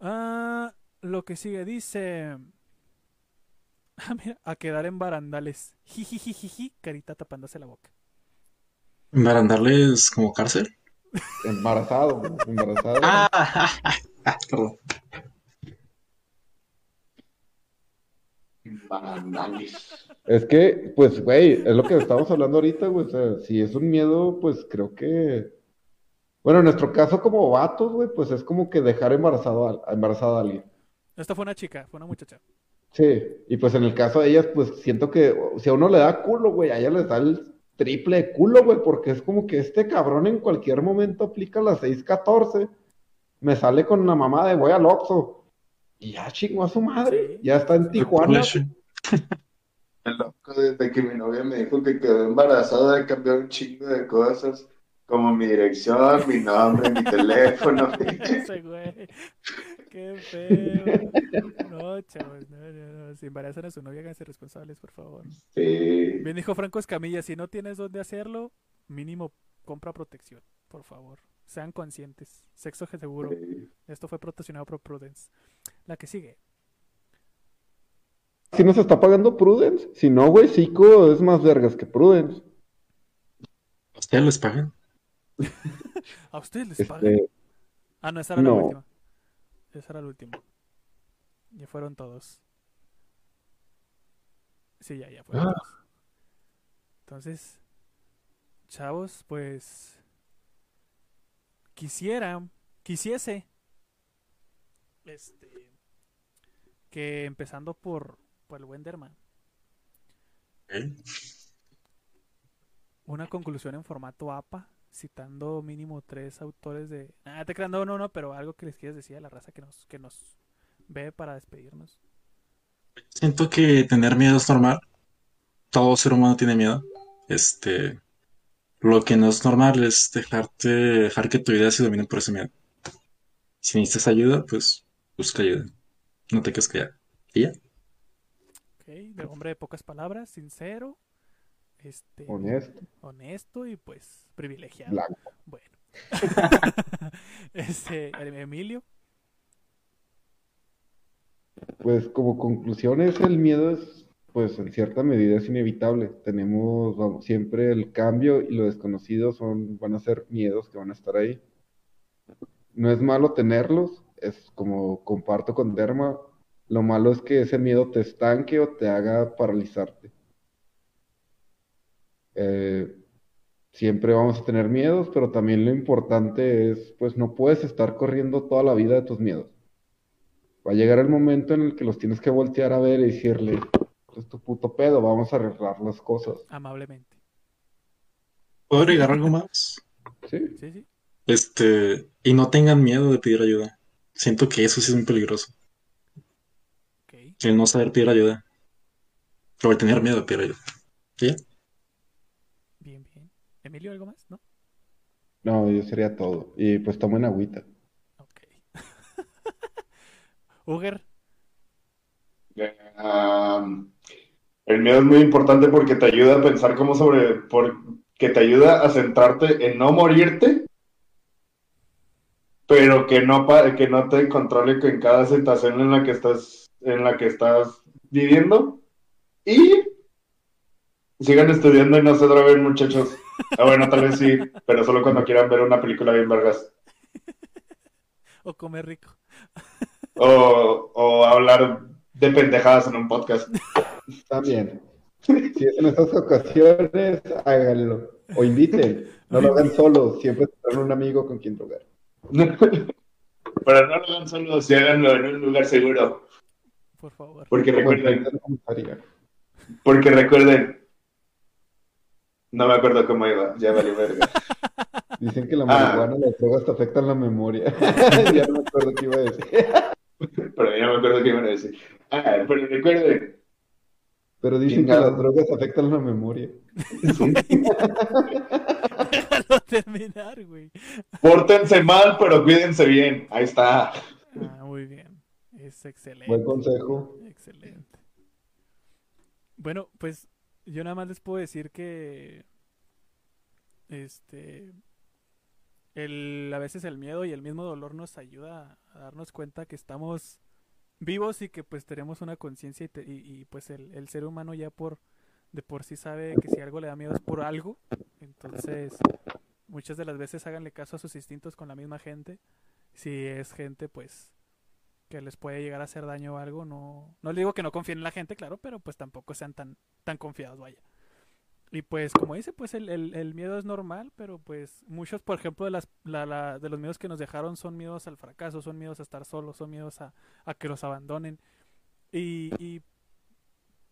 Ah, lo que sigue dice. Ah, mira, a quedar en barandales. Jijijijiji, carita tapándose la boca. Barandarles como cárcel. Embarazado, embarazado. Ah, perdón. Vandales. Es que, pues, güey, es lo que estamos hablando ahorita, güey. O sea, si es un miedo, pues creo que. Bueno, en nuestro caso, como vatos, güey, pues es como que dejar embarazado a, embarazada a alguien. Esta fue una chica, fue una muchacha. Sí, y pues en el caso de ellas, pues siento que si a uno le da culo, güey, a ella les da el triple de culo, güey, porque es como que este cabrón en cualquier momento aplica las 6:14, me sale con la mamá de voy al Oxxo, y ya chingó a su madre, Sí. ya está en Tijuana. El loco, desde que mi novia me dijo que quedó embarazada, he cambiado un chingo de cosas, como mi dirección, mi nombre, mi teléfono. Ese güey. Qué feo. No, chavos, no, no, no. Si embarazan a su novia, háganse responsables, por favor. Sí. Bien dijo Franco Escamilla, si no tienes dónde hacerlo, mínimo compra protección, por favor. Sean conscientes. Sexo seguro. sí. Esto fue patrocinado por Prudence. La que sigue. Si nos está pagando Prudence, si no, güey, Zico es más vergas que Prudence. ¿A ustedes les pagan? ¿A ustedes les pagan? Este, Ah, no, esa era la última. Esa era la última. Ya fueron todos. Sí, ya, ya fueron Ah. todos. Entonces, chavos, pues quisiera, quisiese, este, que empezando por, por el Wenderman, Ok. una conclusión en formato APA, citando mínimo tres autores de... Ah, te creas, no, no, no, pero algo que les quieres decir a la raza que nos, que nos ve para despedirnos. Siento que tener miedo es normal. Todo ser humano tiene miedo. Este, lo que no es normal es dejarte, dejar que tu idea se domine por ese miedo. Si necesitas ayuda, pues busca ayuda. No te quedes callado. ¿Y ya? Ok, de hombre de pocas palabras, sincero, este, Honesto. honesto y pues privilegiado. Blanco. Bueno. este, Emilio. Pues como conclusiones, el miedo es, pues en cierta medida es inevitable. Tenemos, vamos, siempre el cambio y lo desconocido son, van a ser miedos que van a estar ahí. No es malo tenerlos, es como comparto con Derma, lo malo es que ese miedo te estanque o te haga paralizarte. Eh, siempre vamos a tener miedos, pero también lo importante es, pues no puedes estar corriendo toda la vida de tus miedos. Va a llegar el momento en el que los tienes que voltear a ver y decirle, es tu puto pedo, vamos a arreglar las cosas. Amablemente. ¿Puedo agregar algo más? Sí, Sí, sí. Este, y no tengan miedo de pedir ayuda. Siento que eso sí es muy peligroso. El no saber pedir ayuda. O el tener miedo de pedir ayuda. Bien. Emilio, ¿algo más? ¿No? no, yo sería todo. Y pues tomen agüita. Ok. Uger. Um, el miedo es muy importante porque te ayuda a pensar cómo sobre, porque te ayuda a centrarte en no morirte, pero que no pa- que no te controle en cada situación en la que estás, en la que estás viviendo. Y sigan estudiando y no se droguen, muchachos. Ah, bueno, tal vez sí, pero solo cuando quieran ver una película bien vergas. O comer rico. O, o hablar de pendejadas en un podcast. También. Si es en estas ocasiones, háganlo. O inviten. No lo hagan solos. Siempre tendrán un amigo con quien drogar. Pero no lo hagan solo, si háganlo en un lugar seguro. Por favor. Porque recuerden, porque recuerden. No me acuerdo cómo iba, ya valió verga. Dicen que la Ah. marihuana y las drogas te afectan la memoria. ya no me acuerdo qué iba a decir. Pero ya me acuerdo qué iban a decir. Ah, pero recuerden. Pero dicen que las drogas afectan la memoria. Déjalo terminar, güey. Pórtense mal, pero cuídense bien. Ahí está. Ah, muy bien. Es excelente. Buen consejo. Excelente. Bueno, pues yo nada más les puedo decir que este el a veces el miedo y el mismo dolor nos ayuda a darnos cuenta que estamos vivos y que pues tenemos una conciencia y, y- y, pues el, el ser humano ya por de por sí sabe que si algo le da miedo es por algo. Entonces, muchas de las veces háganle caso a sus instintos con la misma gente. Si es gente pues que les puede llegar a hacer daño o algo, no, no le digo que no confíen en la gente, claro, pero pues tampoco sean tan, tan confiados, vaya. Y pues como dice, pues el, el, el miedo es normal, pero pues muchos, por ejemplo, de, las, la, la- de los miedos que nos dejaron son miedos al fracaso, son miedos a estar solos, son miedos a, a que los abandonen. Y, y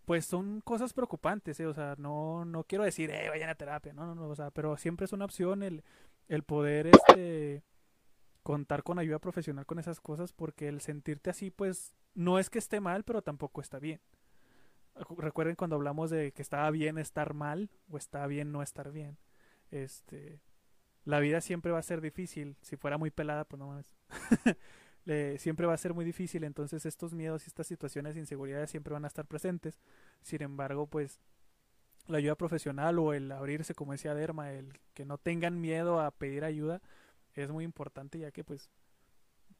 pues son cosas preocupantes, ¿eh? O sea, no, no quiero decir, eh, vayan a terapia, no, no, no, o sea, pero siempre es una opción el, el poder, este, contar con ayuda profesional con esas cosas porque el sentirte así pues no es que esté mal pero tampoco está bien. Recuerden cuando hablamos de que estaba bien estar mal o está bien no estar bien este la vida siempre va a ser difícil. Si fuera muy pelada pues no mames. Le- siempre va a ser muy difícil. Entonces estos miedos y estas situaciones de inseguridades siempre van a estar presentes. Sin embargo pues la ayuda profesional o el abrirse como decía Derma el que no tengan miedo a pedir ayuda es muy importante ya que pues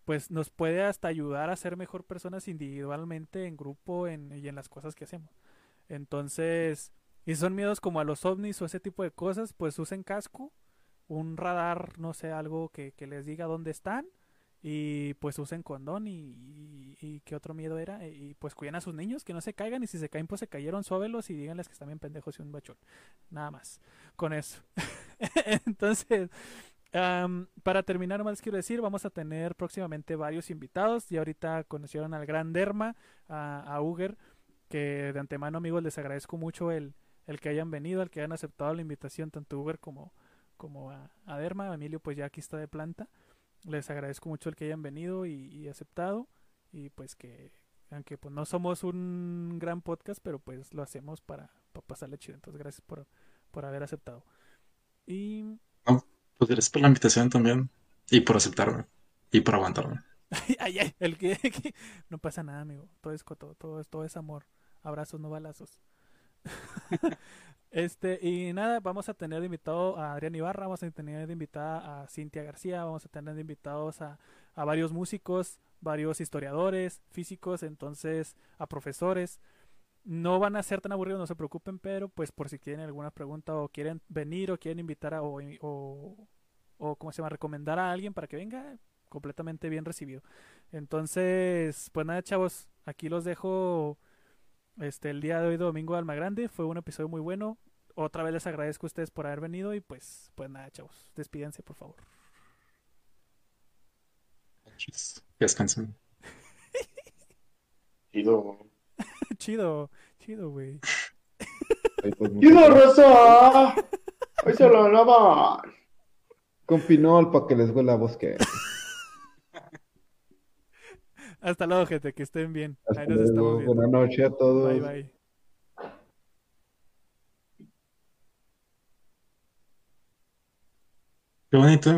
pues nos puede hasta ayudar a ser mejor personas individualmente, en grupo en, y en las cosas que hacemos. Entonces, y son miedos como a los ovnis o ese tipo de cosas, pues usen casco, un radar, no sé, algo que, que les diga dónde están y pues usen condón y, y, qué otro miedo era y pues cuiden a sus niños que no se caigan y si se caen pues se cayeron suávelos y díganles que están bien pendejos y un bachón nada más con eso entonces Am, para terminar, más quiero decir, vamos a tener próximamente varios invitados. Y ahorita conocieron al gran Derma, a, a Uger, que de antemano, amigos, les agradezco mucho el, el que hayan venido, el que hayan aceptado la invitación, tanto Uger como, como a, a Derma. Emilio, pues ya aquí está de planta. Les agradezco mucho el que hayan venido y, y aceptado. y pues que aunque pues no somos un gran podcast, pero pues lo hacemos para, para pasarle chido. Entonces gracias por, por haber aceptado. Y... Pues gracias por la invitación también y por aceptarme y por aguantarme. ay, ay, el que, no pasa nada, amigo. Todo es todo, todo, todo es amor. Abrazos, no balazos. este, y nada, vamos a tener de invitado a Adrián Ibarra, vamos a tener de invitada a Cintia García, vamos a tener de invitados a, a varios músicos, varios historiadores, físicos, entonces a profesores. No van a ser tan aburridos, no se preocupen, pero pues por si tienen alguna pregunta o quieren venir o quieren invitar a, o, o, o ¿cómo se llama? Recomendar a alguien para que venga, completamente bien recibido. Entonces, pues nada, chavos, aquí los dejo este el día de hoy domingo de Alma Grande. Fue un episodio muy bueno. Otra vez les agradezco a ustedes por haber venido y pues pues nada, chavos, despídense, por favor. Descansen. Chido. chido, güey. Pues, ¡Chido, Rosa! Hoy se lo lavan. Con pinol para que les huela a bosque. Hasta luego, gente, que estén bien. Hasta Ahí nos estamos viendo. Buenas noches a todos. Bye, bye. Qué bonito.